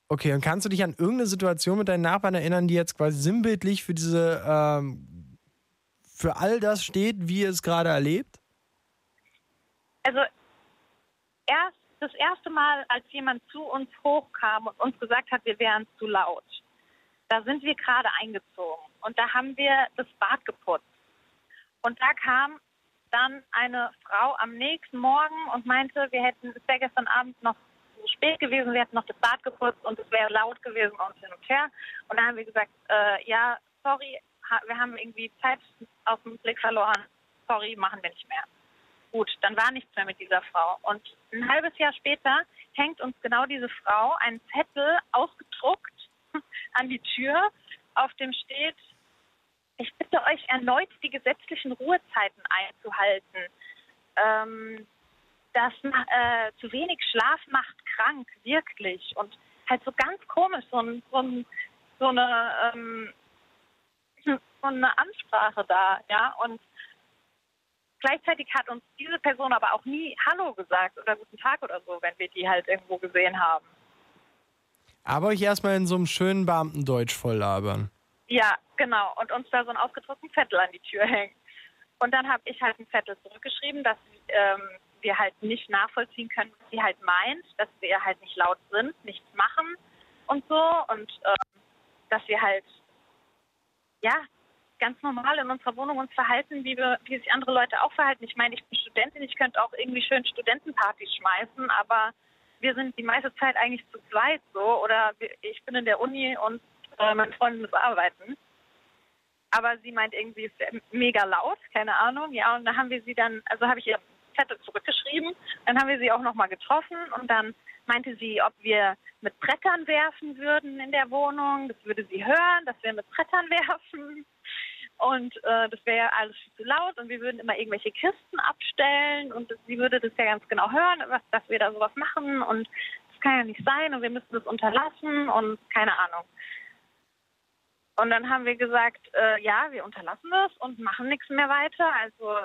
Okay, und kannst du dich an irgendeine Situation mit deinen Nachbarn erinnern, die jetzt quasi sinnbildlich für diese, ähm, für all das steht, wie ihr es gerade erlebt? Also erst das erste Mal, als jemand zu uns hochkam und uns gesagt hat, wir wären zu laut, da sind wir gerade eingezogen und da haben wir das Bad geputzt. Und da kam dann eine Frau am nächsten Morgen und meinte, wir hätten, es wäre gestern Abend noch spät gewesen, wir hätten noch das Bad geputzt und es wäre laut gewesen und hin und her. Und dann haben wir gesagt, äh, ja, sorry, wir haben irgendwie Zeit aus dem Blick verloren. Sorry, machen wir nicht mehr. Gut, dann war nichts mehr mit dieser Frau. Und ein halbes Jahr später hängt uns genau diese Frau einen Zettel ausgedruckt <laughs> an die Tür, auf dem steht, ich bitte euch erneut, die gesetzlichen Ruhezeiten einzuhalten. Ähm, das äh, zu wenig Schlaf macht krank, wirklich. Und halt so ganz komisch, so, ein, so, ein, so eine ähm, <clears throat> so eine Ansprache da, ja. Und gleichzeitig hat uns diese Person aber auch nie Hallo gesagt oder guten Tag oder so, wenn wir die halt irgendwo gesehen haben. Aber euch erstmal in so einem schönen Beamtendeutsch voll labern. Ja, genau. Und uns da so einen ausgedruckten Zettel an die Tür hängt. Und dann habe ich halt einen Zettel zurückgeschrieben, dass ähm, wir halt nicht nachvollziehen können, was sie halt meint, dass wir halt nicht laut sind, nichts machen und so. Und ähm, dass wir halt, ja, ganz normal in unserer Wohnung uns verhalten, wie, wir, wie sich andere Leute auch verhalten. Ich meine, ich bin Studentin, ich könnte auch irgendwie schön Studentenpartys schmeißen, aber wir sind die meiste Zeit eigentlich zu zweit so. Oder ich bin in der Uni und äh, meine Freundin muss arbeiten. Aber sie meint irgendwie, es mega laut, keine Ahnung. Ja, und dann haben wir sie dann, also habe ich ihr Zettel zurückgeschrieben. Dann haben wir sie auch nochmal getroffen und dann meinte sie, ob wir mit Brettern werfen würden in der Wohnung. Das würde sie hören, dass wir mit Brettern <laughs> werfen. Und äh, das wäre alles viel zu laut und wir würden immer irgendwelche Kisten abstellen und sie würde das ja ganz genau hören, was, dass wir da sowas machen und das kann ja nicht sein und wir müssen das unterlassen und keine Ahnung. Und dann haben wir gesagt, äh, ja, wir unterlassen das und machen nichts mehr weiter. Also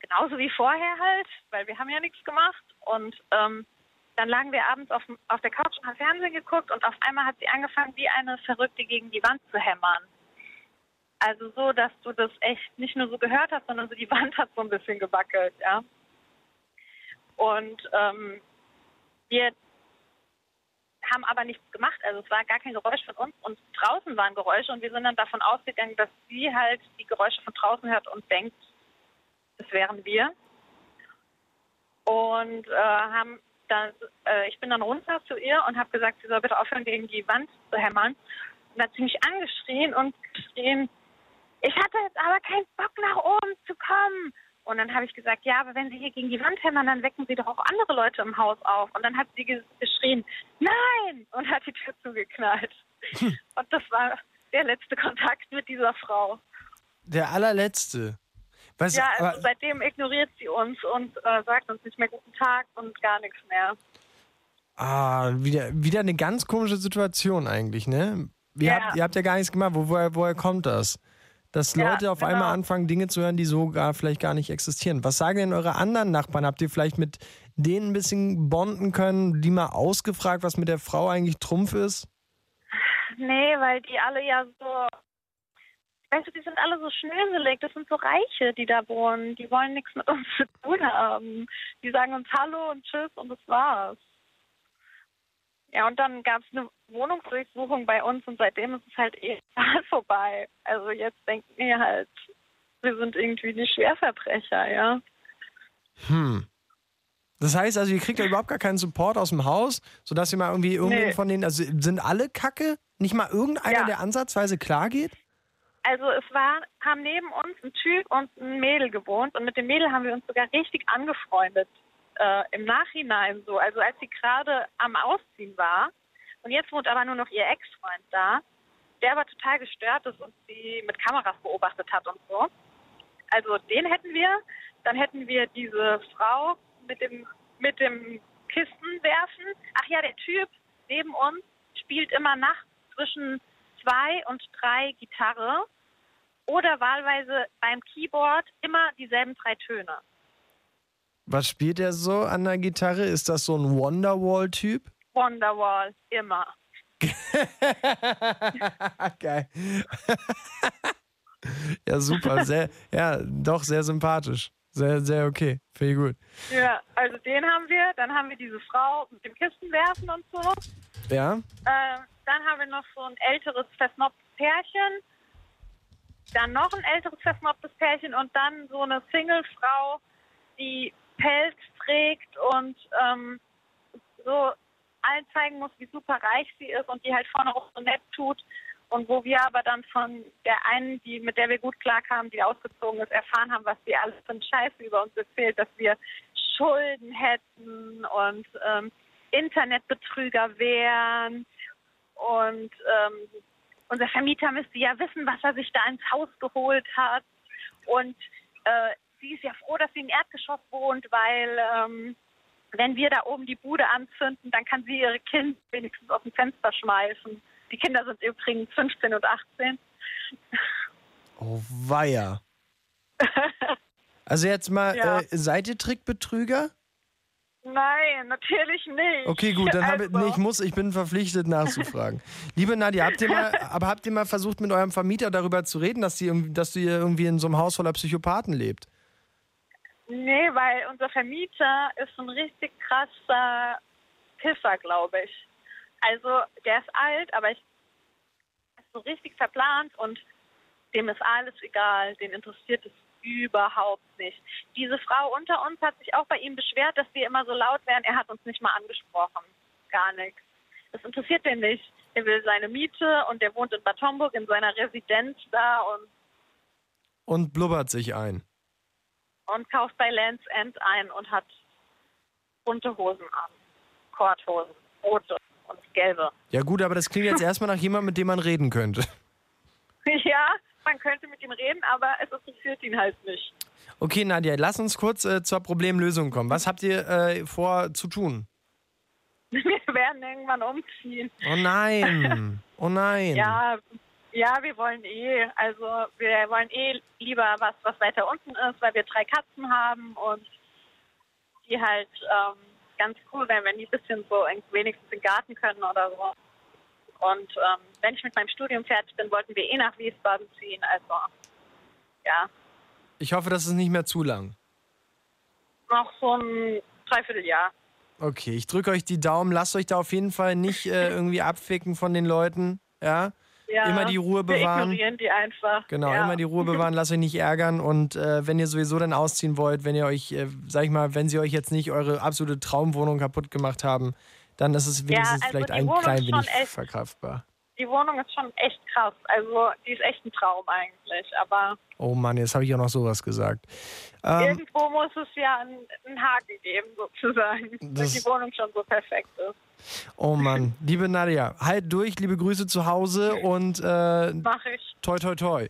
genauso wie vorher halt, weil wir haben ja nichts gemacht. Und ähm, dann lagen wir abends auf, auf der Couch und haben Fernsehen geguckt und auf einmal hat sie angefangen, wie eine Verrückte gegen die Wand zu hämmern. Also so, dass du das echt nicht nur so gehört hast, sondern so die <laughs> Wand hat so ein bisschen gewackelt, ja. Und ähm, wir haben aber nichts gemacht. Also es war gar kein Geräusch von uns und draußen waren Geräusche und wir sind dann davon ausgegangen, dass sie halt die Geräusche von draußen hört und denkt, das wären wir. Und äh, haben dann, äh, ich bin dann runter zu ihr und habe gesagt, sie soll bitte aufhören, gegen die Wand zu hämmern. Und dann hat sie mich angeschrien und geschrien, ich hatte jetzt aber keinen Bock nach oben zu kommen. Und dann habe ich gesagt, ja, aber wenn Sie hier gegen die Wand hämmern, dann wecken Sie doch auch andere Leute im Haus auf. Und dann hat sie ge- geschrien, nein! Und hat die Tür zugeknallt. Und das war der letzte Kontakt mit dieser Frau. Der allerletzte. Was, ja, also aber, seitdem ignoriert sie uns und äh, sagt uns nicht mehr guten Tag und gar nichts mehr. ah, wieder, wieder eine ganz komische Situation eigentlich, ne? Ihr, Ja. habt, ihr habt ja gar nichts gemacht. Wo, woher, woher kommt das? Dass Ja, Leute auf genau. einmal anfangen, Dinge zu hören, die so gar vielleicht gar nicht existieren. Was sagen denn eure anderen Nachbarn? Habt ihr vielleicht mit denen ein bisschen bonden können, die mal ausgefragt, was mit der Frau eigentlich Trumpf ist? Nee, weil die alle ja so, weißt du, die sind alle so schnöselig. Das sind so Reiche, die da wohnen. Die wollen nichts mit uns zu tun haben. Die sagen uns Hallo und Tschüss und das war's. Ja, und dann gab es eine Wohnungsdurchsuchung bei uns und seitdem ist es halt eh total <laughs> vorbei. Also jetzt denken wir halt, wir sind irgendwie die Schwerverbrecher, ja. Hm. Das heißt also, ihr kriegt ja überhaupt gar keinen Support aus dem Haus, sodass ihr mal irgendwie irgendwen Nee. von denen, also sind alle Kacke? Nicht mal irgendeiner, Ja. der ansatzweise klar geht? Also es war, haben neben uns ein Typ und ein Mädel gewohnt und mit dem Mädel haben wir uns sogar richtig angefreundet. Äh, Im Nachhinein so, also als sie gerade am Ausziehen war und jetzt wohnt aber nur noch ihr Ex-Freund da, der aber total gestört ist und sie mit Kameras beobachtet hat und so. Also den hätten wir, dann hätten wir diese Frau mit dem mit dem Kisten werfen. Ach ja, der Typ neben uns spielt immer nachts zwischen zwei und drei Gitarre oder wahlweise beim Keyboard immer dieselben drei Töne. Was spielt er so an der Gitarre? Ist das so ein Wonderwall-Typ? Wonderwall, immer. <laughs> Geil. <laughs> ja, super. Sehr, ja, doch sehr sympathisch. Sehr, sehr okay. Finde ich gut. Ja, also den haben wir. Dann haben wir diese Frau mit dem Kistenwerfen und so. Ja? Äh, dann haben wir noch so ein älteres, versnobtes Pärchen. Dann noch ein älteres, versnobtes Pärchen und dann so eine Single-Frau, die Pelz trägt und ähm, so allen zeigen muss, wie super reich sie ist und die halt vorne auch so nett tut. Und wo wir aber dann von der einen, die, mit der wir gut klarkamen, die ausgezogen ist, erfahren haben, was sie alles für einen Scheiße über uns erzählt, dass wir Schulden hätten und ähm, Internetbetrüger wären und ähm, unser Vermieter müsste ja wissen, was er sich da ins Haus geholt hat. Und äh, sie ist ja froh, dass sie im Erdgeschoss wohnt, weil ähm, wenn wir da oben die Bude anzünden, dann kann sie ihre Kinder wenigstens aus dem Fenster schmeißen. Die Kinder sind übrigens 15 und 18. Oh, weia. <laughs> Also jetzt mal, Ja. äh, seid ihr Trickbetrüger? Nein, natürlich nicht. Okay, gut, dann habe also, nee, ich muss, ich bin verpflichtet nachzufragen. <laughs> Liebe Nadja, habt ihr mal, aber habt ihr mal versucht, mit eurem Vermieter darüber zu reden, dass, die, dass ihr irgendwie in so einem Haus voller Psychopathen lebt? Nee, weil unser Vermieter ist so ein richtig krasser Pisser, glaube ich. Also der ist alt, aber ich ist so richtig verplant und dem ist alles egal, den interessiert es überhaupt nicht. Diese Frau unter uns hat sich auch bei ihm beschwert, dass wir immer so laut wären. Er hat uns nicht mal angesprochen. Gar nichts. Das interessiert den nicht. Er will seine Miete und der wohnt in Bad Homburg in seiner Residenz da und, Und blubbert sich ein. und kauft bei Lands End ein und hat bunte Hosen an. Korthosen, rote und gelbe. Ja gut, aber das klingt jetzt <laughs> erstmal nach jemandem, mit dem man reden könnte. Ja, man könnte mit ihm reden, aber es interessiert ihn halt nicht. Okay, Nadja, lass uns kurz äh, zur Problemlösung kommen. Was habt ihr äh, vor zu tun? <laughs> Wir werden irgendwann umziehen. Oh nein. Oh nein. Ja, Ja, wir wollen eh, also wir wollen eh lieber was, was weiter unten ist, weil wir drei Katzen haben und die halt ähm, ganz cool wären, wenn die ein bisschen so wenigstens in den Garten können oder so. Und ähm, wenn ich mit meinem Studium fertig bin, wollten wir eh nach Wiesbaden ziehen. Also ja, Ich hoffe, das ist nicht mehr zu lang. noch so ein Dreivierteljahr. Okay, ich drücke euch die Daumen. Lasst euch da auf jeden Fall nicht äh, <laughs> irgendwie abficken von den Leuten. Ja? Ja, Immer die Ruhe Wir bewahren. ignorieren die einfach. Genau, ja. immer die Ruhe bewahren, lasst euch nicht ärgern. Und äh, wenn ihr sowieso dann ausziehen wollt, wenn ihr euch, äh, sag ich mal, wenn sie euch jetzt nicht eure absolute Traumwohnung kaputt gemacht haben, dann ist es wenigstens also vielleicht ein klein wenig echt- verkraftbar. Die Wohnung ist schon echt krass. Also die ist echt ein Traum eigentlich. Aber Oh Mann, jetzt habe ich auch noch sowas gesagt. Ähm, irgendwo muss es ja einen, einen Haken geben, sozusagen. <laughs> Weil Das- die Wohnung schon so perfekt ist. oh Mann, liebe Nadja, halt durch, liebe Grüße zu Hause und äh, Mach ich. toi toi toi.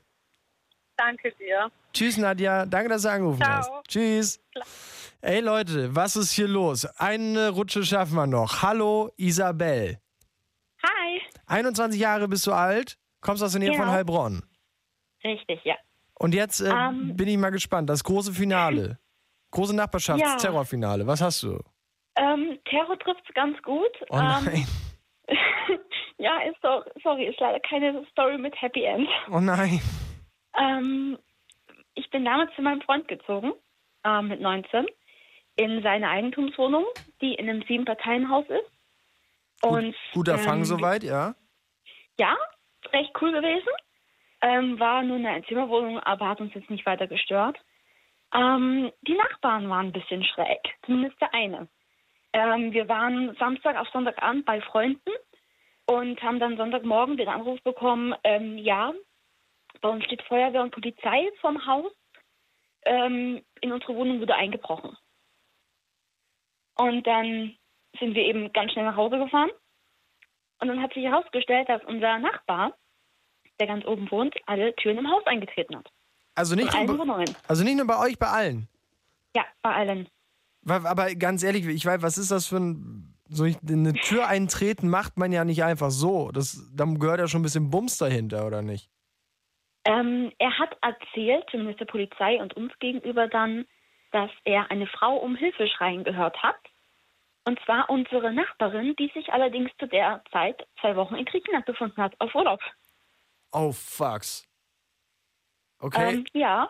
Danke dir. Tschüss Nadja, danke, dass du angerufen Ciao. hast. Tschüss. Ey Leute, was ist hier los? Eine Rutsche schaffen wir noch. Hallo Isabel. Hi. 21 Jahre bist du alt, kommst aus der Nähe Genau. von Heilbronn. Richtig, ja. Und jetzt äh, Ähm. bin ich mal gespannt. Das große Finale. <laughs> Große Ja. Nachbarschaftsterrorfinale. Was hast du? Ähm, Terror trifft ganz gut. Oh nein. Ähm, <laughs> ja, ist doch, sorry, ist leider keine Story mit Happy End. Oh nein. Ähm, ich bin damals zu meinem Freund gezogen, ähm, mit 19, in seine Eigentumswohnung, die in einem Sieben-Parteien-Haus ist. Und, Guter Fang ähm, soweit, ja? Ja, recht cool gewesen. Ähm, war nur eine Einzimmerwohnung, aber hat uns jetzt nicht weiter gestört. Ähm, die Nachbarn waren ein bisschen schräg, zumindest der eine. Ähm, wir waren Samstag auf Sonntagabend bei Freunden und haben dann Sonntagmorgen den Anruf bekommen, ähm, ja, bei uns steht Feuerwehr und Polizei vorm Haus. Ähm, in unsere Wohnung wurde eingebrochen. Und dann sind wir eben ganz schnell nach Hause gefahren. Und dann hat sich herausgestellt, dass unser Nachbar, der ganz oben wohnt, alle Türen im Haus eingetreten hat. Also nicht, nur bei, also nicht nur bei euch, bei allen. Ja, bei allen. Aber ganz ehrlich, ich weiß, was ist das für ein. So eine Tür eintreten macht man ja nicht einfach so. Das, da gehört ja schon ein bisschen Bums dahinter, oder nicht? Ähm, er hat erzählt, zumindest der Polizei und uns gegenüber dann, dass er eine Frau um Hilfe schreien gehört hat. Und zwar unsere Nachbarin, die sich allerdings zu der Zeit zwei Wochen in Griechenland befunden hat, auf Urlaub. Oh, fucks. Okay. Ähm, ja,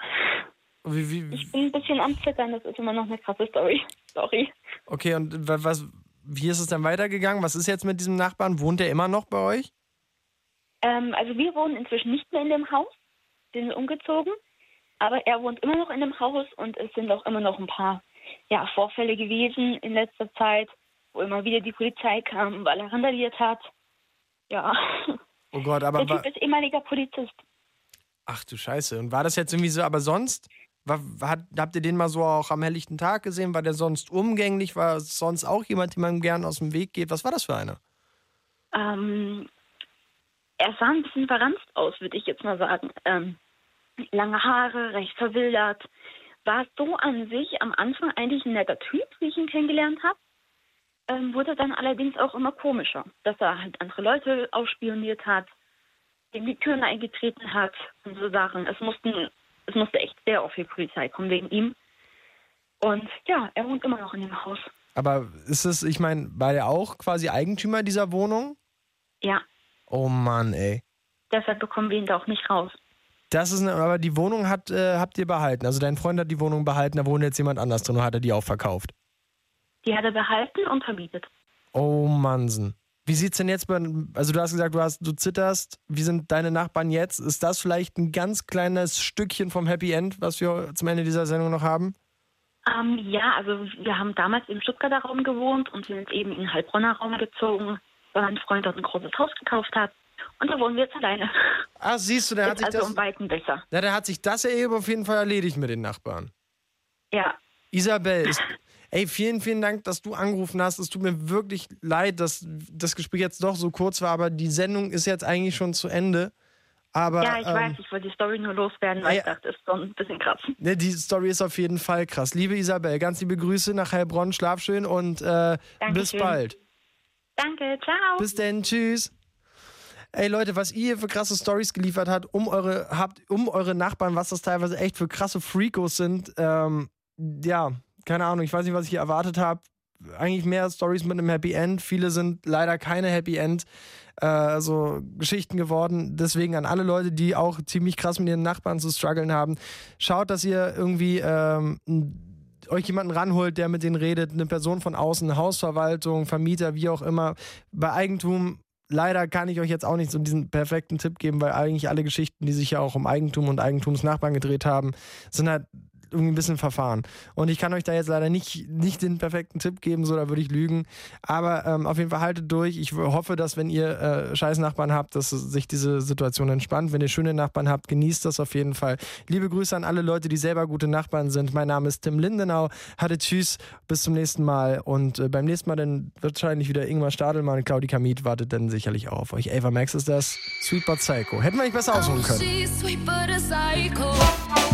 wie, wie, ich bin ein bisschen am Zittern, das ist immer noch eine krasse Story. Sorry. okay, und wa- was, wie ist es dann weitergegangen? Was ist jetzt mit diesem Nachbarn? Wohnt er immer noch bei euch? Ähm, also wir wohnen inzwischen nicht mehr in dem Haus, sind umgezogen, aber er wohnt immer noch in dem Haus und es sind auch immer noch ein paar ja, Vorfälle gewesen in letzter Zeit, wo immer wieder die Polizei kam, weil er randaliert hat. Ja, Oh Gott, aber. der Typ ist ehemaliger Polizist. Ach du Scheiße. Und war das jetzt irgendwie so, aber sonst? War, hat, habt ihr den mal so auch am helllichten Tag gesehen? War der sonst umgänglich? War es sonst auch jemand, dem man gern aus dem Weg geht? Was war das für einer? Ähm, er sah ein bisschen verranzt aus, würde ich jetzt mal sagen. Ähm, lange Haare, recht verwildert. War so an sich am Anfang eigentlich ein netter Typ, wie ich ihn kennengelernt habe. Ähm, wurde dann allerdings auch immer komischer, dass er halt andere Leute ausspioniert hat, in die Türen eingetreten hat und so Sachen. Es mussten, es musste echt sehr oft die Polizei kommen wegen ihm. Und ja, er wohnt immer noch in dem Haus. Aber ist es, ich meine, war der auch quasi Eigentümer dieser Wohnung? Ja, Oh Mann, ey. deshalb bekommen wir ihn da auch nicht raus. Das ist eine, aber die Wohnung hat, äh, habt ihr behalten. Also dein Freund hat die Wohnung behalten, da wohnt jetzt jemand anders drin und hat er die auch verkauft. Die hat er behalten und vermietet. Oh Mannsen. Wie sieht's denn jetzt bei, also du hast gesagt, du hast, du zitterst. Wie sind deine Nachbarn jetzt? Ist das vielleicht ein ganz kleines Stückchen vom Happy End, was wir zum Ende dieser Sendung noch haben? Ähm, ja, also wir haben damals im Stuttgarter Raum gewohnt und sind eben in den Heilbronner Raum gezogen, weil mein Freund dort ein großes Haus gekauft hat. Und da wohnen wir jetzt alleine. Ach, siehst du, der hat Ist sich also das, um Weiten besser. ja, der hat sich das ja eben auf jeden Fall erledigt mit den Nachbarn. Ja. Isabel, ist, ey, vielen, vielen Dank, dass du angerufen hast. Es tut mir wirklich leid, dass das Gespräch jetzt doch so kurz war, aber die Sendung ist jetzt eigentlich schon zu Ende. Aber ja, ich ähm, weiß, ich wollte die Story nur loswerden, weil ja. ich dachte, ist so ein bisschen krass. Ne, die Story ist auf jeden Fall krass. Liebe Isabel, ganz liebe Grüße nach Heilbronn, schlaf schön und äh, bis bald. Danke, ciao. Bis denn, tschüss. Ey Leute, was ihr für krasse Stories geliefert habt, um eure, habt, um eure Nachbarn, was das teilweise echt für krasse Freakos sind. Ähm, ja, keine Ahnung, ich weiß nicht, was ich hier erwartet habe. Eigentlich mehr Stories mit einem Happy End. Viele sind leider keine Happy End. Äh, so Geschichten geworden. Deswegen an alle Leute, die auch ziemlich krass mit ihren Nachbarn zu strugglen haben, schaut, dass ihr irgendwie ähm, euch jemanden ranholt, der mit denen redet, eine Person von außen, Hausverwaltung, Vermieter, wie auch immer. Bei Eigentum leider kann ich euch jetzt auch nicht so diesen perfekten Tipp geben, weil eigentlich alle Geschichten, die sich ja auch um Eigentum und Eigentumsnachbarn gedreht haben, sind halt irgendwie ein bisschen verfahren. Und ich kann euch da jetzt leider nicht, nicht den perfekten Tipp geben, so da würde ich lügen. Aber ähm, auf jeden Fall haltet durch. Ich hoffe, dass wenn ihr äh, scheiß Nachbarn habt, dass sich diese Situation entspannt. Wenn ihr schöne Nachbarn habt, genießt das auf jeden Fall. Liebe Grüße an alle Leute, die selber gute Nachbarn sind. Mein Name ist Tim Lindenau. Hatte tschüss, bis zum nächsten Mal. Und äh, beim nächsten Mal dann wahrscheinlich wieder Ingmar Stadelmann und Claudi Kamit wartet dann sicherlich auch auf euch. Ava Max ist das. Sweet But Psycho. Hätten wir nicht besser aussuchen können.